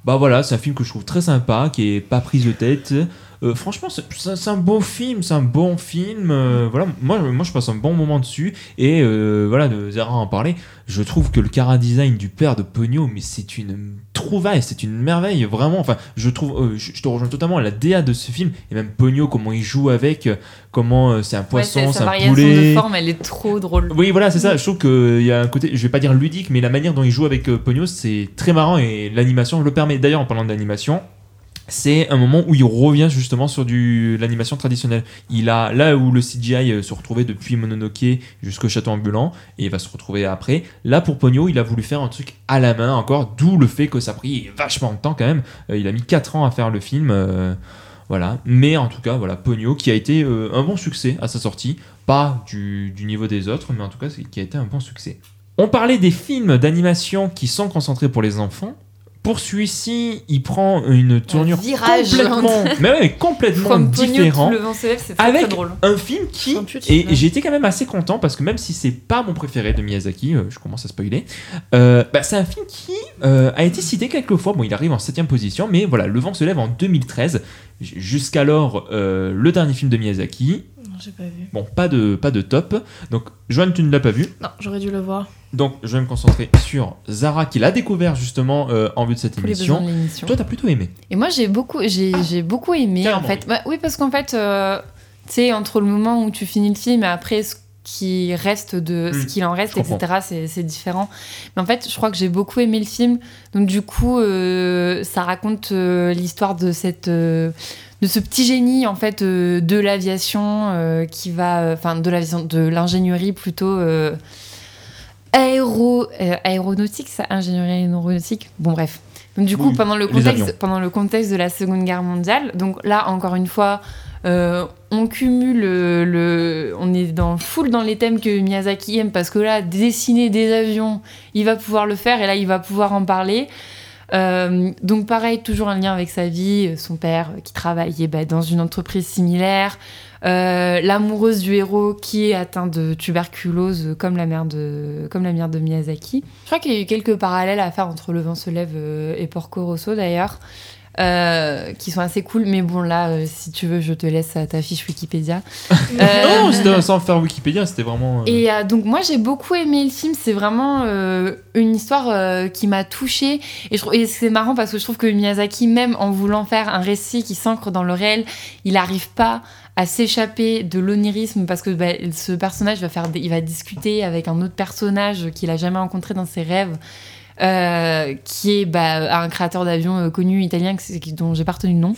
Bah voilà, c'est un film que je trouve très sympa, qui est pas prise de tête. Euh, franchement, c'est un beau film, c'est un bon film. euh, voilà, moi, moi, je passe un bon moment dessus. Et euh, voilà, de Zara en parler. Je trouve que le cara design du père de Pogno, mais c'est une trouvaille, c'est une merveille, vraiment. Enfin, je trouve, je, je te rejoins totalement. La DA de ce film, et même Pogno, comment il joue avec, comment c'est un poisson, c'est- un variation poulet. de forme, elle est trop drôle. Oui, voilà, c'est ça. Je trouve qu'il y a un côté, je vais pas dire ludique, mais la manière dont il joue avec Pogno, c'est très marrant et l'animation le permet. D'ailleurs, en parlant d'animation, c'est un moment où il revient justement sur du l'animation traditionnelle. Il a là où le CGI euh, se retrouvait depuis Mononoke jusqu'au château ambulant et il va se retrouver après. Là pour Pogno, il a voulu faire un truc à la main encore, d'où le fait que ça a pris vachement de temps quand même. Euh, il a mis 4 ans à faire le film. euh, voilà, mais en tout cas, voilà, Pogno qui a été un bon succès à sa sortie, pas du, du niveau des autres, mais en tout cas, qui a été un bon succès. On parlait des films d'animation qui sont concentrés pour les enfants. Pour celui-ci, il prend une tournure virage. complètement, mais ouais, complètement From Pogno, différent tout le vent se lève, c'est très, avec très drôle. un film qui Un et été quand même assez content parce que même si c'est pas mon préféré de Miyazaki, euh, je commence à spoiler, euh, bah, c'est un film qui euh, a été cité quelques fois. Bon, il arrive en septième position, mais voilà, Le Vent se lève en 2013. J- Jusqu'alors, euh, le dernier film de Miyazaki. non, j'ai pas vu. Bon, pas de pas de top. Donc, Joanne, tu ne l'as pas vu? Non, j'aurais dû le voir. Donc, je vais me concentrer sur Zara qui l'a découvert justement euh, en vue de cette émission. de. Toi, t'as plutôt aimé. Et moi, j'ai beaucoup, j'ai, j'ai beaucoup aimé, en fait. Bah, oui, parce qu'en fait, euh, tu sais, entre le moment où tu finis le film et après ce qui reste de ce Hmm, qu'il en reste, etc., c'est, c'est différent. Mais en fait, je crois que j'ai beaucoup aimé le film. Donc, du coup, euh, ça raconte l'histoire de cette. de ce petit génie en fait de l'aviation qui va enfin de l'aviation de l'ingénierie plutôt aéro euh, aéronautique ça ingénierie aéronautique. Bon bref. Donc du coup Oui, pendant le contexte pendant le contexte de la Seconde Guerre mondiale donc là encore une fois euh, on cumule le, le- on est dans full dans les thèmes que Miyazaki aime parce que là dessiner des avions il va pouvoir le faire et là il va pouvoir en parler. Euh, donc pareil, toujours un lien avec sa vie, son père qui travaillait bah, dans une entreprise similaire, euh, l'amoureuse du héros qui est atteint de tuberculose comme la mère de, comme la mère de Miyazaki. Je crois qu'il y a eu quelques parallèles à faire entre Le vent se lève euh, et Porco Rosso d'ailleurs. Euh, qui sont assez cool, mais bon là, euh, si tu veux, je te laisse à ta fiche Wikipédia. Euh, Non, c'était sans faire Wikipédia, c'était vraiment. et donc moi j'ai beaucoup aimé le film, c'est vraiment une histoire qui m'a touchée et, je trouve- et c'est marrant parce que je trouve que Miyazaki même en voulant faire un récit qui s'ancre dans le réel, il n'arrive pas à s'échapper de l'onirisme parce que bah, ce personnage va faire il va discuter avec un autre personnage qu'il a jamais rencontré dans ses rêves. Euh, qui est bah, un créateur d'avions euh, connu italien dont j'ai pas retenu le nom.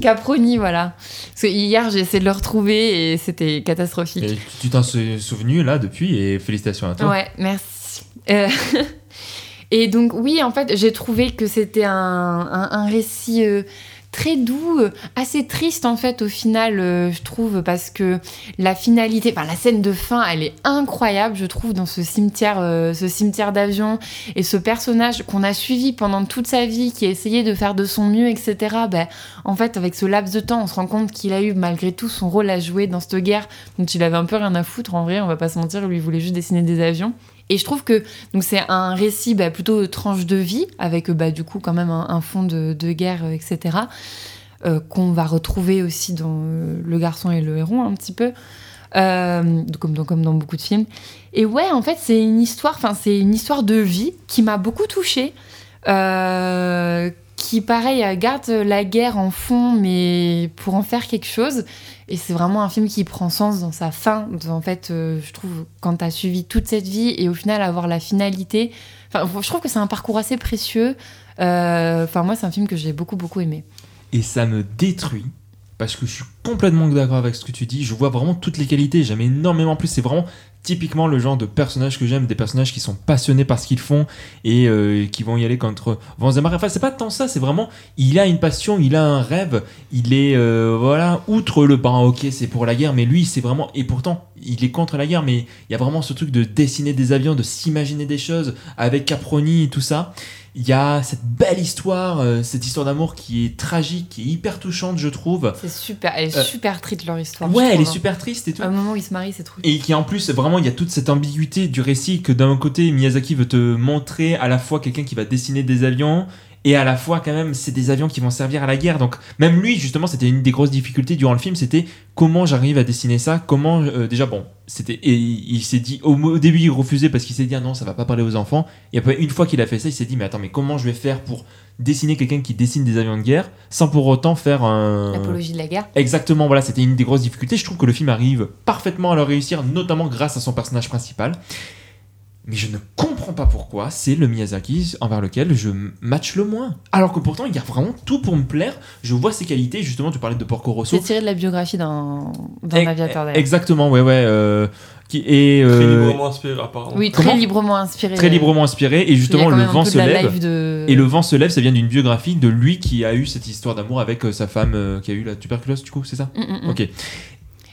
Caproni, voilà. Parce que hier, j'ai essayé de le retrouver et c'était catastrophique. Et tu t'en es souvenu là depuis et félicitations à toi. Ouais, merci. Euh, et donc, oui, en fait, j'ai trouvé que c'était un, un- un récit euh, très doux, euh, assez triste en fait au final, euh, je trouve, parce que la finalité, enfin la scène de fin, elle est incroyable, je trouve, dans ce cimetière, euh, ce cimetière d'avion, et ce personnage qu'on a suivi pendant toute sa vie, qui a essayé de faire de son mieux, etc. Ben, en fait, avec ce laps de temps, on se rend compte qu'il a eu malgré tout son rôle à jouer dans cette guerre, dont il avait un peu rien à foutre. En vrai, on va pas se mentir, lui voulait juste dessiner des avions. Et je trouve que donc c'est un récit bah, plutôt tranche de vie, avec bah, du coup quand même un, fond de, guerre, euh, etc. euh, qu'on va retrouver aussi dans euh, Le garçon et le héron un petit peu. euh, comme, dans, beaucoup de films. Et ouais, en fait, c'est une histoire, enfin, c'est une histoire de vie qui m'a beaucoup touchée. Euh, qui, pareil, garde la guerre en fond, mais pour en faire quelque chose. Et c'est vraiment un film qui prend sens dans sa fin. En fait, euh, je trouve, quand tu as suivi toute cette vie et au final avoir la finalité, enfin, je trouve que c'est un parcours assez précieux. Euh, Enfin, moi, c'est un film que j'ai beaucoup, beaucoup aimé. Et ça me détruit parce que je suis complètement d'accord avec ce que tu dis. Je vois vraiment toutes les qualités. J'aime énormément plus. C'est vraiment typiquement le genre de personnage que j'aime, des personnages qui sont passionnés par ce qu'ils font et euh, qui vont y aller contre vents et marées. Enfin, c'est pas tant ça, c'est vraiment, il a une passion, il a un rêve, il est, euh, voilà, outre le parent, ok, c'est pour la guerre, mais lui, c'est vraiment, et pourtant, il est contre la guerre, mais il y a vraiment ce truc de dessiner des avions, de s'imaginer des choses avec Caproni et tout ça. Il y a cette belle histoire, euh, cette histoire d'amour qui est tragique, qui est hyper touchante, je trouve. C'est super, elle est super triste leur histoire. Ouais, elle est hein. super triste et tout. À un moment où ils se marient, c'est trop. Et qui en plus, vraiment, il y a toute cette ambiguïté du récit que d'un côté, Miyazaki veut te montrer à la fois quelqu'un qui va dessiner des avions et à la fois quand même c'est des avions qui vont servir à la guerre. Donc même lui, justement, c'était une des grosses difficultés durant le film, c'était comment j'arrive à dessiner ça, comment euh, déjà bon, c'était et il s'est dit au, au début il refusait parce qu'il s'est dit ah non ça va pas parler aux enfants. Et après une fois qu'il a fait ça, il s'est dit mais attends mais comment je vais faire pour dessiner quelqu'un qui dessine des avions de guerre sans pour autant faire un L'apologie de la guerre. Exactement, voilà, c'était une des grosses difficultés. Je trouve que le film arrive parfaitement à le réussir, notamment grâce à son personnage principal. Mais je ne comprends pas pourquoi c'est le Miyazaki envers lequel je match le moins. Alors que pourtant, il y a vraiment tout pour me plaire. Je vois ses qualités. Justement, tu parlais de Porco Rosso. C'est tiré de la biographie d'un aviateur d'ailleurs. Exactement, ouais, ouais. euh, qui est Très euh, librement inspiré, apparemment. Oui, très Comment librement inspiré. très librement inspiré. Et justement, le vent se lève. de... Et le vent se lève, ça vient d'une biographie de lui qui a eu cette histoire d'amour avec euh, sa femme euh, qui a eu la tuberculose, du coup, c'est ça? Mm, mm, mm. Ok.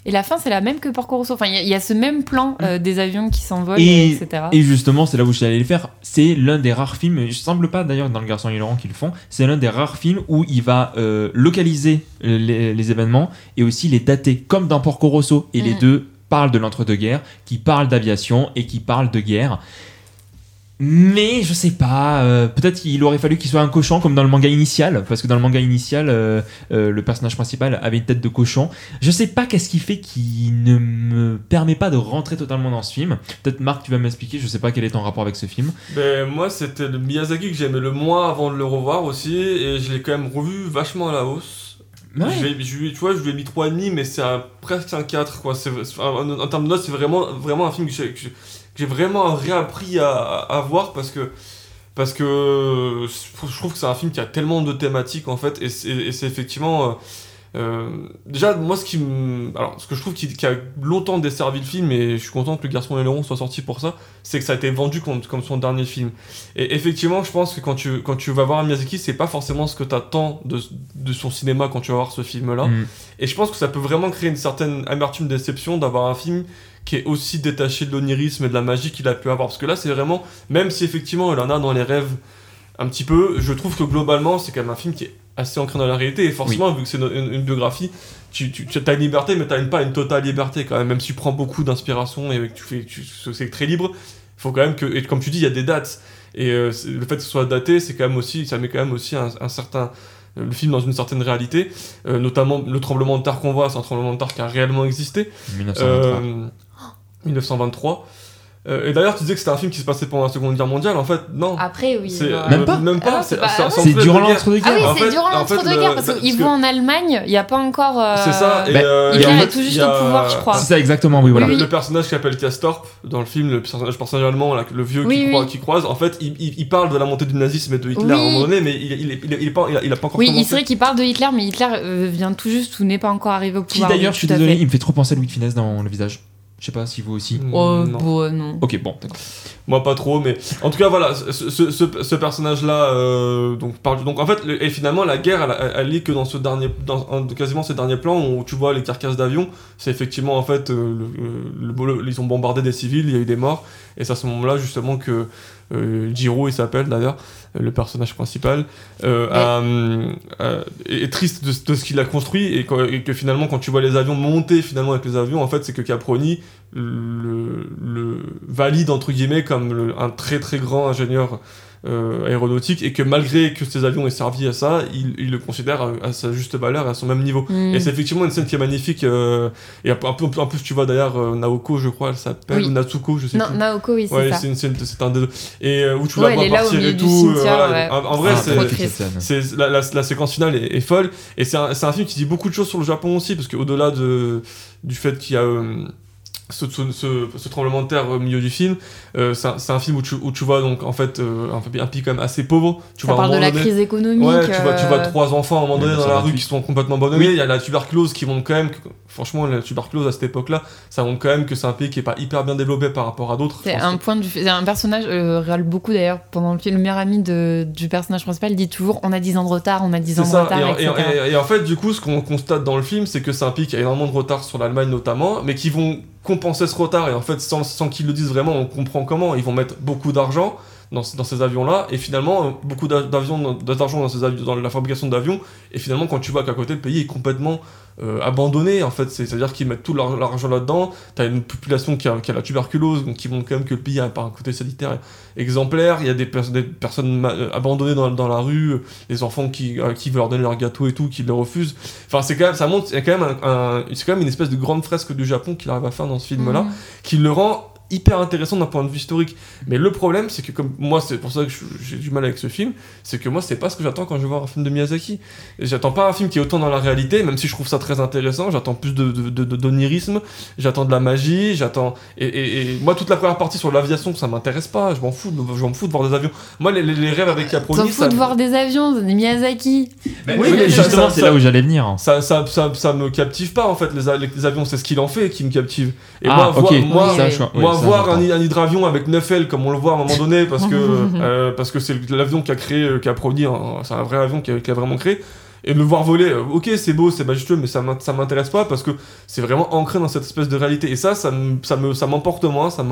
Et la fin, c'est la même que Porco Rosso. Enfin, il y a- il y, a ce même plan euh, des avions qui s'envolent, Et- etc. Et justement, c'est là où je suis allé le faire. C'est l'un des rares films, il ne semble pas d'ailleurs dans Le Garçon et Laurent qu'ils font, c'est l'un des rares films où il va euh, localiser euh, les, les événements et aussi les dater, comme dans Porco Rosso. Et les Mhm. deux parlent de l'entre-deux-guerres, qui parlent d'aviation et qui parlent de guerre. Mais je sais pas, euh, peut-être qu'il aurait fallu qu'il soit un cochon comme dans le manga initial, parce que dans le manga initial, euh, euh, le personnage principal avait une tête de cochon. Je sais pas qu'est-ce qui fait qui ne me permet pas de rentrer totalement dans ce film. Peut-être Marc, tu vas m'expliquer, je sais pas quel est ton rapport avec ce film. Ben, moi, c'était le Miyazaki que j'aimais le moins avant de le revoir aussi, et je l'ai quand même revu vachement à la hausse. Ouais. Je je tu vois, je lui ai mis 3,5, mais c'est presque un 4. Quoi. C'est, c'est- en, en termes de notes, c'est vraiment, vraiment un film que que j'ai- vraiment réappris à, à, à voir parce que, parce que je trouve que c'est un film qui a tellement de thématiques en fait, et c'est, et c'est effectivement. euh, euh, déjà, moi, ce qui me- alors, ce que je trouve qui, qui a longtemps desservi le film, et je suis content que Le Garçon et le Rond soit sorti pour ça, c'est que ça a été vendu comme, comme son dernier film. Et effectivement, je pense que quand tu, quand tu vas voir un Miyazaki, c'est pas forcément ce que tu attends de, de son cinéma quand tu vas voir ce film-là. Mm. Et je pense que ça peut vraiment créer une certaine amertume, déception d'avoir un film qui est aussi détaché de l'onirisme et de la magie qu'il a pu avoir. Parce que là, c'est vraiment, même si effectivement il en a dans les rêves un petit peu, je trouve que globalement, c'est quand même un film qui est assez ancré dans la réalité. Et forcément, vu que c'est une, une- une biographie, tu, tu, tu as une liberté, mais tu n'as pas une totale liberté quand même. Même si tu prends beaucoup d'inspiration et que tu fais, tu, c'est très libre, il faut quand même que, et comme tu dis, il y a des dates. Et euh, le fait que ce soit daté, c'est quand même aussi, ça met quand même aussi un, un certain le film dans une certaine réalité, euh, notamment le tremblement de terre qu'on voit, c'est un tremblement de terre qui a réellement existé. 1923. Euh, 1923. Euh, et d'ailleurs, tu disais que c'était un film qui se passait pendant la Seconde Guerre mondiale. En fait, non. Après, oui. C'est- bah- Même euh, pas Même Ah pas. c'est c'est pas- c'est- ah c'est durant guerre. l'entre-deux-guerres. Ah oui, c'est durant l'entre-deux-guerres, parce qu'ils vont en Allemagne, il n'y a pas encore. euh, C'est ça. Et, Bah, euh, est fait, tout juste il y a- au pouvoir, je crois. C'est ça exactement, oui, voilà. Oui, Le personnage qui s'appelle Castorp dans le film, le personnage, personnage allemand, là, le vieux Oui, qui, oui. croise, qui croise, en fait, il, il- il parle de la montée du nazisme et de Hitler à un moment donné, mais il, il, il, il est pas, il, a, il pas encore Oui, c'est vrai qu'il parle de Hitler, mais Hitler euh, vient tout juste ou n'est pas encore arrivé au Qui pouvoir. d'ailleurs, oui, je suis désolé, il me fait trop penser à Louis de Finesse dans le visage. Je sais pas si vous aussi. Oh, non. bon, euh, non. Ok, bon, d'accord. Moi pas trop, mais en tout cas voilà, ce, ce, ce- ce personnage-là, euh, donc parle donc en fait le- et finalement la guerre, elle, elle est que dans ce dernier, dans quasiment ces derniers plans où tu vois les carcasses d'avions, c'est effectivement en fait euh, le, le- le- ils ont bombardé des civils, il y a eu des morts, et c'est à ce moment-là justement que euh, Jiro il s'appelle d'ailleurs euh, le personnage principal euh, euh, est triste de, de ce qu'il a construit. Et, que finalement quand tu vois les avions monter finalement avec les avions en fait c'est que Caproni le, le valide entre guillemets comme le- un très très grand ingénieur euh, aéronautique et que malgré que ces avions aient servi à ça, il, il le considère à, à sa juste valeur, à son même niveau. Mm. Et c'est effectivement une scène qui est magnifique. euh, et un peu, en plus, tu vois d'ailleurs euh, Naoko, je crois, elle s'appelle, Oui. ou Natsuko, je sais Non, plus. Naoko, oui, c'est Ouais, ça. c'est un des deux. Et euh, où tu Ouais, la vois partir et du tout. euh, cimetière, voilà. ouais. En, en vrai, Ah, c'est. la, la, la séquence finale est, est folle et c'est un, c'est un film qui dit beaucoup de choses sur le Japon aussi parce qu'au-delà de, du fait qu'il y a euh, ce, ce, ce- ce tremblement de terre au milieu du film, euh, c'est un, film où tu, où tu vois donc en fait euh, un, un pays quand même assez pauvre. Tu Ça vois, parle de la donné- crise économique. Ouais, tu vois, tu vois euh, trois enfants à un moment donné dans ça la rue qui sont complètement abandonnés. Il y a la tuberculose qui montre quand même, que, franchement, la tuberculose à cette époque-là, ça montre quand même que c'est un pays qui est pas hyper bien développé par rapport à d'autres. C'est un point du c'est un personnage euh, râle beaucoup d'ailleurs pendant le film. Le meilleur ami de, du personnage principal dit toujours on a 10 ans de retard, on a 10 ans C'est de ça, retard, et, en- etc. et- et- et en fait, du coup, ce qu'on constate dans le film, c'est que c'est un pays qui a énormément de retard sur l'Allemagne notamment, mais qui vont compenser ce retard, et en fait, sans, sans qu'ils le disent vraiment, on comprend comment. Ils vont mettre beaucoup d'argent dans, dans ces avions-là, et finalement, euh, beaucoup d'a- d'avions, d'argent dans, ces avions- dans la fabrication d'avions, et finalement, quand tu vois qu'à côté, le pays est complètement euh, abandonné, en fait, C'est- c'est-à-dire qu'ils mettent tout leur, leur argent là-dedans, t'as une population qui a, qui a la tuberculose, donc qui montre quand même que le pays a un côté sanitaire exemplaire, il y a des, pers- des personnes euh, abandonnées dans, dans la rue, les enfants qui, à qui veulent leur donner leur gâteau et tout, qui le refusent. Enfin, c'est quand même, ça montre, a quand même un, un- c'est quand même une espèce de grande fresque du Japon qu'il arrive à faire dans ce film-là, Mhm. qui le rend hyper intéressant d'un point de vue historique. Mais le problème, c'est que comme moi, c'est pour ça que j'ai du mal avec ce film, c'est que moi, c'est pas ce que j'attends quand je vais voir un film de Miyazaki. Et J'attends pas un film qui est autant dans la réalité, même si je trouve ça très intéressant. J'attends plus de, de, de- de- d'onirisme, j'attends de la magie, j'attends. Et, et- et moi, toute la première partie sur l'aviation, ça m'intéresse pas. Je m'en fous, de- je m'en fous de voir des avions. Moi, les, les- les rêves avec T'en Caproni, fous ça, de voir des avions, des Miyazaki. Mais Oui, oui, mais justement, c'est là où j'allais venir. ça, ça, ça, ça me captive pas en fait les, avions c'est ce qu'il en fait qui me captive et ah, moi, voir- ok. moi, oui. oui, moi ça, voir un, un hydravion avec 9 ailes comme on le voit à un moment donné parce que euh, parce que c'est l'avion qui a créé euh, qui a produit c'est un vrai avion qui a, qui a vraiment créé. Et de le voir voler euh, ok c'est beau c'est majestueux mais ça m'int- ça m'intéresse pas parce que c'est vraiment ancré dans cette espèce de réalité. Et ça ça me ça me ça m'emporte moins ça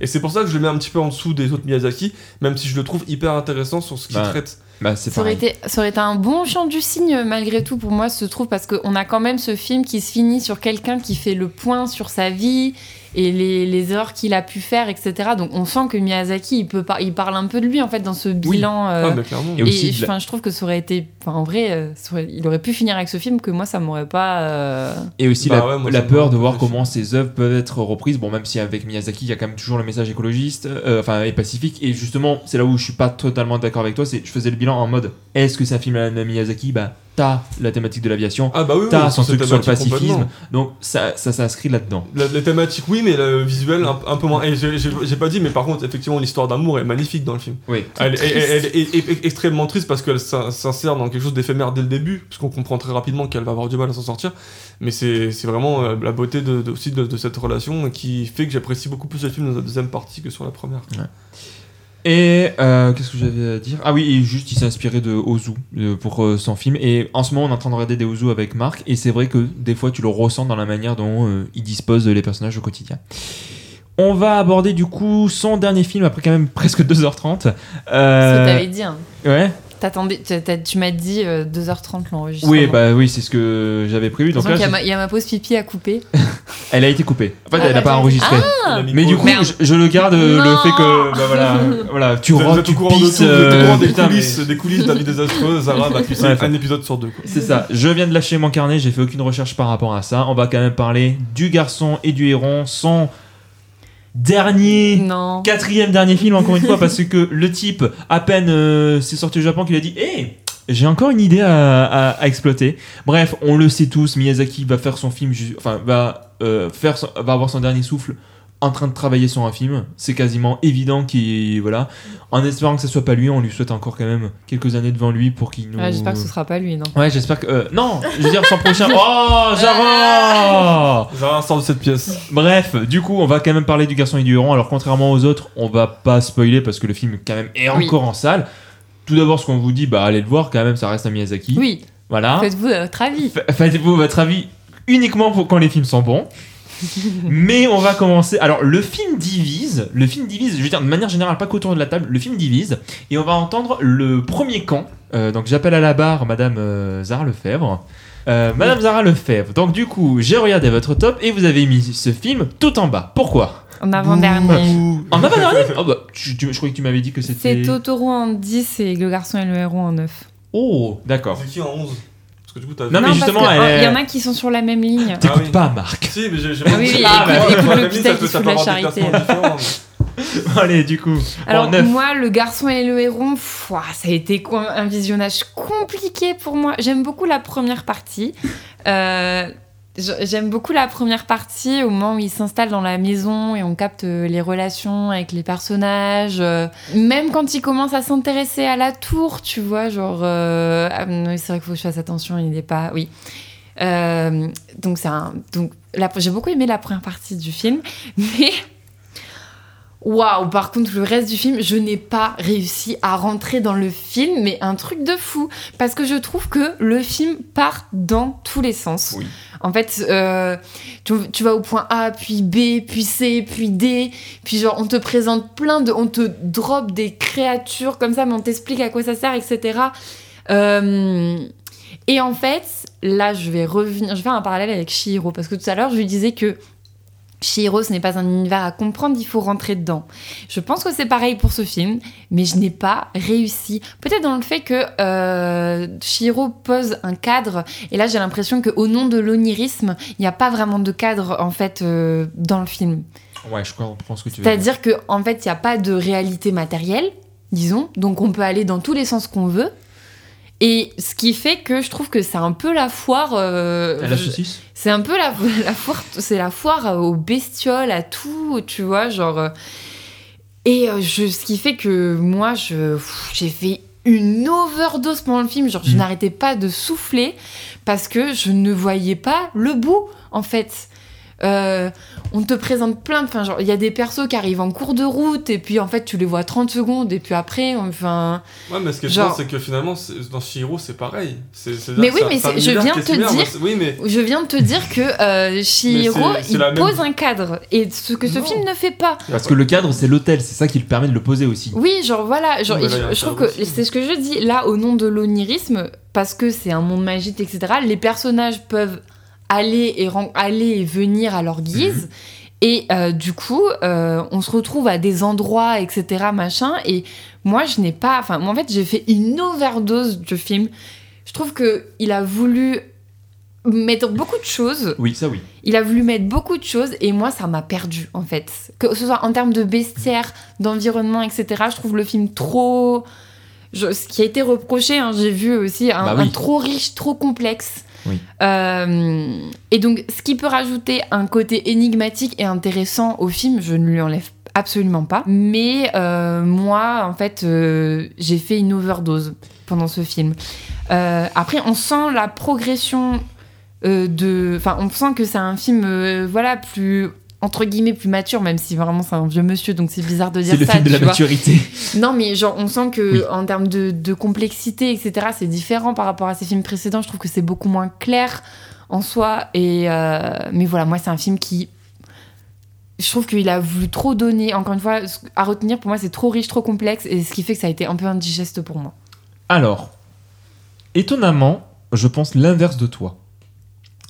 et c'est pour ça que je le mets un petit peu en dessous des autres Miyazaki même si je le trouve hyper intéressant sur ce qu'il Bah, traite Bah, Ça aurait, été, ça aurait été un bon chant du signe malgré tout pour moi, se trouve, parce qu'on a quand même ce film qui se finit sur quelqu'un qui fait le point sur sa vie et les, les erreurs qu'il a pu faire, etc. Donc on sent que Miyazaki, il, peut par- il parle un peu de lui en fait dans ce bilan. euh, ah mais clairement Et aussi et la- je trouve que ça aurait été. En vrai, euh, aurait- il aurait pu finir avec ce film que moi, ça m'aurait pas. euh, Et aussi Bah la, ouais, moi, la ça me peur de voir comment ces œuvres peuvent être reprises. Bon, même si avec Miyazaki, il y a quand même toujours le message écologiste, euh, enfin, et pacifique. Et justement, c'est là où je suis pas totalement d'accord avec toi. C'est, je faisais le bilan en mode, est-ce que c'est un film à la Miyazaki Bah, t'as la thématique de l'aviation, ah bah oui, oui, t'as oui, son truc sur le thématique pacifisme. Donc ça, ça s'inscrit là-dedans. La, les thématiques, oui, mais le visuel, un, un peu moins. Et j'ai- pas dit, mais par contre, effectivement, l'histoire d'amour est magnifique dans le film. Oui. Elle, elle- elle- elle est, est- est extrêmement triste parce qu'elle s'in- s'insère dans quelque chose d'éphémère dès le début, puisqu'on comprend très rapidement qu'elle va avoir du mal à s'en sortir. Mais c'est vraiment euh, la beauté de, de- aussi de, de cette relation qui fait que j'apprécie beaucoup plus le film dans la deuxième partie que sur la première. Et euh, qu'est-ce que j'avais à dire? Ah oui, et juste il s'est inspiré de Ozu euh, pour euh, son film. Et en ce moment, on est en train de regarder des Ozu avec Marc. Et c'est vrai que des fois, tu le ressens dans la manière dont il dispose les personnages au quotidien. On va aborder du coup son dernier film après quand même presque 2h30. Ce que t'avais dit. hein. ouais. T'attendais, tu m'as dit euh, 2h30 l'enregistrement. Oui, bah oui, c'est ce que j'avais prévu. Donc Donc là, il y, a ma- il y a ma pause pipi à couper. elle a été coupée. En fait, Ah, elle n'a pas enregistré. Ah, Mais du coup, je, je le garde euh, le fait que bah, voilà, voilà, tu rentres, tu de pisses. tout, au euh, courant des putain, mais- coulisses, des coulisses de la vie désastreuse. Sarah Ouais, un épisode sur deux. C'est ça, je viens de lâcher mon carnet, j'ai fait aucune recherche par rapport à ça. On va quand même parler du garçon et du héron, son dernier, Non. quatrième dernier film encore une fois, parce que le type, à peine euh, c'est sorti au Japon, qu'il a dit Hé, j'ai encore une idée à, à- à exploiter. Bref, on le sait tous, Miyazaki va faire son film, enfin, va, euh, faire son- va avoir son dernier souffle en train de travailler sur un film. C'est quasiment évident qu'il. Voilà. En espérant que ce soit pas lui, on lui souhaite encore quand même quelques années devant lui pour qu'il nous. Ouais, J'espère que ce sera pas lui, non. Ouais, j'espère que. euh, non, je veux dire son prochain. Oh, Zara Sarah sort de cette pièce. Bref, du coup, on va quand même parler du garçon et du héron. Alors, contrairement aux autres, on va pas spoiler parce que le film, quand même, est Oui. encore en salle. Tout d'abord, ce qu'on vous dit, bah, allez le voir, quand même, ça reste un Miyazaki. Oui, Voilà. faites-vous votre avis. Fa- Faites-vous votre avis uniquement pour quand les films sont bons. Mais on va commencer. Alors, le film divise. Le film divise, je veux dire, de manière générale, pas qu'autour de la table, le film divise. Et on va entendre le premier camp Euh, donc j'appelle à la barre Madame euh, Zara Lefebvre. Euh, Madame Zara Lefebvre, donc du coup, j'ai regardé votre top et vous avez mis ce film tout en bas. Pourquoi? En avant-dernier. En avant-dernier? Oh, bah, tu- tu- Je croyais que tu m'avais dit que C'est c'était. Totoro en 10 et Le Garçon et le Héros en 9. Oh, d'accord. C'est qui en 11 Parce que du coup, t'as Non, mais parce justement, que, elle oh, il y en a qui sont sur la même ligne. T'écoutes Ah oui. pas, Marc. Si, mais j'ai j'ai Ah oui, oui, Ah, écoute, bah, qui fout de la charité. Allez, du coup. Alors en neuf. moi, Le Garçon et le Héron, pff, ouah, ça a été co- un visionnage compliqué pour moi. J'aime beaucoup la première partie. Euh, J'aime beaucoup la première partie au moment où il s'installe dans la maison et on capte euh, les relations avec les personnages. euh, Même quand il commence à s'intéresser à la tour, tu vois, genre... euh, ah, c'est vrai qu'il faut que je fasse attention, il n'est pas... Oui. Euh, donc c'est un... Donc, j'ai beaucoup aimé la première partie du film, mais... Waouh, par contre, le reste du film, je n'ai pas réussi à rentrer dans le film, mais un truc de fou. Parce que je trouve que le film part dans tous les sens. Oui. En fait, euh, tu, tu vas au point A, puis B, puis C, puis D, puis genre, on te présente plein de. On te drop des créatures comme ça, mais on t'explique à quoi ça sert, etc. Euh, et en fait, là, je vais revenir. Je vais faire un parallèle avec Shihiro, parce que tout à l'heure, je lui disais que. Shihiro, ce n'est pas un univers à comprendre, il faut rentrer dedans. Je pense que c'est pareil pour ce film, mais je n'ai pas réussi. Peut-être dans le fait que euh, Shihiro pose un cadre, et là j'ai l'impression qu'au nom de l'onirisme, il n'y a pas vraiment de cadre en fait euh, dans le film. Ouais, je comprends ce que tu veux dire. C'est-à-dire qu'en fait, il n'y a pas de réalité matérielle, disons, donc on peut aller dans tous les sens qu'on veut. Et ce qui fait que je trouve que c'est un peu la foire. euh, saucisse c'est un peu la, la foire, c'est la foire aux bestioles, à tout, tu vois, genre. euh, Et euh, je, ce qui fait que moi, je, j'ai fait une overdose pendant le film, genre je Mhm. n'arrêtais pas de souffler parce que je ne voyais pas le bout, en fait. Euh, on te présente plein de. Enfin, genre, il y a des persos qui arrivent en cours de route et puis en fait, tu les vois 30 secondes et puis après, enfin. Ouais, mais ce que je Genre- pense, c'est que finalement, dans Shihiro, c'est pareil. Mais oui, mais je viens de te similaire, dire- moi, Oui, mais. Je viens de te dire que euh, Shihiro, il même- pose un cadre et ce que ce Non. film ne fait pas. Parce que le cadre, c'est l'hôtel, c'est ça qui le permet de le poser aussi. Oui, genre voilà, genre, là, je, je trouve que c'est ce que je dis là au nom de l'onirisme, parce que c'est un monde magique, etc. Les personnages peuvent aller et, aller et venir à leur guise. Et euh, du coup, euh, on se retrouve à des endroits, etc., machin. Et moi, je n'ai pas. Enfin, moi, en fait, j'ai fait une overdose du film. Je trouve que il a voulu mettre beaucoup de choses. Oui, ça oui. Il a voulu mettre beaucoup de choses et moi, ça m'a perdu en fait. Que ce soit en termes de bestiaire, d'environnement, etc. Je trouve le film trop. je- ce qui a été reproché, hein, j'ai vu aussi, un, Bah oui. un trop riche, trop complexe. Euh, et donc, ce qui peut rajouter un côté énigmatique et intéressant au film, je ne lui enlève absolument pas. Mais euh, moi, en fait, euh, j'ai fait une overdose pendant ce film. Après, on sent la progression de. Enfin, on sent que c'est un film, voilà, plus entre guillemets plus mature, même si vraiment c'est un vieux monsieur, donc c'est bizarre de dire C'est le ça. film de la vois. maturité. Non, mais genre, on sent que Oui. en termes de, de complexité, etc., c'est différent par rapport à ces films précédents. Je trouve que c'est beaucoup moins clair en soi. Et euh, mais voilà, moi, c'est un film qui. Je trouve qu'il a voulu trop donner. Encore une fois, à retenir, pour moi, c'est trop riche, trop complexe. Et ce qui fait que ça a été un peu indigeste pour moi. Alors, étonnamment, je pense l'inverse de toi.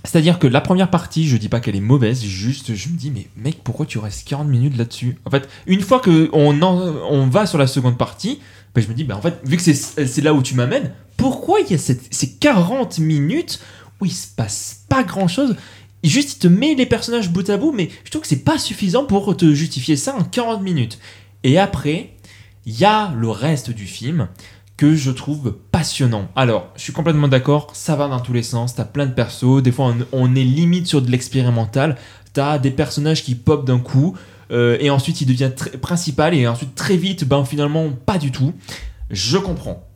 C'est-à-dire que la première partie, je dis pas qu'elle est mauvaise, juste je me dis, mais mec, pourquoi tu restes 40 minutes là-dessus? En fait, une fois qu'on on va sur la seconde partie, ben, je me dis, ben, en fait, vu que c'est là où tu m'amènes, pourquoi il y a ces 40 minutes où il se passe pas grand-chose? Juste, il te met les personnages bout à bout, mais je trouve que c'est pas suffisant pour te justifier ça en 40 minutes. Et après, il y a le reste du film que je trouve passionnant. Alors, je suis complètement d'accord, ça va dans tous les sens, t'as plein de persos, des fois on, est limite sur de l'expérimental, t'as des personnages qui pop d'un coup, euh, et ensuite il devient principal, et ensuite très vite, ben finalement pas du tout. Je comprends.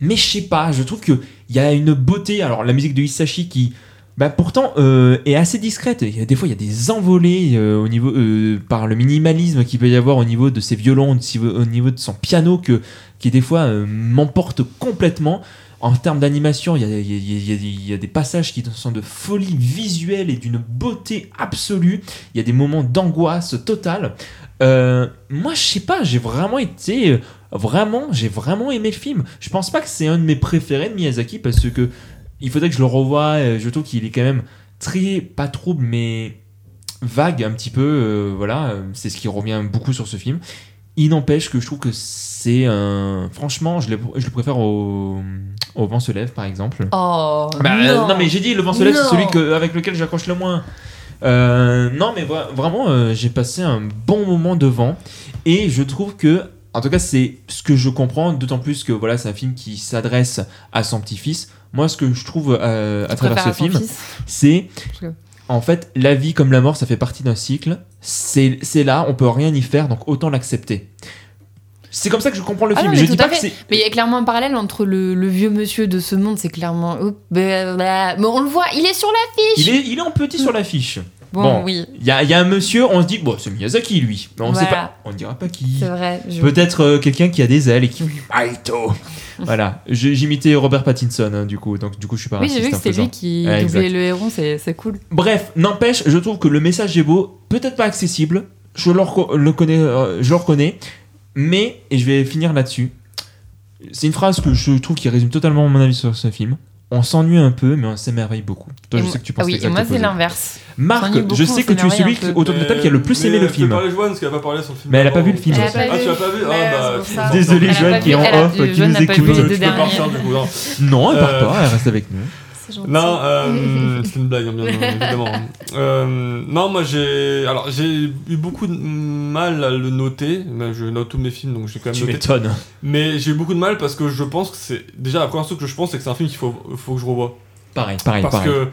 Mais je sais pas, je trouve qu'il y a une beauté, alors la musique de Hisashi qui... Bah pourtant euh, est assez discrète. Il y a des fois il y a des envolées euh, au niveau euh, par le minimalisme qu'il peut y avoir au niveau de ses violons, au niveau de son piano que qui des fois euh, m'emporte complètement. En termes d'animation, il il y a- des passages qui sont de folie visuelle et d'une beauté absolue. Il y a des moments d'angoisse totale. Moi, je sais pas, j'ai vraiment été vraiment, j'ai vraiment aimé le film. Je pense pas que c'est un de mes préférés de Miyazaki parce que il faudrait que je le revoie. euh, Je trouve qu'il est quand même très, pas trouble, mais vague un petit peu. euh, voilà, euh, c'est ce qui revient beaucoup sur ce film. Il n'empêche que je trouve que c'est un. Franchement, je le, je le préfère au, au Vent se lève, par exemple. Oh Bah, euh, non. mais j'ai dit le vent se lève, c'est celui que, avec lequel j'accroche le moins. Euh, non, mais vra- vraiment, euh, j'ai passé un bon moment devant et je trouve que, en tout cas, c'est ce que je comprends, d'autant plus que voilà, c'est un film qui s'adresse à son petit-fils. Moi, ce que je trouve euh, à travers ce film, c'est en fait la vie comme la mort, ça fait partie d'un cycle. C'est là, on peut rien y faire, donc autant l'accepter. C'est comme ça que je comprends le Ah film. non, mais je tout dis à pas que fait. c'est. Mais il y a clairement un parallèle entre le, le vieux monsieur de ce monde, c'est clairement. Oups, blablabla. Mais on le voit, il est sur l'affiche Il est, il est en petit sur l'affiche. Bon, bon. oui, Il y a, il y a un monsieur, on se dit, bon, c'est Miyazaki lui. Mais on ne sait pas. On ne dira pas qui. c'est vrai. je- Peut-être euh, quelqu'un qui a des ailes et qui. Maito Voilà. J'imitais Robert Pattinson, hein, du coup. Donc, du coup, je suis pas Oui, j'ai vu que en c'était lui qui doublait exact. le héron, c'est cool. Bref, n'empêche, je trouve que le message est beau. Peut-être pas accessible. Je le, euh, je le reconnais. Mais, et je vais finir là-dessus. C'est une phrase que je trouve qui résume totalement mon avis sur ce film. On s'ennuie un peu, mais on s'émerveille beaucoup. Toi, Et je sais que tu ah penses oui, et moi c'est l'inverse. Marc, s'ennuie je beaucoup, sais que tu es celui autour de la table qui a le plus aimé le Tu film. parler Joanne, parce qu'elle a pas parlé sur le film. Mais elle a pas vu le film. Pas. Ah, tu l'as pas vu Ah, bah. ça. Désolé, Joanne pas qui est en off, qui nous pas écoute. Non, elle part Euh, pas, elle reste avec nous. C'est gentil. Non, euh, c'est une blague, hein, bien évidemment. Euh, non, moi j'ai, alors j'ai eu beaucoup de mal à le noter. Mais Je note tous mes films, donc j'ai quand même Tu m'étonnes. Mais j'ai eu beaucoup de mal parce que je pense que c'est déjà la première chose que je pense, c'est que c'est un film qu'il faut, faut que je revoie. Pareil, pareil, Parce pareil. que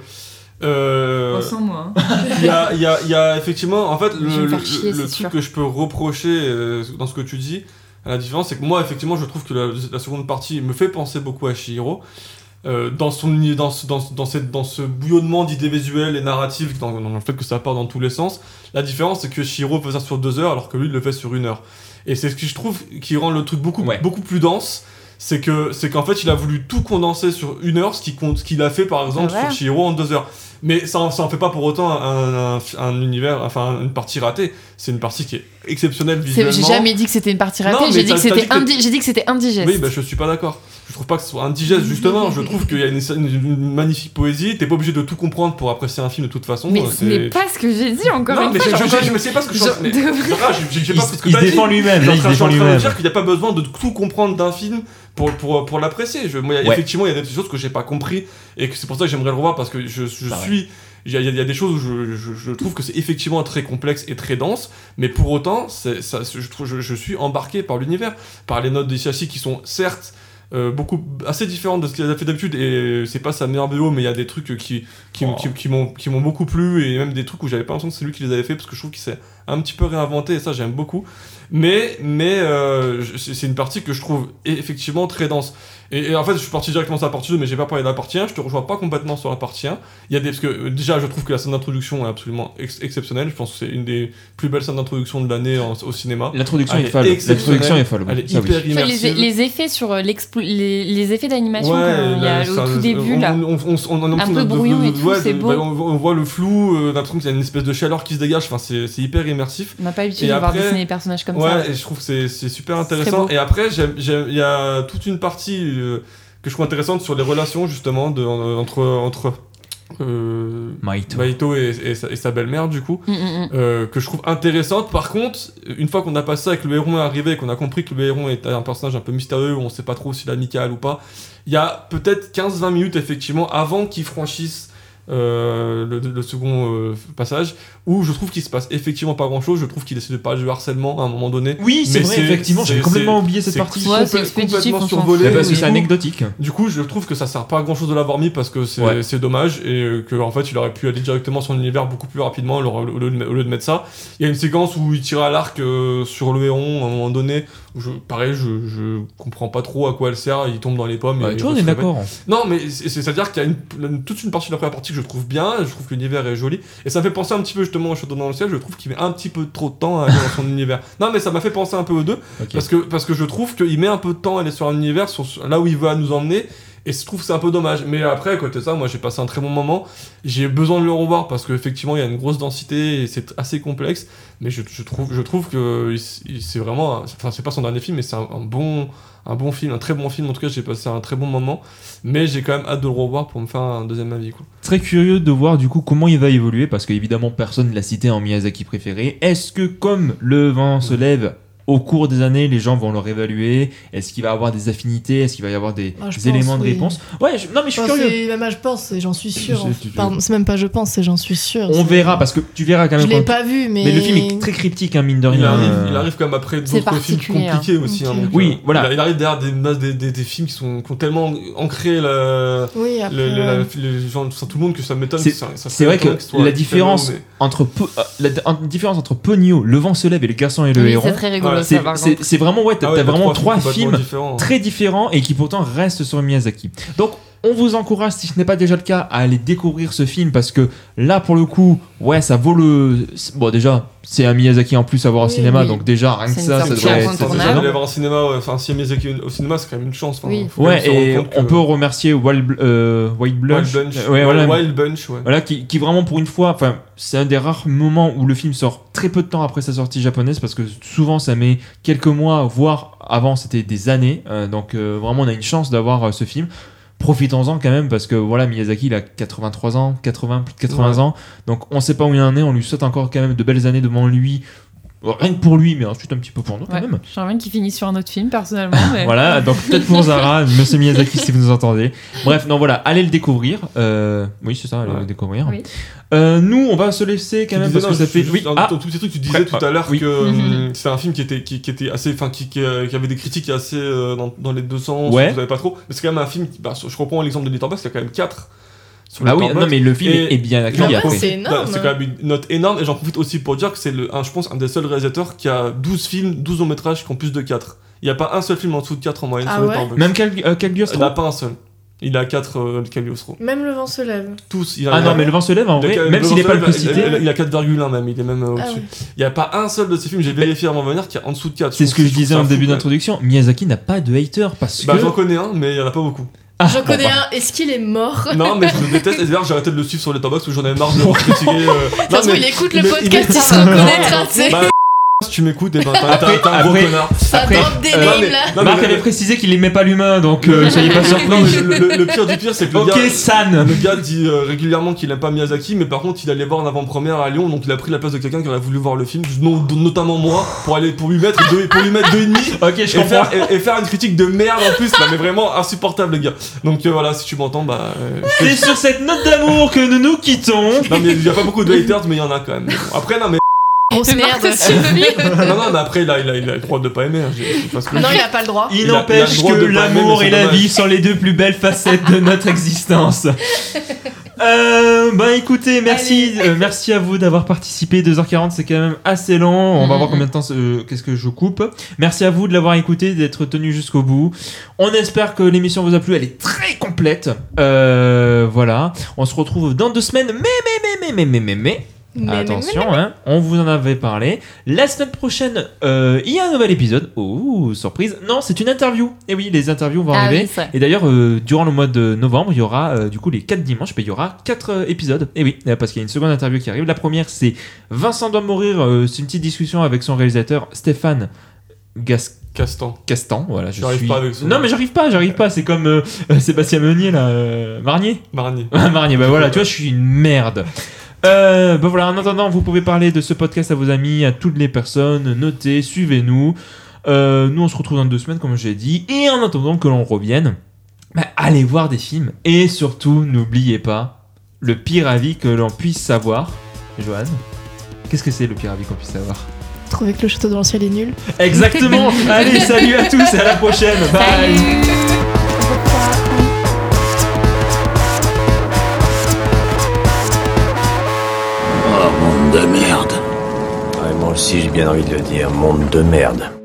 euh, Sans moi. hein. il y a, il y, a, il y a effectivement, en fait, le, chier, truc sûr. que je peux reprocher euh, dans ce que tu dis, à la différence, c'est que moi, effectivement, je trouve que la, la seconde partie me fait penser beaucoup à Shihiro. Euh, dans, son, dans, ce- dans, ce- dans, cette, dans ce bouillonnement d'idées visuelles et narratives, dans, dans le fait que ça part dans tous les sens, la différence c'est que Shihiro fait ça sur deux heures alors que lui il le fait sur une heure. Et c'est ce que je trouve qui rend le truc beaucoup, Ouais. beaucoup plus dense, c'est que c'est qu'en fait il a voulu tout condenser sur une heure, ce qui compte- ce qu'il a fait par exemple Ah ouais. sur Shihiro en deux heures. Mais ça, en- ça en fait pas pour autant un, un, un univers, enfin une partie ratée. C'est une partie qui est exceptionnelle C'est- visuellement. J'ai jamais dit que c'était une partie ratée, mais j'ai dit que c'était dit que- indi- j'ai dit que c'était indigeste. Oui, bah, je suis pas d'accord. Je trouve pas que ce soit indigeste, justement. Je trouve qu'il y a une, une- une magnifique poésie. T'es pas obligé de tout comprendre pour apprécier un film de toute façon. Mais ce c'est- n'est pas ce que j'ai dit encore Non, une mais fois. je, je, je, je sais pas ce que je mais- Je- c'est pas Il, pas ce que il défend lui-même, Je suis en train- de lui-même. dire qu'il n'y a pas besoin de tout comprendre d'un film pour, pour, pour l'apprécier. Je- moi, Ouais. Effectivement, il y a des choses que j'ai pas compris et que c'est pour ça que j'aimerais le revoir parce que je, je Pareil. suis. Il y, a, il y a des choses où je, je- je trouve que c'est effectivement très complexe et très dense, mais pour autant, ça, je, trouve, je, je suis embarqué par l'univers, par les notes d'Ishiashi qui sont certes euh, beaucoup assez différentes de ce qu'il a fait d'habitude et c'est pas sa meilleure BO mais il y a des trucs qui qui, Oh. qui, qui m'ont qui m'ont beaucoup plu et même des trucs où j'avais pas l'impression que c'est lui qui les avait fait parce que je trouve qu'il s'est un petit peu réinventé et ça j'aime beaucoup mais mais euh, c'est c'est une partie que je trouve effectivement très dense et, et en fait je suis parti directement sur la partie 2 mais j'ai pas parlé de la partie 1 je te rejoins pas complètement sur la partie 1 il y a des parce que euh, déjà je trouve que la scène d'introduction est absolument ex- exceptionnelle je pense que c'est une des plus belles scènes d'introduction de l'année au cinéma L'introduction est est folle. L'introduction est folle. elle est ça, oui. hyper Enfin, les, immersive les effets sur euh, l'explo- les, les effets d'animation Ouais, y a au ça- tout début on, là. On, on, on, on a Un peu de- de- brouillon de- et tout, ouais, c'est beau. bah, on, on voit le flou, euh, on a l'impression qu'il y a une espèce de chaleur qui se dégage, enfin, c'est c'est hyper immersif. On n'a pas l'habitude de voir dessiner les personnages comme ouais, ça. et je trouve que c'est c'est super intéressant. Et après, j'aime- j'aime- il y a toute une partie euh, que je trouve intéressante sur les relations, justement, de, en- entre, entre euh, Maito. Maito et, et sa, belle-mère, du coup. Mm, mm, mm. Euh, que je trouve intéressante. Par contre, une fois qu'on a passé ça et que le héron est arrivé, qu'on a compris que le héron est un personnage un peu mystérieux, où on sait pas trop s'il est amical ou pas, il y a peut-être 15-20 minutes effectivement avant qu'il franchisse euh, le, le second euh, passage, où je trouve qu'il se passe effectivement pas grand chose. Je trouve qu'il essaie de parler du harcèlement à un moment donné. Oui, c'est vrai, effectivement, j'ai complètement oublié cette partie. Ouais, c'est complètement survolé. Parce que Du c'est anecdotique. du coup, je trouve que ça sert pas à grand chose de l'avoir mis parce que c'est Ouais. c'est dommage et que en fait il aurait pu aller directement sur l'univers beaucoup plus rapidement de, au lieu de mettre ça. Il y a une séquence où il tire à l'arc euh, sur le héron à un moment donné. Je, pareil, je, je comprends pas trop à quoi elle sert. Il tombe dans les pommes. Ouais, et tu vois, on est d'accord. Non, mais c'est- c'est- c'est-à-dire qu'il y a une, une- toute une partie de la première partie que je trouve bien. Je trouve que l'univers est joli et ça me fait penser un petit peu justement au Château dans le ciel. Je trouve qu'il met un petit peu trop de temps à aller dans son univers. Non, mais ça m'a fait penser un peu aux deux. Parce que, parce que je trouve qu'il met un peu de temps à aller sur un univers, sur, sur- là où il veut nous emmener, Et je trouve que c'est un peu dommage. Mais après, à côté de ça, moi j'ai passé un très bon moment. J'ai besoin de le revoir parce qu'effectivement il y a une grosse densité et c'est assez complexe. Mais je, trouve, je trouve que c'est vraiment. Enfin, c'est pas son dernier film, mais c'est un, bon, un bon film, un très bon film. En tout cas, j'ai passé un très bon moment. Mais j'ai quand même hâte de le revoir pour me faire un deuxième avis. Très curieux de voir du coup comment il va évoluer parce qu'évidemment personne ne l'a cité en Miyazaki préféré. Est-ce que comme le vent se lève au cours des années, les gens vont le réévaluer Est-ce qu'il va y avoir des affinités Est-ce qu'il va y avoir des Ah, je éléments de oui. réponse Ouais, je- non mais je suis Enfin, curieux. c'est- même, je pense, et j'en suis sûre. C'est- même pas je pense, c'est j'en suis sûre. On verra parce que tu verras quand Je même. l'ai quand- pas vu, mais. Mais le film est très cryptique, hein, mine de Il rien. arrive, euh. il arrive quand même après d'autres films particulier, compliqués aussi. hein, donc, Oui, euh, voilà. Il, arrive derrière des, des, des, des films qui, sont, qui ont tellement ancré la, Oui, après. le, le- la- les gens, tout le monde que ça m'étonne. C'est- vrai que soit la différence entre euh, la différence entre Ponyo, Le vent se lève et Le garçon et le héron, c'est très rigolo C'est vraiment ouais, t'as Ah ouais, vraiment trois films différents. très différents et qui pourtant restent sur Miyazaki. Donc on vous encourage, si ce n'est pas déjà le cas, à aller découvrir ce film parce que là, pour le coup, ouais, ça vaut le. Bon, déjà, c'est un Miyazaki en plus à voir au Oui, cinéma, oui. donc déjà, rien que ça, ça devrait être. Enfin, déjà d'aller voir un cinéma, ouais, enfin, si Miyazaki au cinéma, c'est quand même une chance. enfin, Oui. Ouais, et on que- peut remercier Wild, euh, Wild Blush. Wild Bunch. Ouais, voilà. Wild Bunch, ouais. Voilà, qui, qui vraiment pour une fois, enfin, c'est un des rares moments où le film sort très peu de temps après sa sortie japonaise parce que souvent ça met quelques mois, voire avant c'était des années. Euh, donc euh, vraiment on a une chance d'avoir euh, ce film. Profitons-en quand même parce que voilà Miyazaki il a 83 ans, 80 plus de 80 Ouais. ans. Donc on sait pas où il en est, on lui souhaite encore quand même de belles années devant lui. Rien que pour lui, mais ensuite un petit peu pour nous quand Ouais. même. J'aimerais bien qu'il finisse sur un autre film personnellement. Mais... Voilà, donc peut-être pour Zara, Monsieur Miyazaki si vous nous entendez. Bref, non voilà, allez le découvrir. Euh, oui, c'est ça, allez Ouais. le découvrir. Oui. Euh, nous, on va se laisser quand Tu même parce que non, ça fait. Oui, un- ah, tout petit truc, tu disais Prêt, tout à l'heure oui. que Mhm. euh, c'était un film qui était, qui, qui était assez, enfin, qui, qui, qui avait des critiques assez euh, dans, dans les deux sens. Ouais. Vous savez pas trop. Mais c'est quand même un film. Qui, bah, je reprends l'exemple de Letterboxd, il y a quand même 4 sur Bah oui, non mais le film Et- est bien accueilli après. c'est énorme. bah, C'est quand même une note énorme et j'en profite aussi pour dire que c'est, le, un, je pense, un des seuls réalisateurs qui a 12 films, 12 longs métrages qui ont plus de 4. Il n'y a pas un seul film en dessous de 4 en moyenne Ah sur ouais Letterboxd. Même Cal euh, Il n'y en a Cagliostro pas un seul. Il a 4 euh, Cagliostro. Même le vent se lève. Tous. Il a, Ah non, mais le vent se lève en vrai, le même s'il n'est pas le plus cité. il a- Il a 4,1 même, il est même euh, Ah au-dessus. ouais. Il n'y a pas un seul de ces films, j'ai vérifié avant de venir, qui est en dessous de 4. C'est ce que je disais en début d'introduction. Miyazaki n'a pas de haters parce Bah que. j'en connais un, mais il n'y en a pas beaucoup. Ah, J'en bon, connais bah. un. Est-ce qu'il est mort Non, mais je le déteste, et d'ailleurs j'ai arrêté de le suivre sur les tabacs parce que j'en avais marre de le critiquer. euh. Non, mais- il écoute le podcast, il se reconnaîtra, tu sais. Si tu m'écoutes, eh ben, t'es un- Après- t'es un gros après- connard. Ça après, drop des euh, non, names mais- là. non, Marc avait précisé qu'il n'aimait pas l'humain, donc euh, soyez pas Non, mais surpris. le, le- le pire du pire, c'est que le gars. San Le gars dit euh, régulièrement qu'il aime pas Miyazaki, mais par contre il allait voir en avant-première à Lyon, donc il a pris la place de quelqu'un qui aurait voulu voir le film, non- notamment moi, pour aller pour lui mettre deux, pour lui mettre deux et demi. Ok, je Et comprends. faire, et, et faire une critique de merde en plus, là, mais vraiment insupportable, les gars. Donc euh, voilà, si tu m'entends, bah. euh, C'est sur cette note d'amour que nous nous quittons. non, mais il y a pas beaucoup de haters, mais il y en a quand même. Bon, après, non, mais. Grosse merde. Non, non, mais après, là, il a, il a le droit de pas aimer. hein, pas ce que je Non, dis. il a pas le droit. Il Il a- il a n'empêche droit que de pas aimer, l'amour mais et c'est la dommage. vie sont les deux plus belles facettes de notre existence. Euh, bah écoutez, merci, euh, merci à vous d'avoir participé. 2h40, c'est quand même assez long. On va Mhm. voir combien de temps euh, qu'est-ce que je coupe. Merci à vous de l'avoir écouté, d'être tenu jusqu'au bout. On espère que l'émission vous a plu. Elle est très complète. Euh, voilà. On se retrouve dans deux semaines. Mais, mais, mais, mais, mais, mais, mais, mais. Mais- Attention, hein, on vous en avait parlé. La semaine prochaine, euh, il y a un nouvel épisode. Oh, surprise. Non, c'est une interview. Et oui, les interviews vont Ah arriver. oui. Et d'ailleurs, euh, durant le mois de novembre, il y aura euh, du coup les 4 dimanches, mais il y aura 4 épisodes. Et oui, euh, parce qu'il y a une seconde interview qui arrive. La première, c'est Vincent doit mourir. euh, c'est une petite discussion avec son réalisateur Stéphane Gas Castan. Castan. Voilà, je J'arrive suis. pas avec son non, mais j'arrive pas, j'arrive pas. C'est comme euh, euh, Sébastien Meunier là, euh, Marnier. Marnier. Marnier, bah voilà, tu vois, je suis une merde. Euh, bah voilà, en attendant, vous pouvez parler de ce podcast à vos amis, à toutes les personnes, notez, suivez-nous. Euh, nous, on se retrouve dans deux semaines, comme j'ai dit. Et en attendant que l'on revienne, bah, allez voir des films. Et surtout, n'oubliez pas le pire avis que l'on puisse savoir. Johan, qu'est-ce que c'est le pire avis qu'on puisse savoir? Trouver que le château dans le ciel est nul. Exactement Allez, salut à tous et à la prochaine Bye Salut. Aussi j'ai bien envie de le dire, monde de merde.